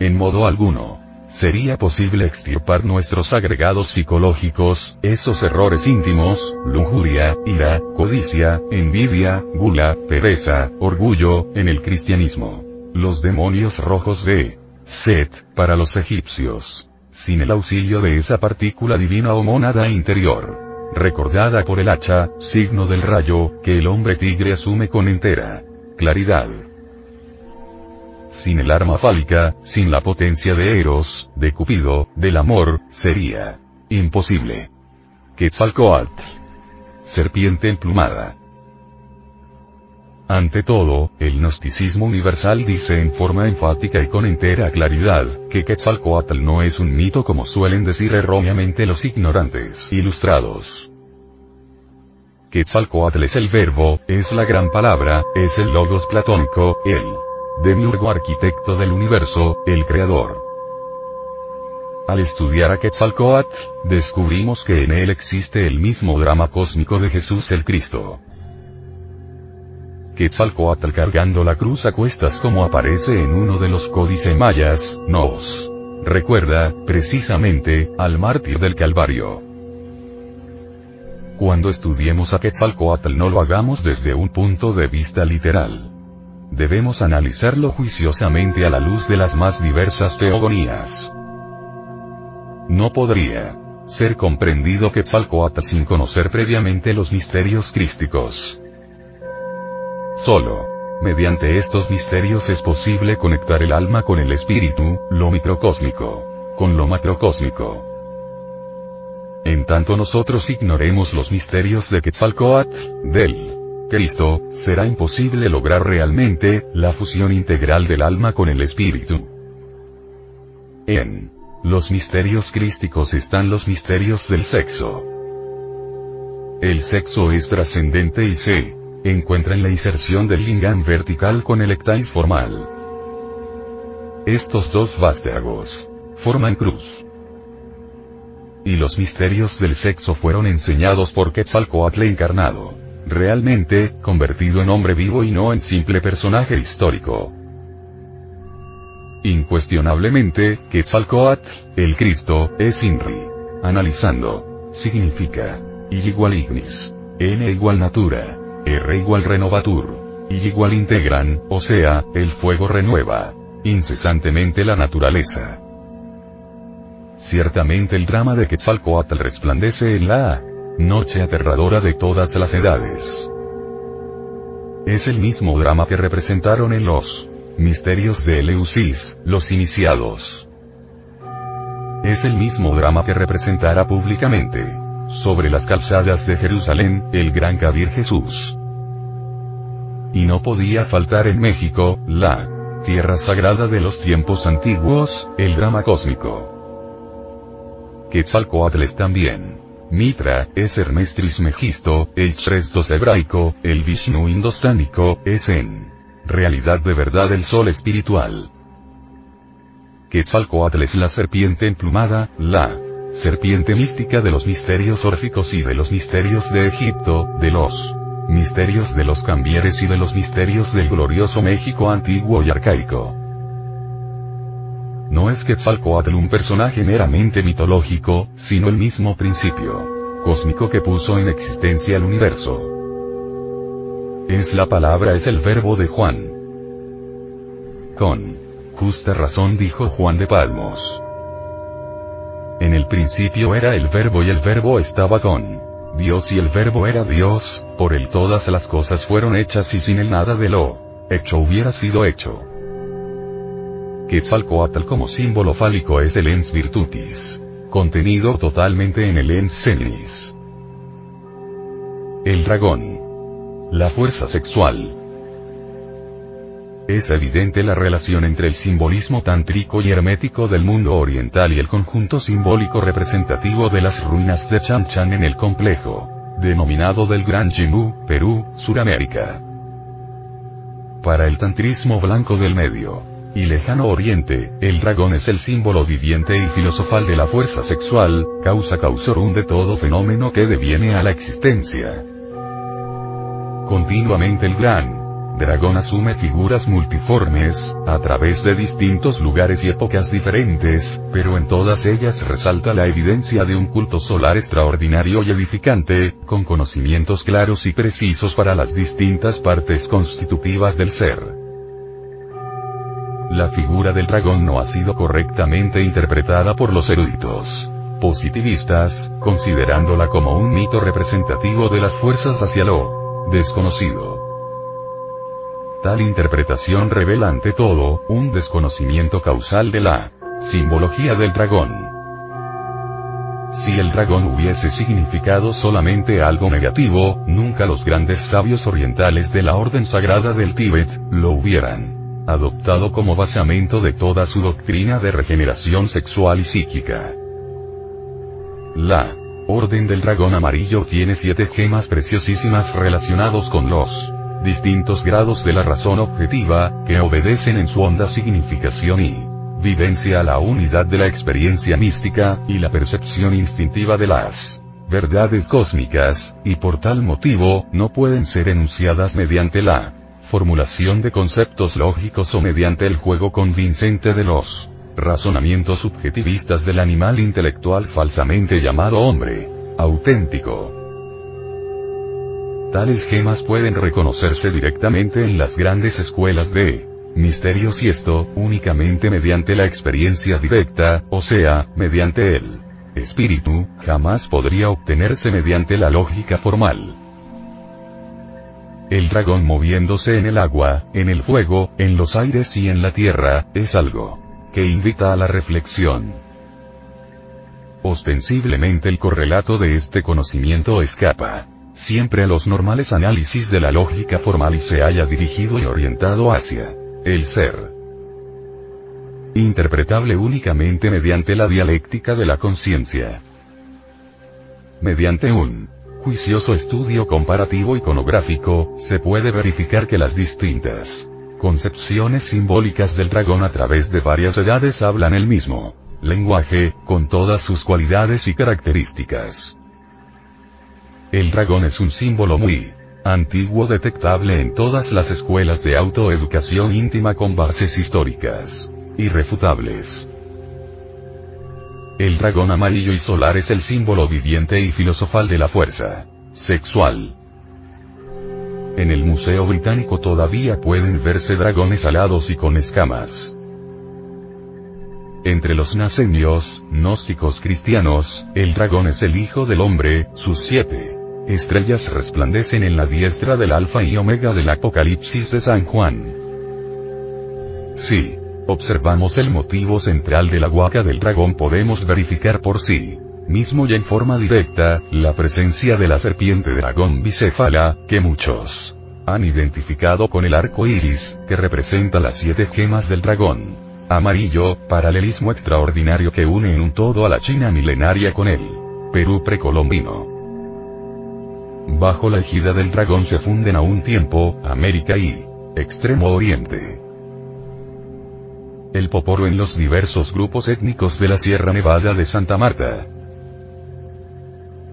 En modo alguno sería posible extirpar nuestros agregados psicológicos, esos errores íntimos, lujuria, ira, codicia, envidia, gula, pereza, orgullo, en el cristianismo. Los demonios rojos de Set, para los egipcios. Sin el auxilio de esa partícula divina o mónada interior. Recordada por el hacha, signo del rayo, que el hombre tigre asume con entera claridad sin el arma fálica, sin la potencia de Eros, de Cupido, del amor, sería imposible. Quetzalcoatl. Serpiente emplumada. Ante todo, el gnosticismo universal dice en forma enfática y con entera claridad, que Quetzalcoatl no es un mito como suelen decir erróneamente los ignorantes ilustrados. Quetzalcoatl es el verbo, es la gran palabra, es el logos platónico, el demiurgo arquitecto del universo, el creador. Al estudiar a Quetzalcoatl, descubrimos que en él existe el mismo drama cósmico de Jesús el Cristo. Quetzalcoatl cargando la cruz a cuestas como aparece en uno de los códices mayas, nos recuerda, precisamente, al mártir del Calvario. Cuando estudiemos a Quetzalcoatl no lo hagamos desde un punto de vista literal debemos analizarlo juiciosamente a la luz de las más diversas teogonías. No podría ser comprendido que Quetzalcoatl sin conocer previamente los misterios crísticos. Solo, mediante estos misterios es posible conectar el alma con el espíritu, lo microcósmico, con lo macrocósmico. En tanto nosotros ignoremos los misterios de Quetzalcoatl, del Cristo, será imposible lograr realmente, la fusión integral del alma con el espíritu. En los misterios crísticos están los misterios del sexo. El sexo es trascendente y se encuentra en la inserción del lingam vertical con el ectais formal. Estos dos vástagos forman cruz. Y los misterios del sexo fueron enseñados por Quetzalcoatl encarnado realmente, convertido en hombre vivo y no en simple personaje histórico. Incuestionablemente, Quetzalcoatl, el Cristo, es INRI. Analizando. Significa. Y igual ignis. N igual natura. R igual renovatur. Y igual integran, o sea, el fuego renueva. Incesantemente la naturaleza. Ciertamente el drama de Quetzalcoatl resplandece en la Noche aterradora de todas las edades. Es el mismo drama que representaron en los misterios de Eleusis, los iniciados. Es el mismo drama que representará públicamente, sobre las calzadas de Jerusalén, el gran Kabir Jesús. Y no podía faltar en México, la tierra sagrada de los tiempos antiguos, el drama cósmico. Quetzalcoatl es también Mitra, es Hermes Trismegisto, el Chrestos hebraico, el Vishnu indostánico, es en realidad de verdad el sol espiritual. Quetzalcoatl es la serpiente emplumada, la serpiente mística de los misterios órficos y de los misterios de Egipto, de los misterios de los cambieres y de los misterios del glorioso México antiguo y arcaico. No es Quetzalcoatl un personaje meramente mitológico, sino el mismo principio cósmico que puso en existencia el universo. Es la palabra, es el verbo de Juan. Con justa razón dijo Juan de Palmos. En el principio era el verbo y el verbo estaba con Dios y el verbo era Dios, por él todas las cosas fueron hechas y sin él nada de lo hecho hubiera sido hecho. Quetzalcoatl como símbolo fálico es el ens virtutis. Contenido totalmente en el ens senis. El dragón. La fuerza sexual. Es evidente la relación entre el simbolismo tántrico y hermético del mundo oriental y el conjunto simbólico representativo de las ruinas de Chan Chan en el complejo, denominado del Gran Jimú, Perú, Suramérica. Para el tantrismo blanco del medio y lejano oriente, el dragón es el símbolo viviente y filosofal de la fuerza sexual, causa causorum de todo fenómeno que deviene a la existencia. Continuamente el gran dragón asume figuras multiformes, a través de distintos lugares y épocas diferentes, pero en todas ellas resalta la evidencia de un culto solar extraordinario y edificante, con conocimientos claros y precisos para las distintas partes constitutivas del ser. La figura del dragón no ha sido correctamente interpretada por los eruditos positivistas, considerándola como un mito representativo de las fuerzas hacia lo desconocido. Tal interpretación revela ante todo, un desconocimiento causal de la simbología del dragón. Si el dragón hubiese significado solamente algo negativo, nunca los grandes sabios orientales de la Orden Sagrada del Tíbet, lo hubieran adoptado como basamento de toda su doctrina de regeneración sexual y psíquica. La Orden del Dragón Amarillo tiene siete gemas preciosísimas relacionados con los distintos grados de la razón objetiva, que obedecen en su honda significación y vivencia a la unidad de la experiencia mística, y la percepción instintiva de las verdades cósmicas, y por tal motivo, no pueden ser enunciadas mediante la formulación de conceptos lógicos o mediante el juego convincente de los razonamientos subjetivistas del animal intelectual falsamente llamado hombre auténtico. Tales gemas pueden reconocerse directamente en las grandes escuelas de misterios y esto, únicamente mediante la experiencia directa, o sea, mediante el espíritu, jamás podría obtenerse mediante la lógica formal. El dragón moviéndose en el agua, en el fuego, en los aires y en la tierra, es algo que invita a la reflexión. Ostensiblemente el correlato de este conocimiento escapa siempre a los normales análisis de la lógica formal y se haya dirigido y orientado hacia el ser. Interpretable únicamente mediante la dialéctica de la conciencia. Mediante un juicioso estudio comparativo iconográfico, se puede verificar que las distintas concepciones simbólicas del dragón a través de varias edades hablan el mismo lenguaje, con todas sus cualidades y características. El dragón es un símbolo muy antiguo detectable en todas las escuelas de autoeducación íntima con bases históricas irrefutables. El dragón amarillo y solar es el símbolo viviente y filosofal de la fuerza sexual. En el Museo Británico todavía pueden verse dragones alados y con escamas. Entre los nasenios, gnósticos cristianos, el dragón es el hijo del hombre, sus siete Estrellas resplandecen en la diestra del Alfa y Omega del Apocalipsis de San Juan. Si observamos el motivo central de la huaca del dragón podemos verificar por sí mismo y en forma directa, la presencia de la serpiente dragón bicéfala, que muchos han identificado con el arco iris, que representa las siete gemas del dragón. Amarillo, paralelismo extraordinario que une en un todo a la China milenaria con el Perú precolombino. Bajo la ejida del dragón se funden a un tiempo, América y Extremo Oriente. El poporo en los diversos grupos étnicos de la Sierra Nevada de Santa Marta.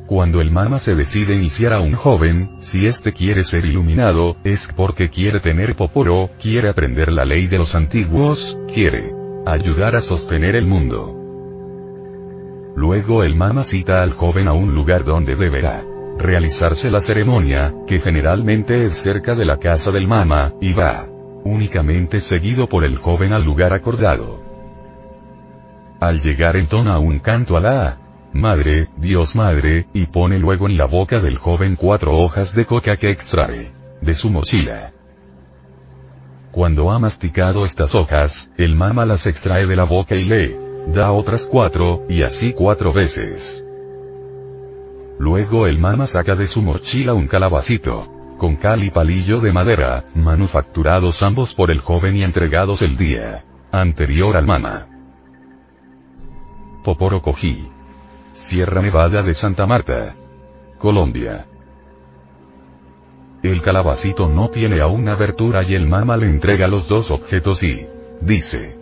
Cuando el mama se decide iniciar a un joven, si éste quiere ser iluminado, es porque quiere tener poporo, quiere aprender la ley de los antiguos, quiere ayudar a sostener el mundo. Luego el mama cita al joven a un lugar donde deberá realizarse la ceremonia, que generalmente es cerca de la casa del mama, y va únicamente seguido por el joven al lugar acordado. Al llegar entona un canto a la Madre, Dios Madre, y pone luego en la boca del joven cuatro hojas de coca que extrae de su mochila. Cuando ha masticado estas hojas, el mama las extrae de la boca y le da otras cuatro, y así cuatro veces. Luego el mama saca de su mochila un calabacito. Con cal y palillo de madera, manufacturados ambos por el joven y entregados el día anterior al mama. Poporo Cojí. Sierra Nevada de Santa Marta. Colombia. El calabacito no tiene aún abertura y el mama le entrega los dos objetos y dice.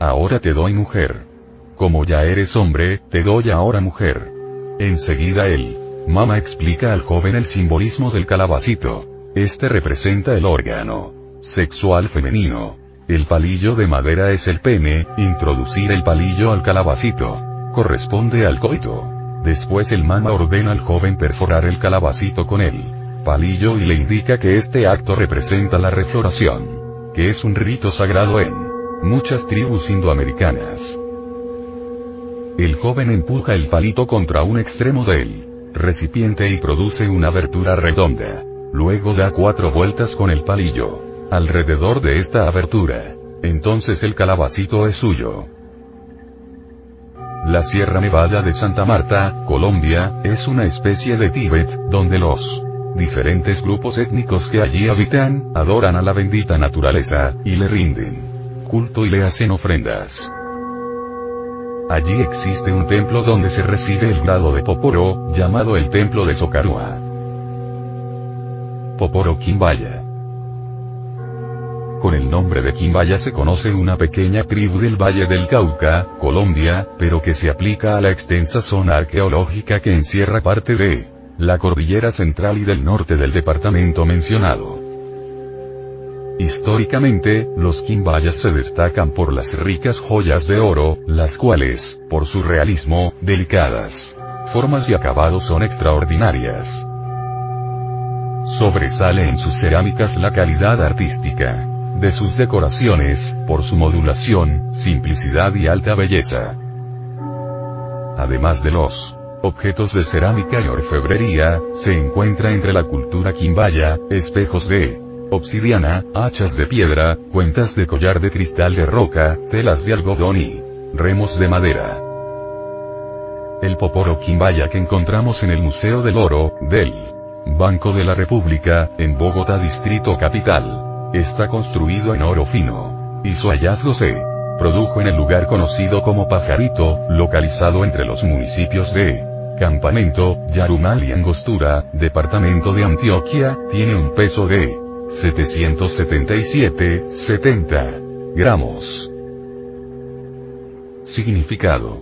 Ahora te doy mujer. Como ya eres hombre, te doy ahora mujer. Enseguida él. Mama explica al joven el simbolismo del calabacito. Este representa el órgano sexual femenino. El palillo de madera es el pene, introducir el palillo al calabacito. Corresponde al coito. Después el mama ordena al joven perforar el calabacito con el palillo y le indica que este acto representa la refloración. Que es un rito sagrado en muchas tribus indoamericanas. El joven empuja el palito contra un extremo del recipiente y produce una abertura redonda. Luego da cuatro vueltas con el palillo. Alrededor de esta abertura. Entonces el calabacito es suyo. La Sierra Nevada de Santa Marta, Colombia, es una especie de Tíbet, donde los diferentes grupos étnicos que allí habitan, adoran a la bendita naturaleza, y le rinden culto y le hacen ofrendas. Allí existe un templo donde se recibe el grado de Poporo, llamado el Templo de Socarua. Poporo Quimbaya. Con el nombre de Quimbaya se conoce una pequeña tribu del Valle del Cauca, Colombia, pero que se aplica a la extensa zona arqueológica que encierra parte de la cordillera central y del norte del departamento mencionado. Históricamente, los quimbayas se destacan por las ricas joyas de oro, las cuales, por su realismo, delicadas formas y acabados son extraordinarias. Sobresale en sus cerámicas la calidad artística de sus decoraciones, por su modulación, simplicidad y alta belleza. Además de los objetos de cerámica y orfebrería, se encuentra entre la cultura quimbaya, espejos de obsidiana, hachas de piedra, cuentas de collar de cristal de roca, telas de algodón y remos de madera. El Poporo Quimbaya que encontramos en el Museo del Oro, del Banco de la República, en Bogotá Distrito Capital, está construido en oro fino. Y su hallazgo se produjo en el lugar conocido como Pajarito, localizado entre los municipios de Campamento, Yarumal y Angostura, departamento de Antioquia, tiene un peso de 777, 70 gramos. Significado.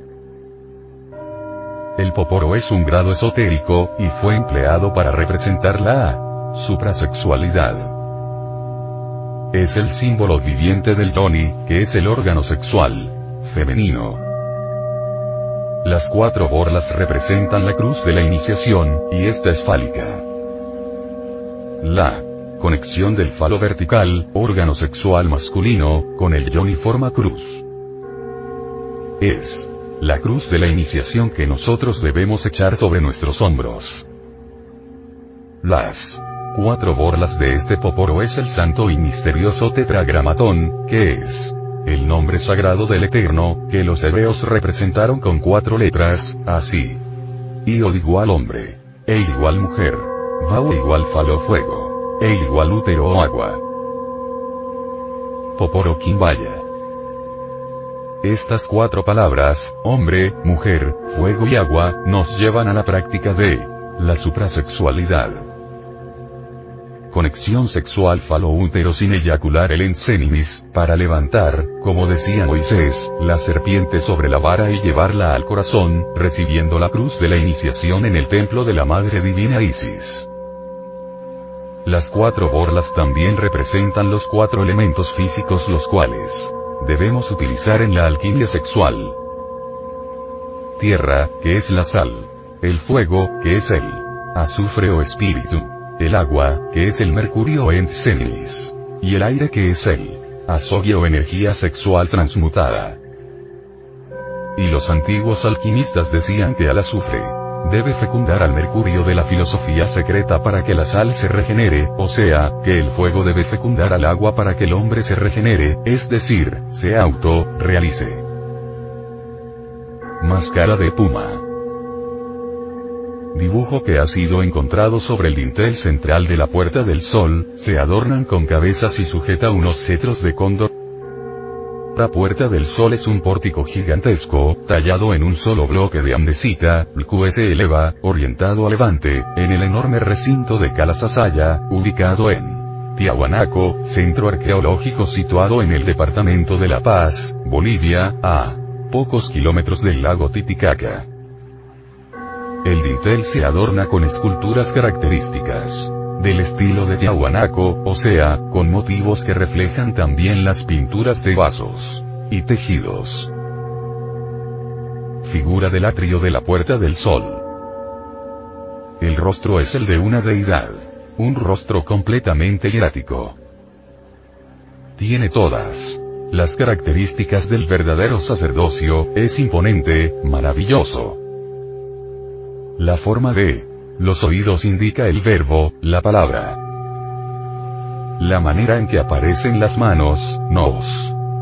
El poporo es un grado esotérico, y fue empleado para representar la suprasexualidad. Es el símbolo viviente del Toni, que es el órgano sexual femenino. Las cuatro borlas representan la cruz de la iniciación, y esta es fálica. La Conexión del falo vertical, órgano sexual masculino, con el y forma cruz. Es la cruz de la iniciación que nosotros debemos echar sobre nuestros hombros. Las cuatro borlas de este poporo es el santo y misterioso tetragramatón, que es el nombre sagrado del Eterno, que los hebreos representaron con cuatro letras, así. Iod igual hombre. E igual mujer. Vau igual falo fuego. E igual útero o agua. Poporo. Estas cuatro palabras, hombre, mujer, fuego y agua, nos llevan a la práctica de la suprasexualidad. Conexión sexual falo-útero sin eyacular el ensenimis, para levantar, como decía Moisés, la serpiente sobre la vara y llevarla al corazón, recibiendo la cruz de la iniciación en el templo de la Madre Divina Isis. Las cuatro borlas también representan los cuatro elementos físicos los cuales debemos utilizar en la alquimia sexual. Tierra, que es la sal. El fuego, que es el azufre o espíritu. El agua, que es el mercurio en senilis. Y el aire que es el azogio o energía sexual transmutada. Y los antiguos alquimistas decían que al azufre debe fecundar al mercurio de la filosofía secreta para que la sal se regenere, o sea, que el fuego debe fecundar al agua para que el hombre se regenere, es decir, se auto-realice. Máscara de puma. dibujo que ha sido encontrado sobre el dintel central de la Puerta del Sol, se adornan con cabezas y sujeta unos cetros de cóndor. La Puerta del Sol es un pórtico gigantesco, tallado en un solo bloque de andesita, el cual se eleva, orientado a levante, en el enorme recinto de Calasasaya, ubicado en Tiahuanaco, centro arqueológico situado en el departamento de La Paz, Bolivia, a pocos kilómetros del lago Titicaca. El dintel se adorna con esculturas características del estilo de Tiahuanaco, o sea, con motivos que reflejan también las pinturas de vasos y tejidos. Figura del atrio de la Puerta del Sol. El rostro es el de una deidad. Un rostro completamente hierático. Tiene todas las características del verdadero sacerdocio, es imponente, maravilloso. La forma de los oídos indica el verbo, la palabra. La manera en que aparecen las manos, nos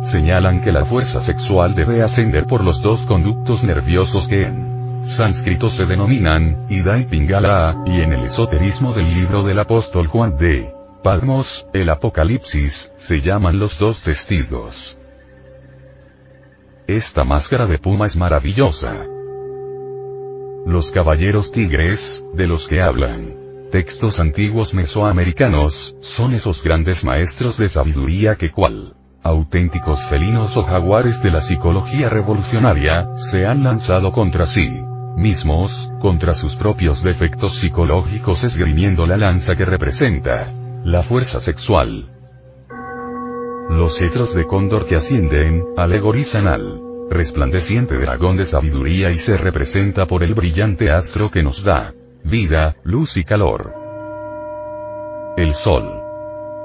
señalan que la fuerza sexual debe ascender por los dos conductos nerviosos que en sánscrito se denominan, Ida y Pingala, y en el esoterismo del libro del apóstol Juan de Palmos, el Apocalipsis, se llaman los dos testigos. Esta máscara de puma es maravillosa. Los caballeros tigres, de los que hablan textos antiguos mesoamericanos, son esos grandes maestros de sabiduría que cual auténticos felinos o jaguares de la psicología revolucionaria, se han lanzado contra sí mismos, contra sus propios defectos psicológicos esgrimiendo la lanza que representa la fuerza sexual. Los cetros de cóndor que ascienden, alegorizan al resplandeciente dragón de sabiduría y se representa por el brillante astro que nos da vida, luz y calor. El sol.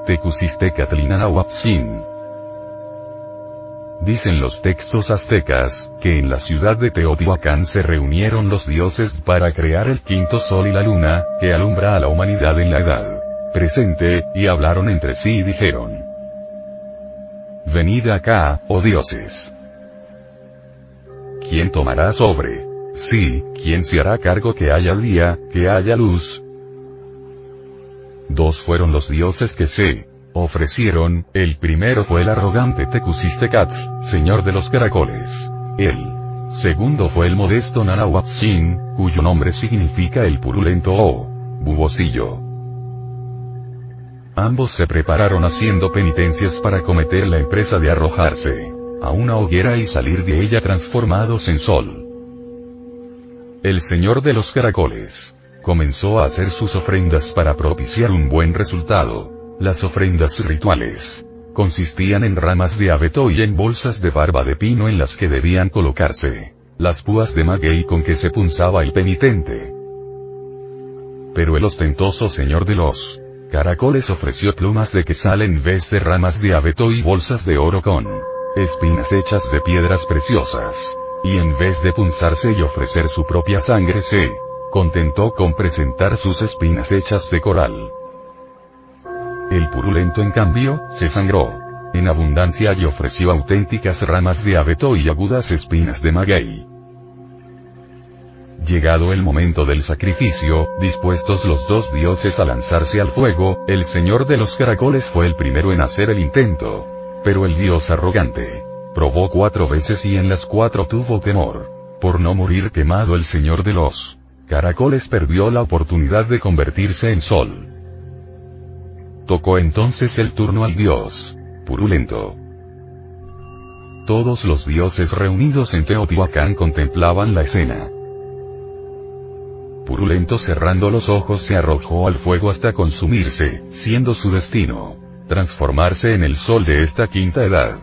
Tecusistecatlinanahuatzin. Dicen los textos aztecas, que en la ciudad de Teotihuacán se reunieron los dioses para crear el quinto sol y la luna, que alumbra a la humanidad en la edad presente, y hablaron entre sí y dijeron, Venid acá, oh dioses. ¿Quién tomará sobre? Sí, ¿quién se hará cargo que haya día, que haya luz? Dos fueron los dioses que se ofrecieron, el primero fue el arrogante Tecusistecatl, señor de los caracoles. El segundo fue el modesto Nanahuatzin, cuyo nombre significa el purulento o bubosillo. Ambos se prepararon haciendo penitencias para cometer la empresa de arrojarse a una hoguera y salir de ella transformados en sol. El señor de los caracoles comenzó a hacer sus ofrendas para propiciar un buen resultado. Las ofrendas rituales consistían en ramas de abeto y en bolsas de barba de pino en las que debían colocarse las púas de maguey con que se punzaba el penitente. Pero el ostentoso señor de los caracoles ofreció plumas de quesal en vez de ramas de abeto y bolsas de oro con espinas hechas de piedras preciosas. Y en vez de punzarse y ofrecer su propia sangre se contentó con presentar sus espinas hechas de coral. El purulento en cambio, se sangró en abundancia y ofreció auténticas ramas de abeto y agudas espinas de maguey. Llegado el momento del sacrificio, dispuestos los dos dioses a lanzarse al fuego, el señor de los caracoles fue el primero en hacer el intento. Pero el dios arrogante, probó cuatro veces y en las cuatro tuvo temor. Por no morir quemado el señor de los caracoles perdió la oportunidad de convertirse en sol. Tocó entonces el turno al dios, purulento. Todos los dioses reunidos en Teotihuacán contemplaban la escena. Purulento cerrando los ojos se arrojó al fuego hasta consumirse, siendo su destino transformarse en el sol de esta quinta edad.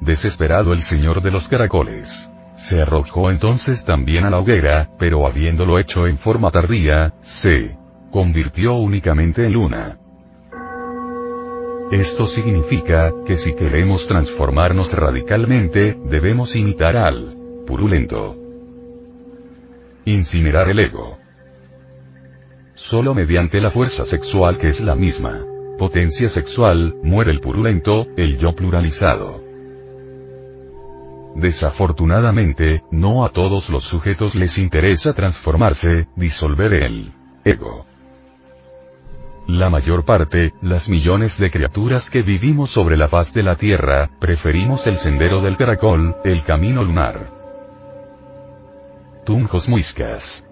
Desesperado el señor de los caracoles. Se arrojó entonces también a la hoguera, pero habiéndolo hecho en forma tardía, se convirtió únicamente en luna. Esto significa, que si queremos transformarnos radicalmente, debemos imitar al purulento. Incinerar el ego. Solo mediante la fuerza sexual que es la misma potencia sexual, muere el purulento, el yo pluralizado. Desafortunadamente, no a todos los sujetos les interesa transformarse, disolver el ego. La mayor parte, las millones de criaturas que vivimos sobre la faz de la Tierra, preferimos el sendero del caracol, el camino lunar. Tunjos Muiscas.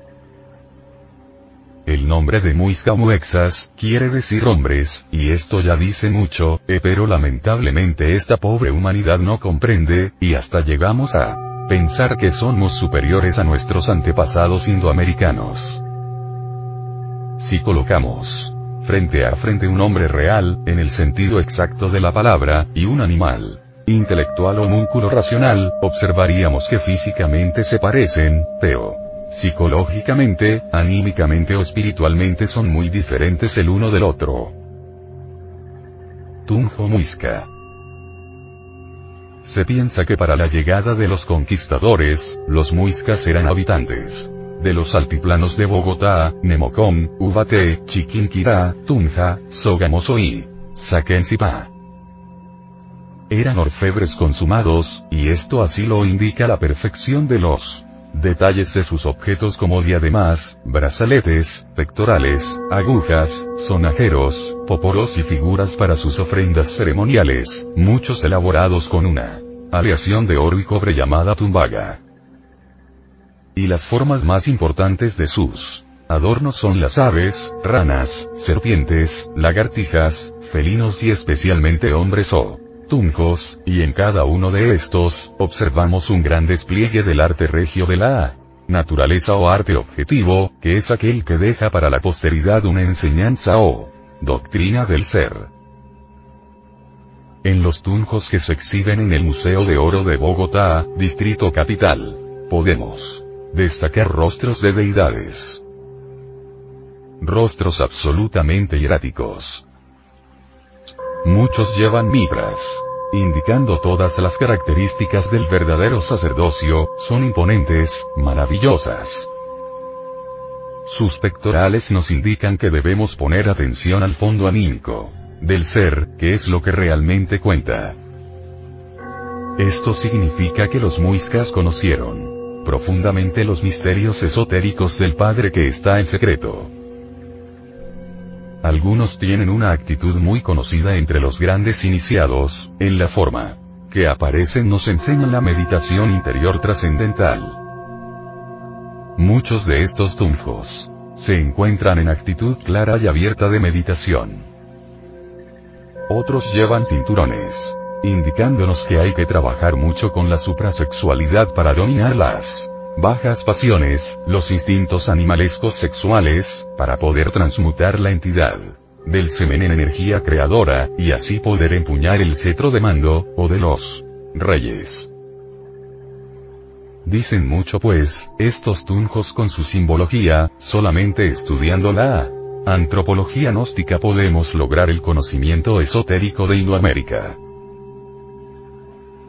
El nombre de Muisca Muexas, quiere decir hombres, y esto ya dice mucho, eh, pero lamentablemente esta pobre humanidad no comprende, y hasta llegamos a pensar que somos superiores a nuestros antepasados indoamericanos. Si colocamos frente a frente un hombre real, en el sentido exacto de la palabra, y un animal, intelectual o múnculo racional, observaríamos que físicamente se parecen, pero Psicológicamente, anímicamente o espiritualmente son muy diferentes el uno del otro. Tunjo Muisca. Se piensa que para la llegada de los conquistadores, los muiscas eran habitantes de los altiplanos de Bogotá, Nemocón, Ubaté, Chiquinquirá, Tunja, Sogamoso y Saquencipa. Eran orfebres consumados, y esto así lo indica la perfección de los Detalles de sus objetos como diademas, brazaletes, pectorales, agujas, sonajeros, poporos y figuras para sus ofrendas ceremoniales, muchos elaborados con una aleación de oro y cobre llamada tumbaga. Y las formas más importantes de sus adornos son las aves, ranas, serpientes, lagartijas, felinos y especialmente hombres o tunjos, y en cada uno de estos, observamos un gran despliegue del arte regio de la naturaleza o arte objetivo, que es aquel que deja para la posteridad una enseñanza o doctrina del ser. En los tunjos que se exhiben en el Museo de Oro de Bogotá, Distrito Capital, podemos destacar rostros de deidades. Rostros absolutamente hieráticos, Muchos llevan mitras. Indicando todas las características del verdadero sacerdocio, son imponentes, maravillosas. Sus pectorales nos indican que debemos poner atención al fondo anímico del ser, que es lo que realmente cuenta. Esto significa que los muiscas conocieron profundamente los misterios esotéricos del Padre que está en secreto. Algunos tienen una actitud muy conocida entre los grandes iniciados, en la forma que aparecen nos enseñan la meditación interior trascendental. Muchos de estos tunjos se encuentran en actitud clara y abierta de meditación. Otros llevan cinturones, indicándonos que hay que trabajar mucho con la suprasexualidad para dominarlas bajas pasiones, los instintos animalescos sexuales, para poder transmutar la entidad del semen en energía creadora, y así poder empuñar el cetro de mando, o de los reyes. Dicen mucho pues, estos tunjos con su simbología, solamente estudiando la antropología gnóstica podemos lograr el conocimiento esotérico de Indoamérica.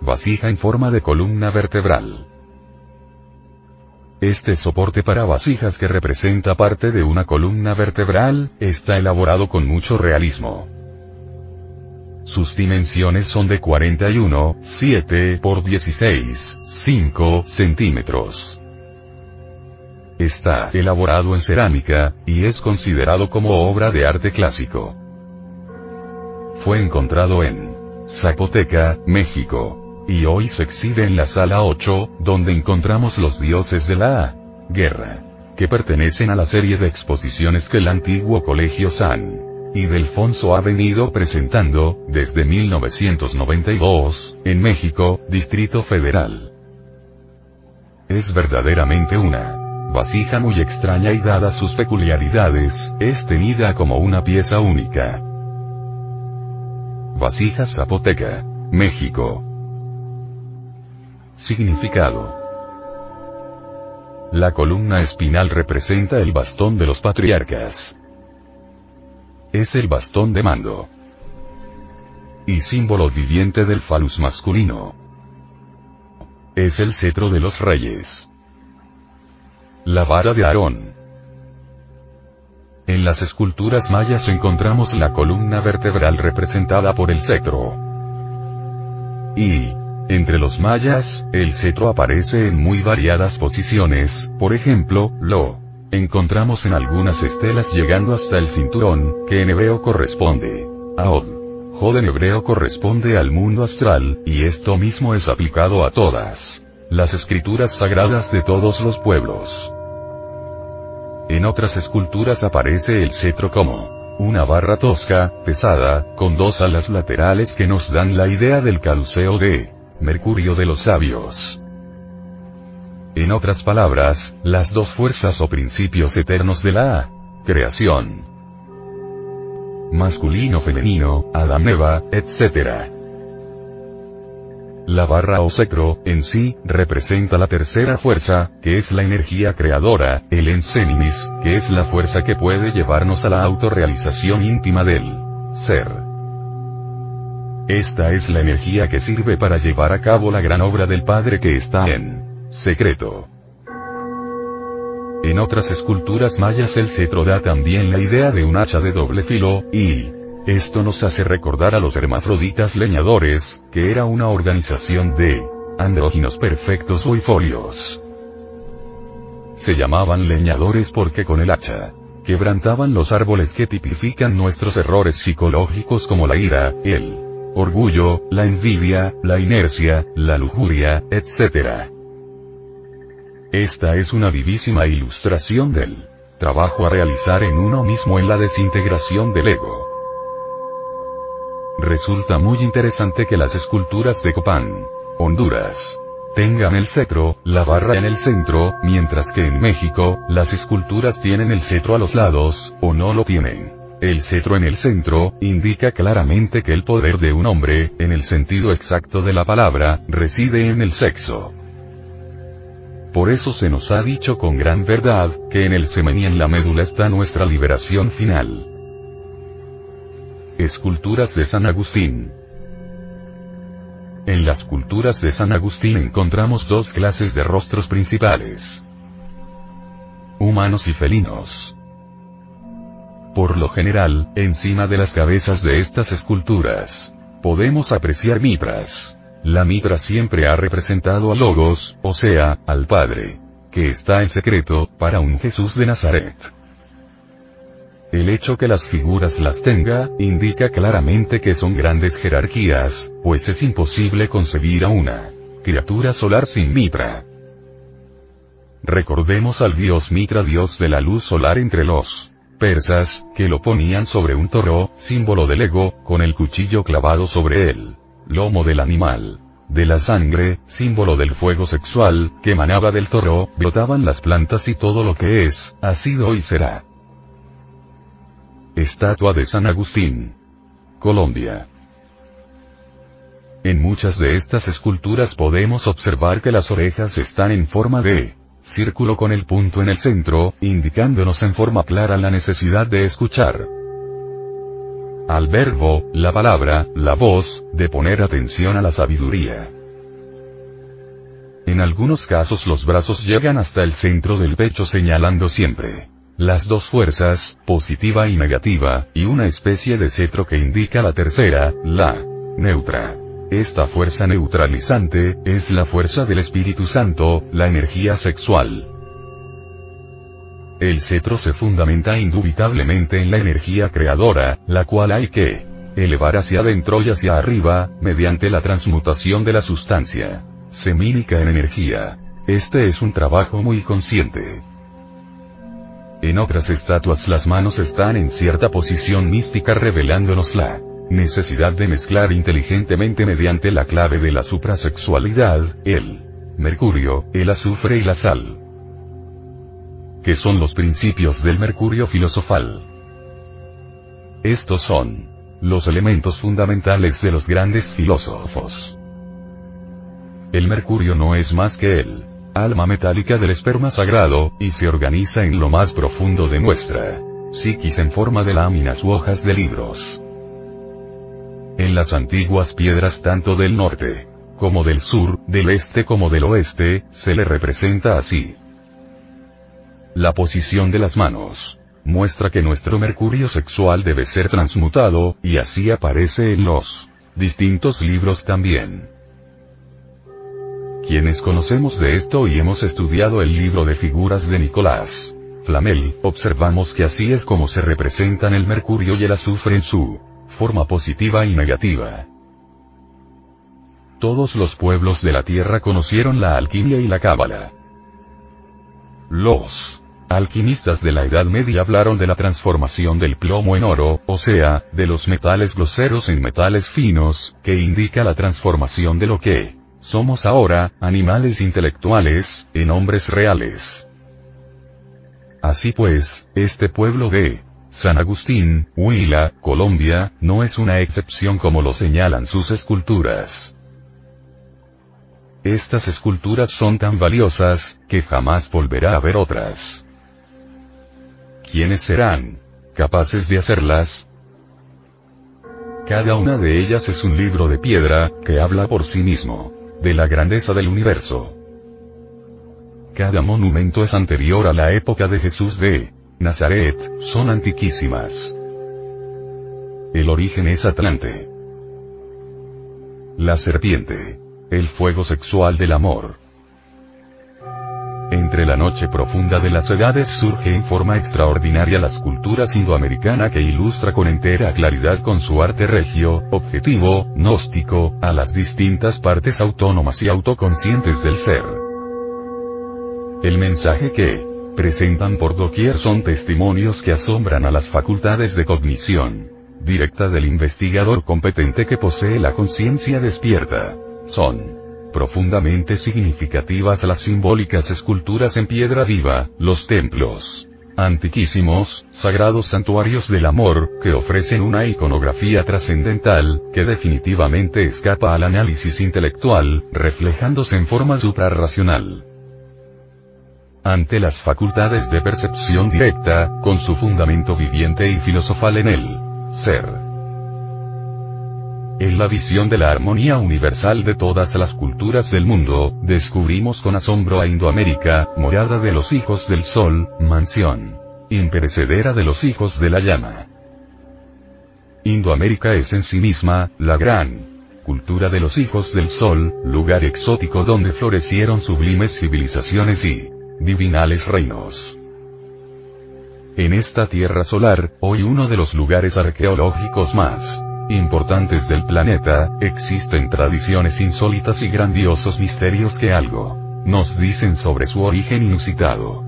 Vasija en forma de columna vertebral. Este soporte para vasijas que representa parte de una columna vertebral, está elaborado con mucho realismo. Sus dimensiones son de 41, 7 por 16, 5 centímetros. Está elaborado en cerámica, y es considerado como obra de arte clásico. Fue encontrado en Zapoteca, México y hoy se exhibe en la sala 8, donde encontramos los dioses de la guerra, que pertenecen a la serie de exposiciones que el antiguo Colegio San y Delfonso ha venido presentando, desde 1992, en México, Distrito Federal. Es verdaderamente una vasija muy extraña y dadas sus peculiaridades, es tenida como una pieza única. Vasija Zapoteca, México. Significado. La columna espinal representa el bastón de los patriarcas. Es el bastón de mando. Y símbolo viviente del falus masculino. Es el cetro de los reyes. La vara de Aarón. En las esculturas mayas encontramos la columna vertebral representada por el cetro. Y, Entre los mayas, el cetro aparece en muy variadas posiciones, por ejemplo, lo encontramos en algunas estelas llegando hasta el cinturón, que en hebreo corresponde a Od. Jod en hebreo corresponde al mundo astral, y esto mismo es aplicado a todas las escrituras sagradas de todos los pueblos. En otras esculturas aparece el cetro como una barra tosca, pesada, con dos alas laterales que nos dan la idea del caduceo de Mercurio de los sabios. En otras palabras, las dos fuerzas o principios eternos de la creación. Masculino, femenino, Adán, Eva, etc. La barra o cetro, en sí, representa la tercera fuerza, que es la energía creadora, el ensenimis, que es la fuerza que puede llevarnos a la autorrealización íntima del ser. Esta es la energía que sirve para llevar a cabo la gran obra del Padre que está en secreto. En otras esculturas mayas el cetro da también la idea de un hacha de doble filo, y esto nos hace recordar a los hermafroditas leñadores, que era una organización de andróginos perfectos o ifolios. Se llamaban leñadores porque con el hacha quebrantaban los árboles que tipifican nuestros errores psicológicos como la ira, el orgullo, la envidia, la inercia, la lujuria, etc. Esta es una vivísima ilustración del trabajo a realizar en uno mismo en la desintegración del ego. Resulta muy interesante que las esculturas de Copán, Honduras, tengan el cetro, la barra en el centro, mientras que en México, las esculturas tienen el cetro a los lados, o no lo tienen. El cetro en el centro, indica claramente que el poder de un hombre, en el sentido exacto de la palabra, reside en el sexo. Por eso se nos ha dicho con gran verdad, que en el semen y en la médula está nuestra liberación final. Esculturas de San Agustín. En las culturas de San Agustín encontramos dos clases de rostros principales. Humanos y felinos. Por lo general, encima de las cabezas de estas esculturas, podemos apreciar mitras. La mitra siempre ha representado a Logos, o sea, al Padre, que está en secreto, para un Jesús de Nazaret. El hecho que las figuras las tenga, indica claramente que son grandes jerarquías, pues es imposible concebir a una criatura solar sin Mitra. Recordemos al dios Mitra dios de la luz solar entre los persas, que lo ponían sobre un toro, símbolo del ego, con el cuchillo clavado sobre él. Lomo del animal. De la sangre, símbolo del fuego sexual, que emanaba del toro, brotaban las plantas y todo lo que es, ha sido y será. Estatua de San Agustín. Colombia. En muchas de estas esculturas podemos observar que las orejas están en forma de círculo con el punto en el centro, indicándonos en forma clara la necesidad de escuchar. Al verbo, la palabra, la voz, de poner atención a la sabiduría. En algunos casos los brazos llegan hasta el centro del pecho señalando siempre las dos fuerzas, positiva y negativa, y una especie de cetro que indica la tercera, la neutra. Esta fuerza neutralizante, es la fuerza del Espíritu Santo, la energía sexual. El cetro se fundamenta indubitablemente en la energía creadora, la cual hay que elevar hacia adentro y hacia arriba, mediante la transmutación de la sustancia semínica en energía. Este es un trabajo muy consciente. En otras estatuas las manos están en cierta posición mística revelándonos la necesidad de mezclar inteligentemente mediante la clave de la suprasexualidad, el mercurio, el azufre y la sal. Que son los principios del mercurio filosofal. Estos son los elementos fundamentales de los grandes filósofos. El mercurio no es más que el alma metálica del esperma sagrado, y se organiza en lo más profundo de nuestra psiquis en forma de láminas u hojas de libros. En las antiguas piedras tanto del norte, como del sur, del este como del oeste, se le representa así. La posición de las manos muestra que nuestro mercurio sexual debe ser transmutado, y así aparece en los distintos libros también. Quienes conocemos de esto y hemos estudiado el libro de figuras de Nicolás Flamel, observamos que así es como se representan el mercurio y el azufre en su forma positiva y negativa. Todos los pueblos de la tierra conocieron la alquimia y la cábala. Los alquimistas de la Edad Media hablaron de la transformación del plomo en oro, o sea, de los metales groseros en metales finos, que indica la transformación de lo que somos ahora, animales intelectuales, en hombres reales. Así pues, este pueblo de San Agustín, Huila, Colombia, no es una excepción como lo señalan sus esculturas. Estas esculturas son tan valiosas, que jamás volverá a haber otras. ¿Quiénes serán capaces de hacerlas? Cada una de ellas es un libro de piedra, que habla por sí mismo, de la grandeza del universo. Cada monumento es anterior a la época de Jesús de Nazaret, son antiquísimas. El origen es Atlante. La serpiente. El fuego sexual del amor. Entre la noche profunda de las edades surge en forma extraordinaria la escultura indoamericana que ilustra con entera claridad con su arte regio, objetivo, gnóstico, a las distintas partes autónomas y autoconscientes del ser. El mensaje que presentan por doquier son testimonios que asombran a las facultades de cognición directa del investigador competente que posee la conciencia despierta. Son Profundamente significativas las simbólicas esculturas en piedra viva, los templos antiquísimos, sagrados santuarios del amor, que ofrecen una iconografía trascendental, que definitivamente escapa al análisis intelectual, reflejándose en forma suprarracional. Ante las facultades de percepción directa, con su fundamento viviente y filosofal en el ser. En la visión de la armonía universal de todas las culturas del mundo, descubrimos con asombro a Indoamérica, morada de los hijos del sol, mansión imperecedera de los hijos de la llama. Indoamérica es en sí misma, la gran cultura de los hijos del sol, lugar exótico donde florecieron sublimes civilizaciones y divinales reinos. En esta tierra solar, hoy uno de los lugares arqueológicos más importantes del planeta, existen tradiciones insólitas y grandiosos misterios que algo nos dicen sobre su origen inusitado.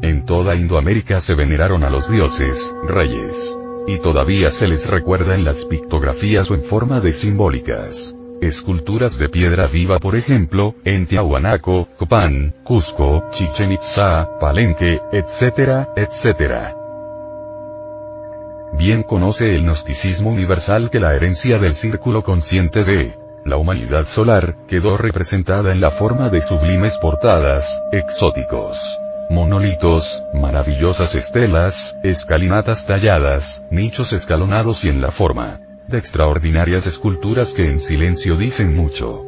En toda Indoamérica se veneraron a los dioses, reyes, y todavía se les recuerda en las pictografías o en forma de simbólicas. Esculturas de piedra viva por ejemplo, en Tiahuanaco, Copán, Cusco, Chichen Itza, Palenque, etc., etc. Bien conoce el gnosticismo universal que la herencia del círculo consciente de la humanidad solar, quedó representada en la forma de sublimes portadas, exóticos monolitos, maravillosas estelas, escalinatas talladas, nichos escalonados y en la forma de extraordinarias esculturas que en silencio dicen mucho.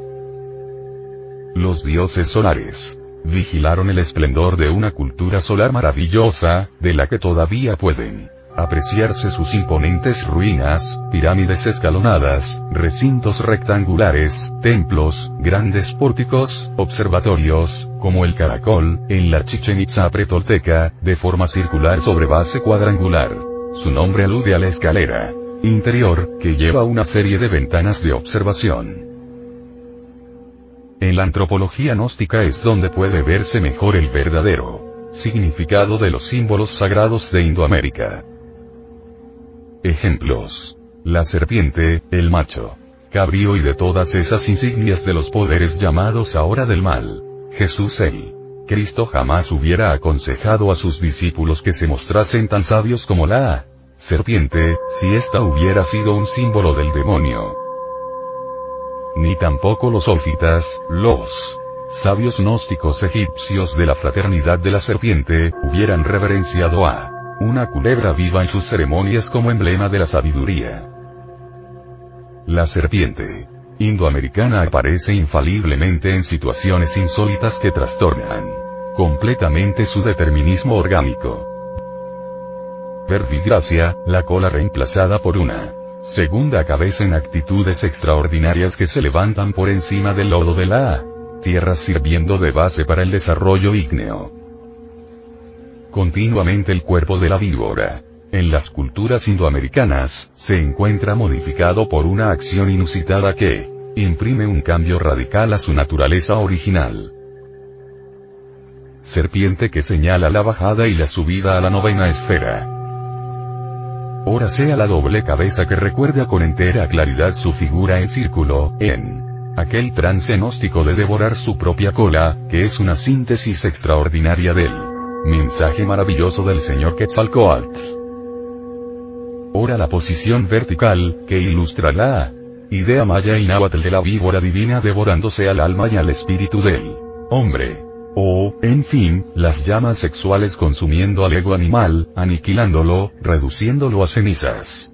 Los dioses solares vigilaron el esplendor de una cultura solar maravillosa, de la que todavía pueden apreciarse sus imponentes ruinas, pirámides escalonadas, recintos rectangulares, templos, grandes pórticos, observatorios, como el caracol, en la Chichen Itza pretolteca, de forma circular sobre base cuadrangular. Su nombre alude a la escalera interior, que lleva una serie de ventanas de observación. En la antropología gnóstica es donde puede verse mejor el verdadero significado de los símbolos sagrados de Indoamérica. Ejemplos. La serpiente, el macho. Cabrío y de todas esas insignias de los poderes llamados ahora del mal. Jesús el Cristo jamás hubiera aconsejado a sus discípulos que se mostrasen tan sabios como la serpiente, si ésta hubiera sido un símbolo del demonio. Ni tampoco los ófitas, los sabios gnósticos egipcios de la fraternidad de la serpiente, hubieran reverenciado a una culebra viva en sus ceremonias como emblema de la sabiduría. La serpiente indoamericana aparece infaliblemente en situaciones insólitas que trastornan completamente su determinismo orgánico. La cola reemplazada por una Segunda cabeza en actitudes extraordinarias que se levantan por encima del lodo de la tierra sirviendo de base para el desarrollo ígneo. Continuamente el cuerpo de la víbora. En las culturas indoamericanas, se encuentra modificado por una acción inusitada que imprime un cambio radical a su naturaleza original. Serpiente que señala la bajada y la subida a la novena esfera. Ora sea la doble cabeza que recuerda con entera claridad su figura en círculo, en aquel trance gnóstico de devorar su propia cola, que es una síntesis extraordinaria del mensaje maravilloso del señor Quetzalcoatl. Ora la posición vertical, que ilustra la idea maya y de la víbora divina devorándose al alma y al espíritu del hombre. O, en fin, las llamas sexuales consumiendo al ego animal, aniquilándolo, reduciéndolo a cenizas.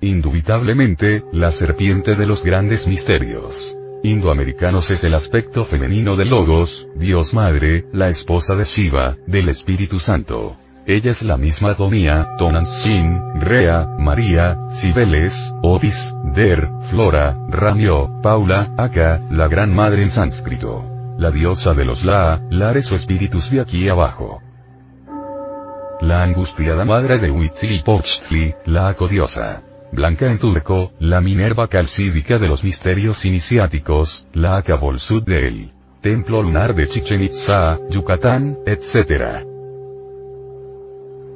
Indubitablemente, la serpiente de los grandes misterios indoamericanos es el aspecto femenino de Logos, Dios Madre, la esposa de Shiva, del Espíritu Santo. Ella es la misma Tonia, Tonantzin, Rea, María, Cibeles, Ovis, Der, Flora, Ramio, Paula, Aka, la Gran Madre en sánscrito la diosa de los La, Lares o espíritus de aquí abajo. La angustiada madre de Huitzilopochtli, la acodiosa. Blanca en turco, la Minerva calcídica de los misterios iniciáticos, la Acabolsud del templo lunar de Chichen Itza, Yucatán, etc.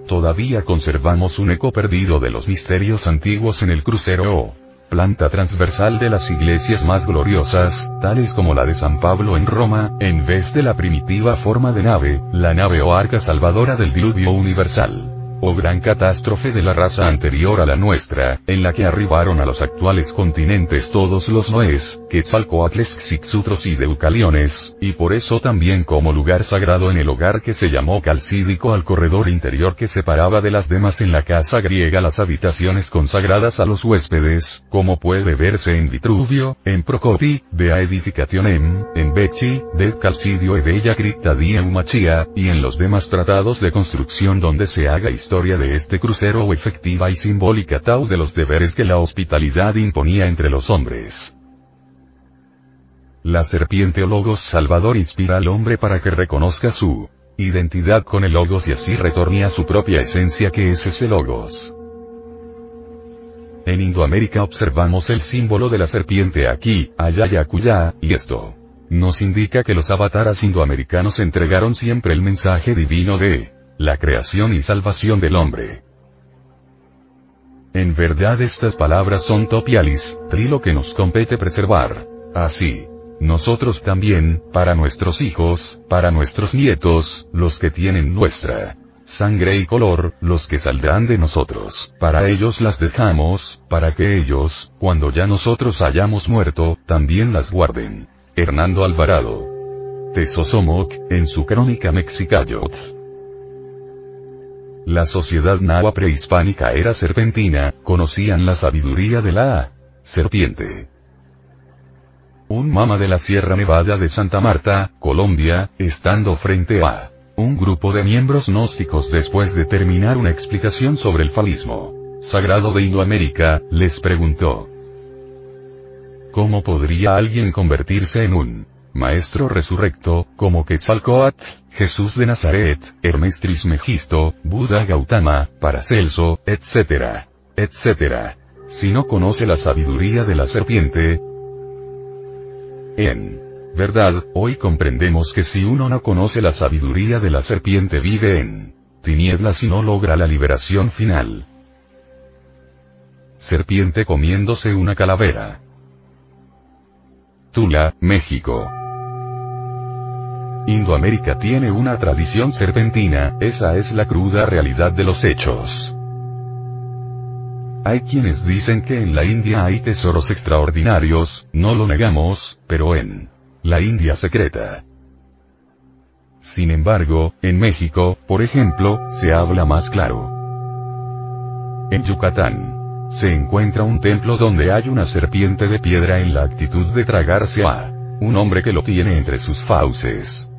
Todavía conservamos un eco perdido de los misterios antiguos en el crucero planta transversal de las iglesias más gloriosas, tales como la de San Pablo en Roma, en vez de la primitiva forma de nave, la nave o arca salvadora del diluvio universal o gran catástrofe de la raza anterior a la nuestra, en la que arribaron a los actuales continentes todos los noés, Quetzalcoatles Xixutros y Deucaliones, y por eso también como lugar sagrado en el hogar que se llamó Calcídico al corredor interior que separaba de las demás en la casa griega las habitaciones consagradas a los huéspedes, como puede verse en Vitruvio, en Procopi, de Edificationem, en Becci, de Calcidio e Bella Cripta di Eumachia, y en los demás tratados de construcción donde se haga historia historia de este crucero o efectiva y simbólica tau de los deberes que la hospitalidad imponía entre los hombres. La serpiente o logos salvador inspira al hombre para que reconozca su identidad con el logos y así retorne a su propia esencia que es ese logos. En Indoamérica observamos el símbolo de la serpiente aquí, allá y acullá, y esto nos indica que los avataras indoamericanos entregaron siempre el mensaje divino de la creación y salvación del hombre. En verdad estas palabras son topialis, trilo que nos compete preservar. Así. Nosotros también, para nuestros hijos, para nuestros nietos, los que tienen nuestra sangre y color, los que saldrán de nosotros. Para ellos las dejamos, para que ellos, cuando ya nosotros hayamos muerto, también las guarden. Hernando Alvarado. Tesosomoc, en su crónica Mexicayot. La sociedad nahua prehispánica era serpentina, conocían la sabiduría de la serpiente. Un mama de la Sierra Nevada de Santa Marta, Colombia, estando frente a un grupo de miembros gnósticos después de terminar una explicación sobre el falismo sagrado de Indoamérica, les preguntó, ¿Cómo podría alguien convertirse en un maestro resurrecto, como Quetzalcoatl, Jesús de Nazaret, Hermes Trismegisto, Buda Gautama, Paracelso, etc. etc. Si no conoce la sabiduría de la serpiente, en verdad, hoy comprendemos que si uno no conoce la sabiduría de la serpiente vive en tinieblas y no logra la liberación final. Serpiente comiéndose una calavera. Tula, México. Indoamérica tiene una tradición serpentina, esa es la cruda realidad de los hechos. Hay quienes dicen que en la India hay tesoros extraordinarios, no lo negamos, pero en la India secreta. Sin embargo, en México, por ejemplo, se habla más claro. En Yucatán, se encuentra un templo donde hay una serpiente de piedra en la actitud de tragarse a un hombre que lo tiene entre sus fauces.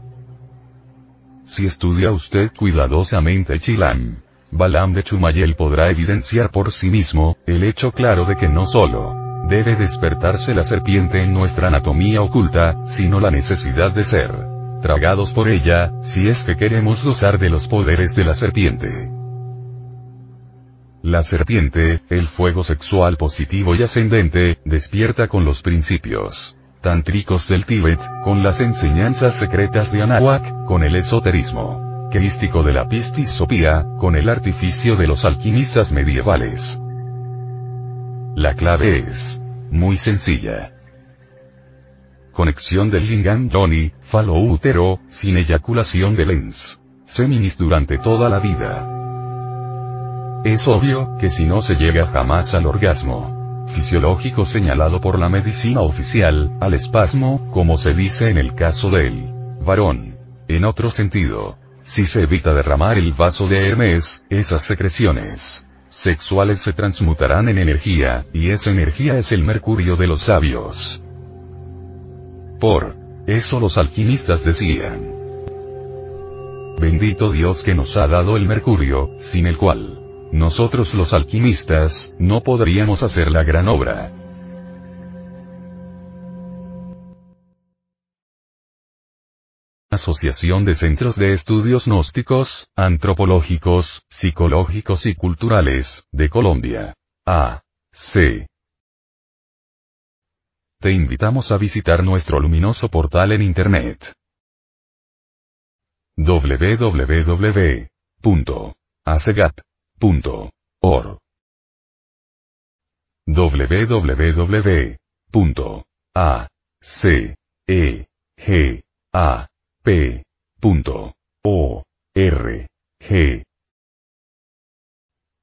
Si estudia usted cuidadosamente Chilam, Balam de Chumayel podrá evidenciar por sí mismo, el hecho claro de que no solo debe despertarse la serpiente en nuestra anatomía oculta, sino la necesidad de ser tragados por ella, si es que queremos gozar de los poderes de la serpiente. La serpiente, el fuego sexual positivo y ascendente, despierta con los principios tántricos del Tíbet, con las enseñanzas secretas de Anahuac, con el esoterismo crístico de la pistisopía, con el artificio de los alquimistas medievales. La clave es muy sencilla. Conexión del lingam Johnny, falo útero, sin eyaculación de lens. Seminis durante toda la vida. Es obvio, que si no se llega jamás al orgasmo fisiológico señalado por la medicina oficial, al espasmo, como se dice en el caso del varón. En otro sentido, si se evita derramar el vaso de Hermes, esas secreciones sexuales se transmutarán en energía, y esa energía es el mercurio de los sabios. Por eso los alquimistas decían, Bendito Dios que nos ha dado el mercurio, sin el cual nosotros los alquimistas, no podríamos hacer la gran obra. Asociación de Centros de Estudios Gnósticos, Antropológicos, Psicológicos y Culturales, de Colombia. A. C. Te invitamos a visitar nuestro luminoso portal en Internet. www.acegap www.acegap.org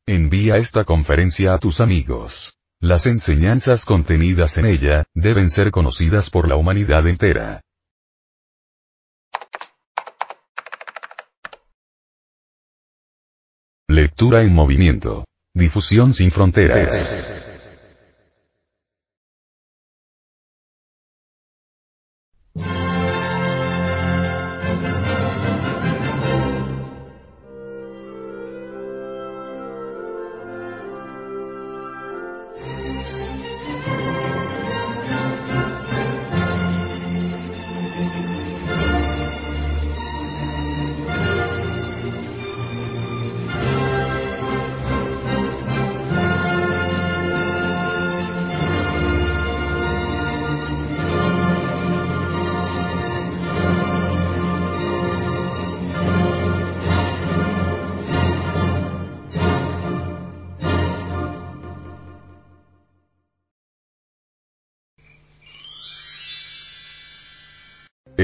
Envía esta conferencia a tus amigos. Las enseñanzas contenidas en ella, deben ser conocidas por la humanidad entera. Lectura en movimiento. Difusión sin fronteras.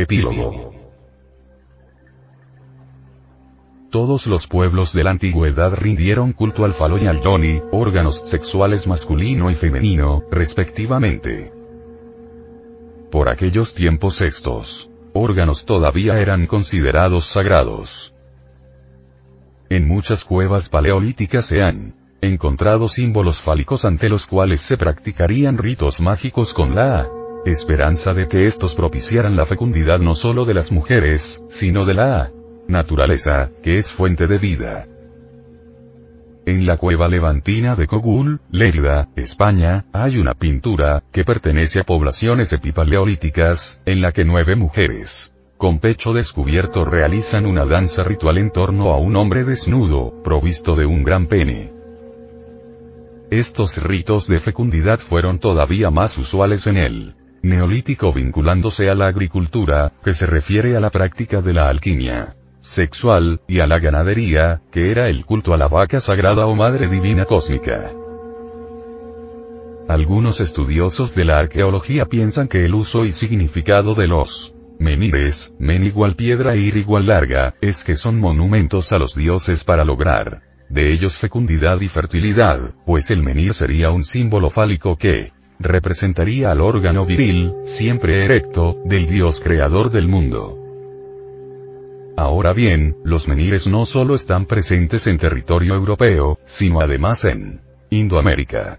Epílogo. Todos los pueblos de la antigüedad rindieron culto al falo y al yoni, órganos sexuales masculino y femenino, respectivamente. Por aquellos tiempos estos órganos todavía eran considerados sagrados. En muchas cuevas paleolíticas se han encontrado símbolos fálicos ante los cuales se practicarían ritos mágicos con la esperanza de que estos propiciaran la fecundidad no solo de las mujeres, sino de la naturaleza, que es fuente de vida. En la cueva levantina de Cogul, Lérida, España, hay una pintura, que pertenece a poblaciones epipaleolíticas, en la que nueve mujeres, con pecho descubierto realizan una danza ritual en torno a un hombre desnudo, provisto de un gran pene. Estos ritos de fecundidad fueron todavía más usuales en él neolítico vinculándose a la agricultura, que se refiere a la práctica de la alquimia sexual, y a la ganadería, que era el culto a la vaca sagrada o madre divina cósmica. Algunos estudiosos de la arqueología piensan que el uso y significado de los menires, men igual piedra e ir igual larga, es que son monumentos a los dioses para lograr de ellos fecundidad y fertilidad, pues el menir sería un símbolo fálico que, representaría al órgano viril, siempre erecto, del Dios creador del mundo. Ahora bien, los menires no solo están presentes en territorio europeo, sino además en Indoamérica.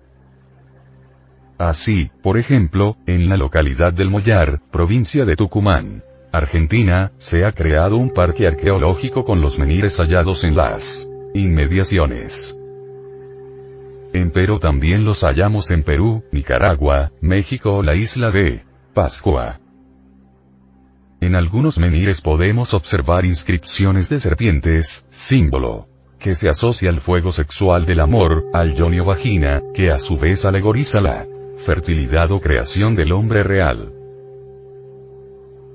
Así, por ejemplo, en la localidad del Mollar, provincia de Tucumán, Argentina, se ha creado un parque arqueológico con los menires hallados en las inmediaciones. Empero también los hallamos en Perú, Nicaragua, México o la isla de Pascua. En algunos menires podemos observar inscripciones de serpientes, símbolo que se asocia al fuego sexual del amor, al yonio vagina, que a su vez alegoriza la fertilidad o creación del hombre real.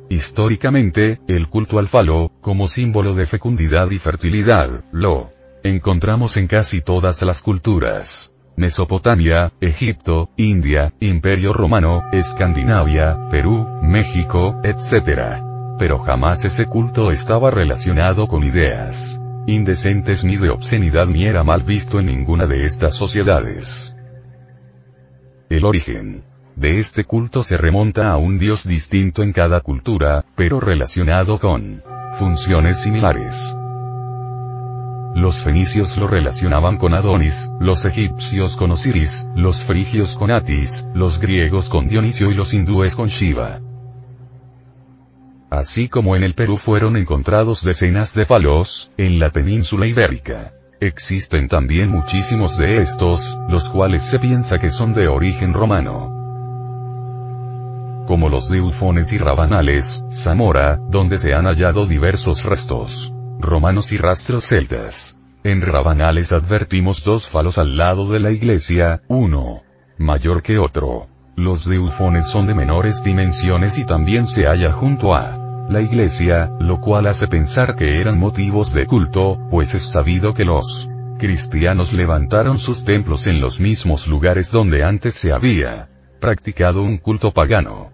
Históricamente, el culto al falo, como símbolo de fecundidad y fertilidad, lo encontramos en casi todas las culturas. Mesopotamia, Egipto, India, Imperio Romano, Escandinavia, Perú, México, etc. Pero jamás ese culto estaba relacionado con ideas indecentes ni de obscenidad ni era mal visto en ninguna de estas sociedades. El origen de este culto se remonta a un dios distinto en cada cultura, pero relacionado con funciones similares. Los fenicios lo relacionaban con Adonis, los egipcios con Osiris, los frigios con Atis, los griegos con Dionisio y los hindúes con Shiva. Así como en el Perú fueron encontrados decenas de palos, en la península ibérica. Existen también muchísimos de estos, los cuales se piensa que son de origen romano como los de Ufones y Rabanales, Zamora, donde se han hallado diversos restos romanos y rastros celtas. En Rabanales advertimos dos falos al lado de la iglesia, uno mayor que otro. Los de Ufones son de menores dimensiones y también se halla junto a la iglesia, lo cual hace pensar que eran motivos de culto, pues es sabido que los cristianos levantaron sus templos en los mismos lugares donde antes se había practicado un culto pagano.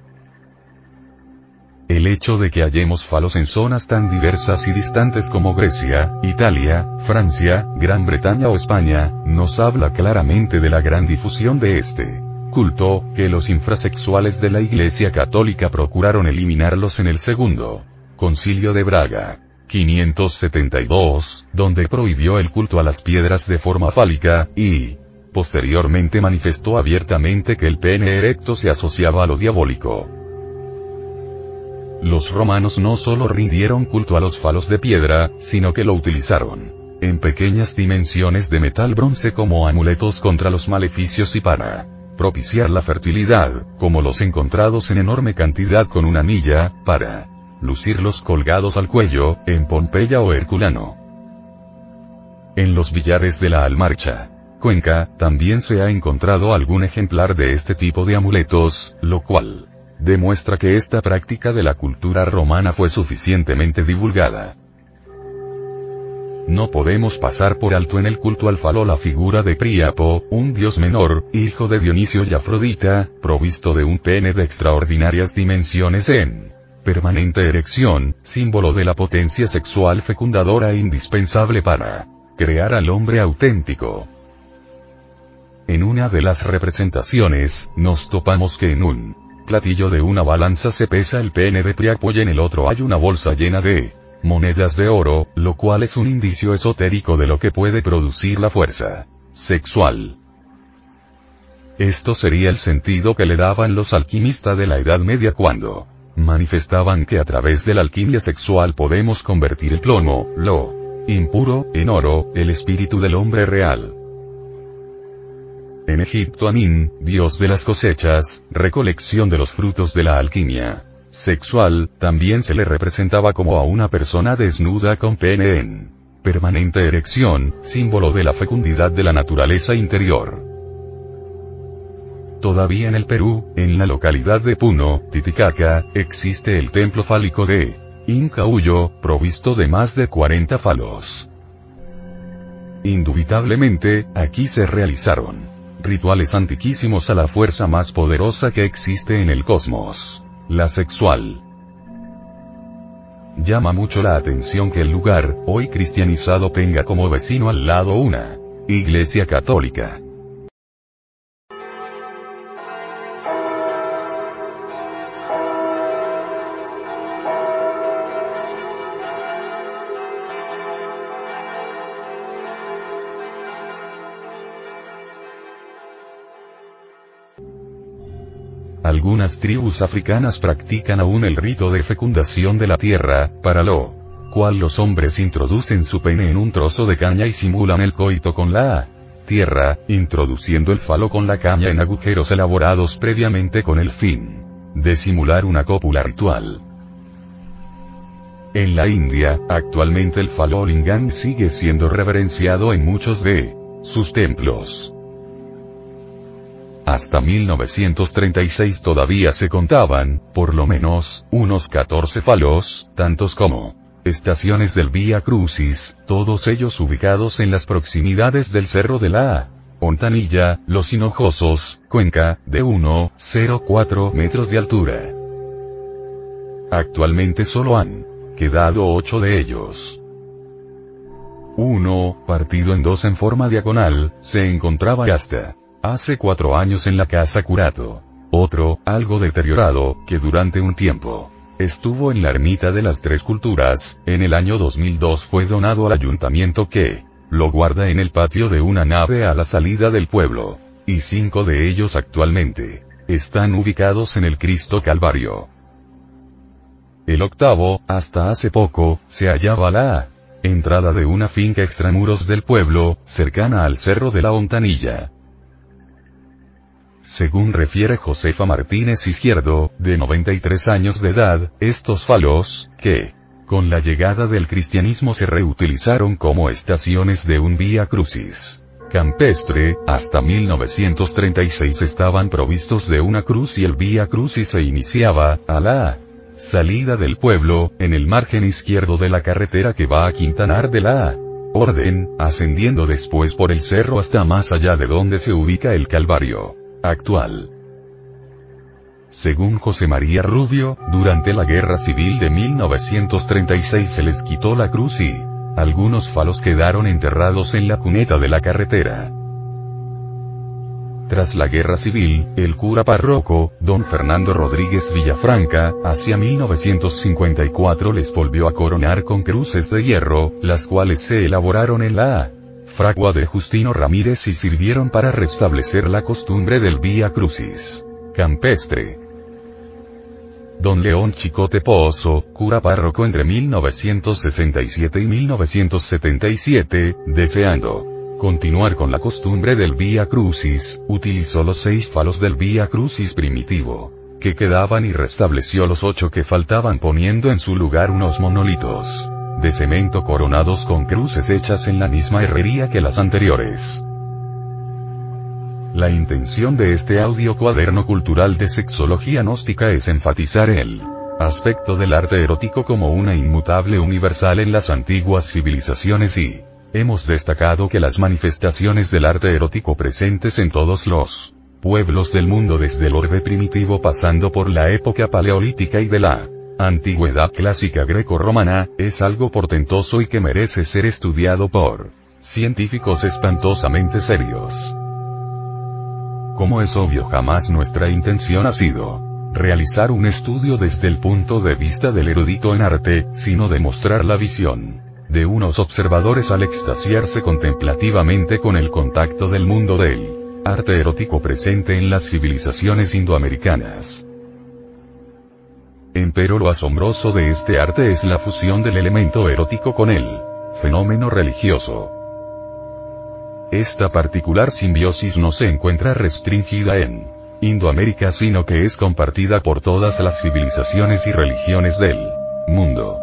El hecho de que hallemos falos en zonas tan diversas y distantes como Grecia, Italia, Francia, Gran Bretaña o España, nos habla claramente de la gran difusión de este culto, que los infrasexuales de la Iglesia Católica procuraron eliminarlos en el segundo Concilio de Braga. 572, donde prohibió el culto a las piedras de forma fálica, y, posteriormente manifestó abiertamente que el pene erecto se asociaba a lo diabólico. Los romanos no solo rindieron culto a los falos de piedra, sino que lo utilizaron en pequeñas dimensiones de metal bronce como amuletos contra los maleficios y para propiciar la fertilidad, como los encontrados en enorme cantidad con una anilla, para lucirlos colgados al cuello, en Pompeya o Herculano. En los billares de la Almarcha, Cuenca, también se ha encontrado algún ejemplar de este tipo de amuletos, lo cual demuestra que esta práctica de la cultura romana fue suficientemente divulgada. No podemos pasar por alto en el culto al falo la figura de Príapo, un dios menor, hijo de Dionisio y Afrodita, provisto de un pene de extraordinarias dimensiones en permanente erección, símbolo de la potencia sexual fecundadora e indispensable para crear al hombre auténtico. En una de las representaciones, nos topamos que en un platillo de una balanza se pesa el pene de Priapo y en el otro hay una bolsa llena de monedas de oro, lo cual es un indicio esotérico de lo que puede producir la fuerza sexual. Esto sería el sentido que le daban los alquimistas de la Edad Media cuando manifestaban que a través de la alquimia sexual podemos convertir el plomo, lo impuro, en oro, el espíritu del hombre real. En Egipto Amin, dios de las cosechas, recolección de los frutos de la alquimia sexual, también se le representaba como a una persona desnuda con pene en permanente erección, símbolo de la fecundidad de la naturaleza interior. Todavía en el Perú, en la localidad de Puno, Titicaca, existe el templo fálico de Incahuyo, provisto de más de 40 falos. Indubitablemente, aquí se realizaron rituales antiquísimos a la fuerza más poderosa que existe en el cosmos. La sexual. Llama mucho la atención que el lugar, hoy cristianizado, tenga como vecino al lado una iglesia católica. Algunas tribus africanas practican aún el rito de fecundación de la tierra, para lo cual los hombres introducen su pene en un trozo de caña y simulan el coito con la tierra, introduciendo el falo con la caña en agujeros elaborados previamente con el fin de simular una cópula ritual. En la India, actualmente el falo lingam sigue siendo reverenciado en muchos de sus templos. Hasta 1936 todavía se contaban, por lo menos, unos 14 falos, tantos como estaciones del Vía Crucis, todos ellos ubicados en las proximidades del Cerro de la Montanilla, Los Hinojosos, Cuenca, de 1,04 metros de altura. Actualmente solo han quedado 8 de ellos. Uno, partido en dos en forma diagonal, se encontraba hasta hace cuatro años en la casa Curato. Otro, algo deteriorado, que durante un tiempo estuvo en la ermita de las tres culturas, en el año 2002 fue donado al ayuntamiento que lo guarda en el patio de una nave a la salida del pueblo. Y cinco de ellos actualmente están ubicados en el Cristo Calvario. El octavo, hasta hace poco, se hallaba la entrada de una finca extramuros del pueblo, cercana al Cerro de la Hontanilla. Según refiere Josefa Martínez Izquierdo, de 93 años de edad, estos falos, que, con la llegada del cristianismo se reutilizaron como estaciones de un vía crucis campestre, hasta 1936 estaban provistos de una cruz y el vía crucis se iniciaba, a la salida del pueblo, en el margen izquierdo de la carretera que va a Quintanar de la Orden, ascendiendo después por el cerro hasta más allá de donde se ubica el Calvario actual. Según José María Rubio, durante la Guerra Civil de 1936 se les quitó la cruz y algunos falos quedaron enterrados en la cuneta de la carretera. Tras la guerra civil, el cura párroco, don Fernando Rodríguez Villafranca, hacia 1954 les volvió a coronar con cruces de hierro, las cuales se elaboraron en la fragua de Justino Ramírez y sirvieron para restablecer la costumbre del Vía Crucis campestre. Don León Chicote Pozo, cura párroco entre 1967 y 1977, deseando continuar con la costumbre del Vía Crucis, utilizó los seis falos del Vía Crucis primitivo, que quedaban y restableció los ocho que faltaban poniendo en su lugar unos monolitos de cemento coronados con cruces hechas en la misma herrería que las anteriores. La intención de este audio cuaderno cultural de sexología gnóstica es enfatizar el aspecto del arte erótico como una inmutable universal en las antiguas civilizaciones y hemos destacado que las manifestaciones del arte erótico presentes en todos los pueblos del mundo desde el orbe primitivo pasando por la época paleolítica y de la antigüedad clásica greco-romana, es algo portentoso y que merece ser estudiado por científicos espantosamente serios. Como es obvio jamás nuestra intención ha sido realizar un estudio desde el punto de vista del erudito en arte, sino demostrar la visión de unos observadores al extasiarse contemplativamente con el contacto del mundo del arte erótico presente en las civilizaciones indoamericanas. Empero lo asombroso de este arte es la fusión del elemento erótico con el fenómeno religioso. Esta particular simbiosis no se encuentra restringida en Indoamérica sino que es compartida por todas las civilizaciones y religiones del mundo.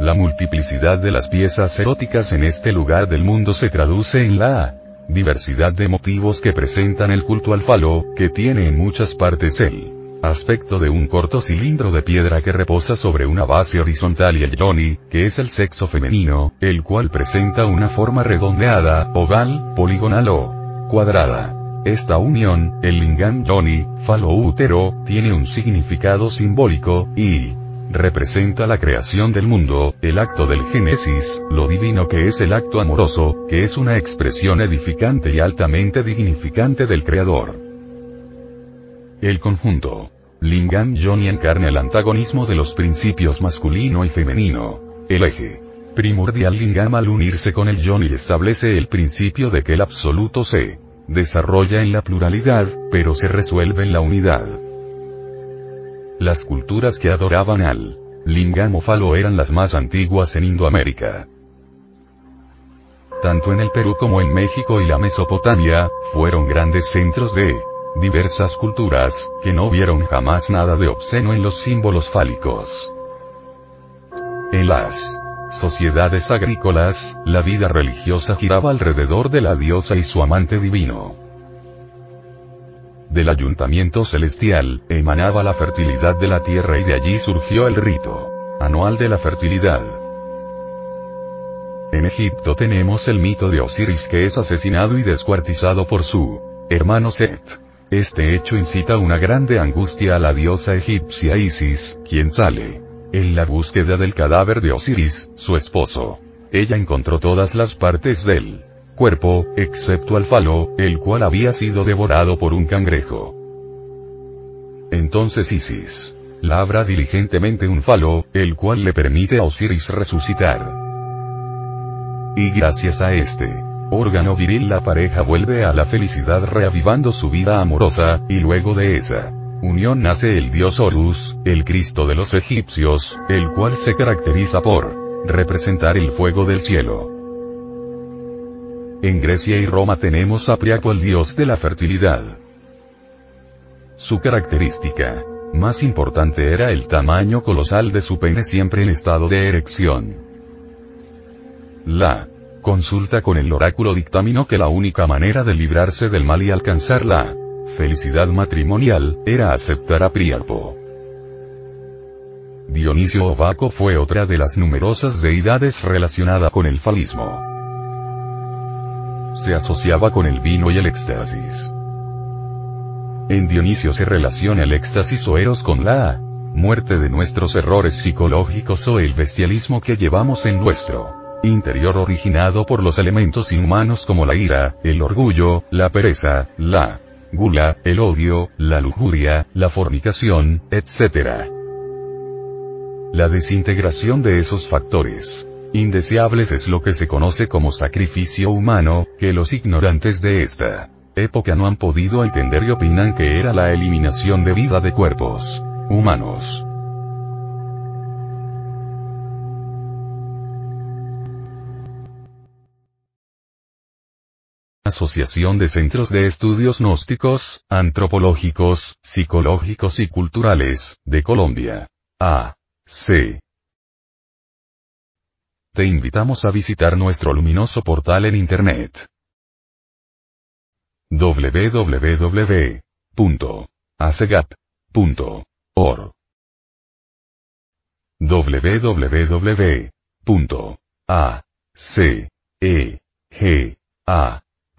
La multiplicidad de las piezas eróticas en este lugar del mundo se traduce en la diversidad de motivos que presentan el culto al falo, que tiene en muchas partes el aspecto de un corto cilindro de piedra que reposa sobre una base horizontal y el yoni, que es el sexo femenino, el cual presenta una forma redondeada, oval, poligonal o cuadrada. Esta unión, el lingam yoni, falo útero, tiene un significado simbólico, y representa la creación del mundo, el acto del Génesis, lo divino que es el acto amoroso, que es una expresión edificante y altamente dignificante del Creador. El conjunto. Lingam Yoni encarna el antagonismo de los principios masculino y femenino. El eje. Primordial Lingam al unirse con el Yoni establece el principio de que el absoluto se desarrolla en la pluralidad, pero se resuelve en la unidad. Las culturas que adoraban al lingam o falo eran las más antiguas en Indoamérica. Tanto en el Perú como en México y la Mesopotamia, fueron grandes centros de diversas culturas, que no vieron jamás nada de obsceno en los símbolos fálicos. En las sociedades agrícolas, la vida religiosa giraba alrededor de la diosa y su amante divino. Del ayuntamiento celestial, emanaba la fertilidad de la tierra y de allí surgió el rito anual de la fertilidad. En Egipto tenemos el mito de Osiris que es asesinado y descuartizado por su hermano Set. Este hecho incita una grande angustia a la diosa egipcia Isis, quien sale en la búsqueda del cadáver de Osiris, su esposo. Ella encontró todas las partes del cuerpo, excepto al falo, el cual había sido devorado por un cangrejo. Entonces Isis labra diligentemente un falo, el cual le permite a Osiris resucitar. Y gracias a este órgano viril la pareja vuelve a la felicidad reavivando su vida amorosa, y luego de esa unión nace el dios Horus, el Cristo de los egipcios, el cual se caracteriza por representar el fuego del cielo. En Grecia y Roma tenemos a Priapo el dios de la fertilidad. Su característica más importante era el tamaño colosal de su pene siempre en estado de erección. La consulta con el oráculo dictaminó que la única manera de librarse del mal y alcanzar la felicidad matrimonial, era aceptar a Priapo. Dionisio Ovaco fue otra de las numerosas deidades relacionada con el falismo. Se asociaba con el vino y el éxtasis. En Dionisio se relaciona el éxtasis o eros con la muerte de nuestros errores psicológicos o el bestialismo que llevamos en nuestro interior originado por los elementos inhumanos como la ira, el orgullo, la pereza, la gula, el odio, la lujuria, la fornicación, etc. La desintegración de esos factores indeseables es lo que se conoce como sacrificio humano, que los ignorantes de esta época no han podido entender y opinan que era la eliminación de vida de cuerpos humanos. Asociación de Centros de Estudios Gnósticos, Antropológicos, Psicológicos y Culturales, de Colombia. A. C. Te invitamos a visitar nuestro luminoso portal en Internet www.acegap.org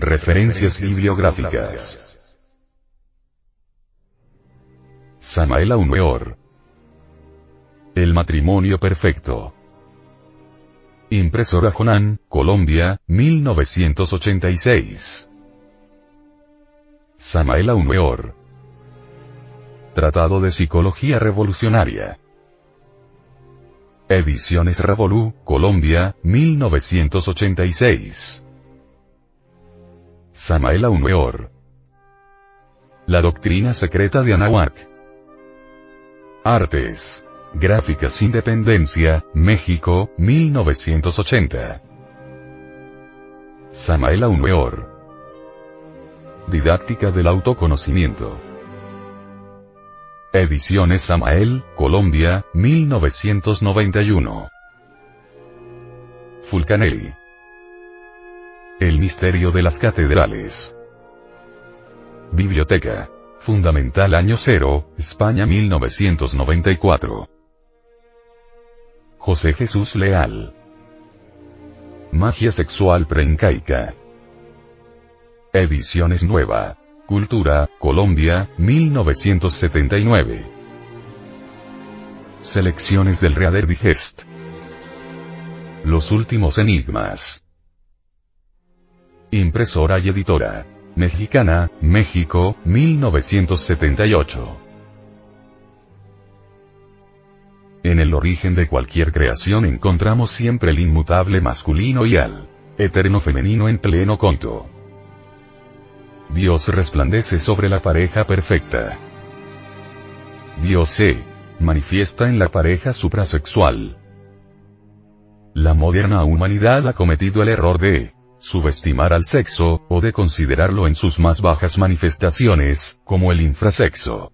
Referencias bibliográficas. Samael Aumeor. El matrimonio perfecto. Impresora Jonan, Colombia, 1986. Samael Aumeor. Tratado de Psicología Revolucionaria. Ediciones Revolú, Colombia, 1986. Samael Aumeor. La doctrina secreta de Anahuac. Artes. Gráficas Independencia, México, 1980. Samael Aumeor. Didáctica del autoconocimiento. Ediciones Samael, Colombia, 1991. Fulcanelli. El misterio de las catedrales. Biblioteca. Fundamental Año Cero, España 1994. José Jesús Leal. Magia sexual preincaica. Ediciones Nueva. Cultura, Colombia, 1979. Selecciones del Reader Digest. Los últimos enigmas. Impresora y editora. Mexicana, México, 1978. En el origen de cualquier creación encontramos siempre el inmutable masculino y al eterno femenino en pleno conto. Dios resplandece sobre la pareja perfecta. Dios se manifiesta en la pareja suprasexual. La moderna humanidad ha cometido el error de subestimar al sexo, o de considerarlo en sus más bajas manifestaciones, como el infrasexo.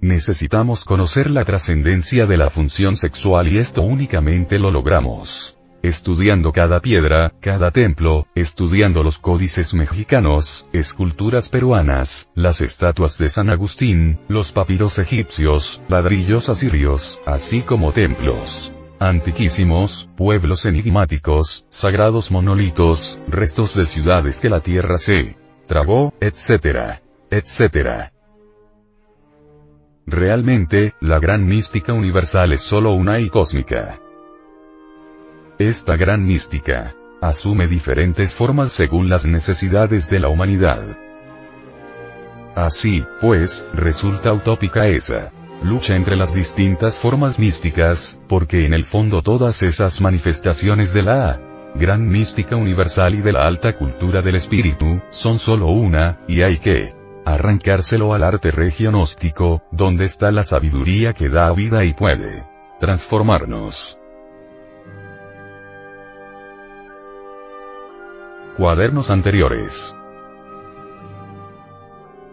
Necesitamos conocer la trascendencia de la función sexual y esto únicamente lo logramos. Estudiando cada piedra, cada templo, estudiando los códices mexicanos, esculturas peruanas, las estatuas de San Agustín, los papiros egipcios, ladrillos asirios, así como templos antiquísimos, pueblos enigmáticos, sagrados monolitos, restos de ciudades que la tierra se tragó, etc. etc. Realmente, la gran mística universal es solo una y cósmica. Esta gran mística asume diferentes formas según las necesidades de la humanidad. Así, pues, resulta utópica esa lucha entre las distintas formas místicas, porque en el fondo todas esas manifestaciones de la gran mística universal y de la alta cultura del espíritu, son solo una, y hay que arrancárselo al arte regionóstico, donde está la sabiduría que da vida y puede transformarnos. Cuadernos anteriores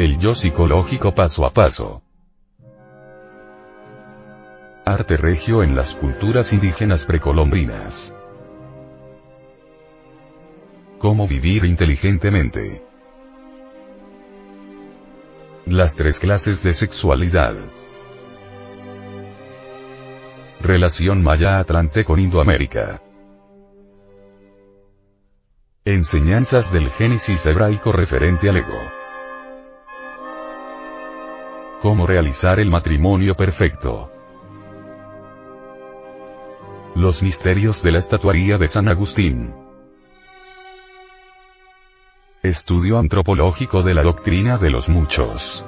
El yo psicológico paso a paso. Arte regio en las culturas indígenas precolombinas. Cómo vivir inteligentemente. Las tres clases de sexualidad. Relación Maya-Atlante con Indoamérica. Enseñanzas del Génesis hebraico referente al ego. Cómo realizar el matrimonio perfecto. Los misterios de la estatuaría de San Agustín. Estudio antropológico de la doctrina de los muchos.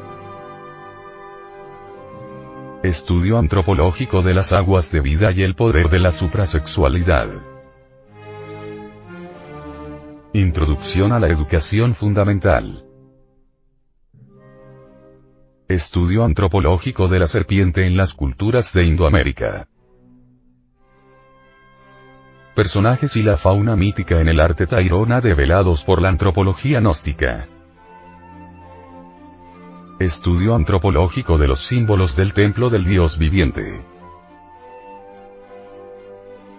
Estudio antropológico de las aguas de vida y el poder de la suprasexualidad. Introducción a la educación fundamental. Estudio antropológico de la serpiente en las culturas de Indoamérica. Personajes y la fauna mítica en el arte tairona develados por la antropología gnóstica. Estudio antropológico de los símbolos del templo del dios viviente.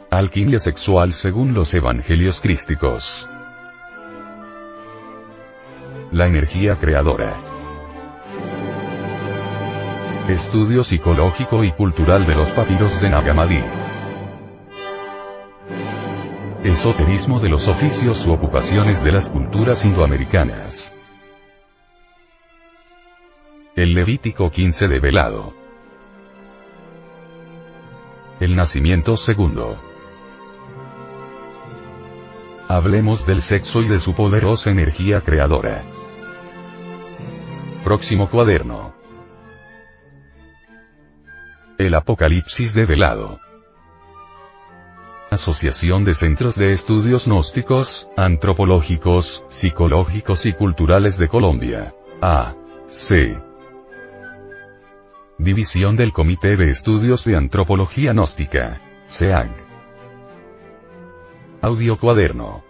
Alquimia sexual según los evangelios crísticos. La energía creadora. Estudio psicológico y cultural de los papiros de Nagamadi. Esoterismo de los oficios u ocupaciones de las culturas indoamericanas. El Levítico 15 de Velado. El nacimiento segundo. Hablemos del sexo y de su poderosa energía creadora. Próximo cuaderno. El Apocalipsis develado. Asociación de Centros de Estudios Gnósticos, Antropológicos, Psicológicos y Culturales de Colombia. A. C. División del Comité de Estudios de Antropología Gnóstica. SEAG. Audio Cuaderno.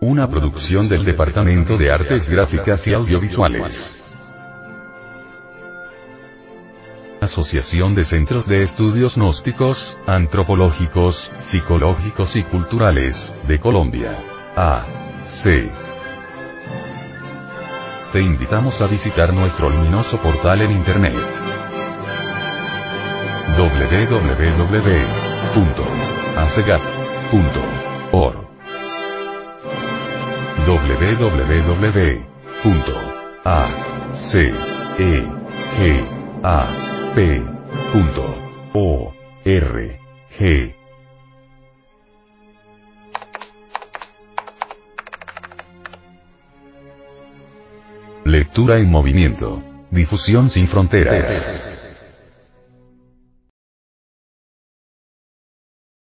Una producción del Departamento de Artes Gráficas y Audiovisuales. Asociación de Centros de Estudios Gnósticos, Antropológicos, Psicológicos y Culturales, de Colombia. A. C. Te invitamos a visitar nuestro luminoso portal en Internet. www.acegap.org www.acegap.org Lectura en movimiento. Difusión sin fronteras.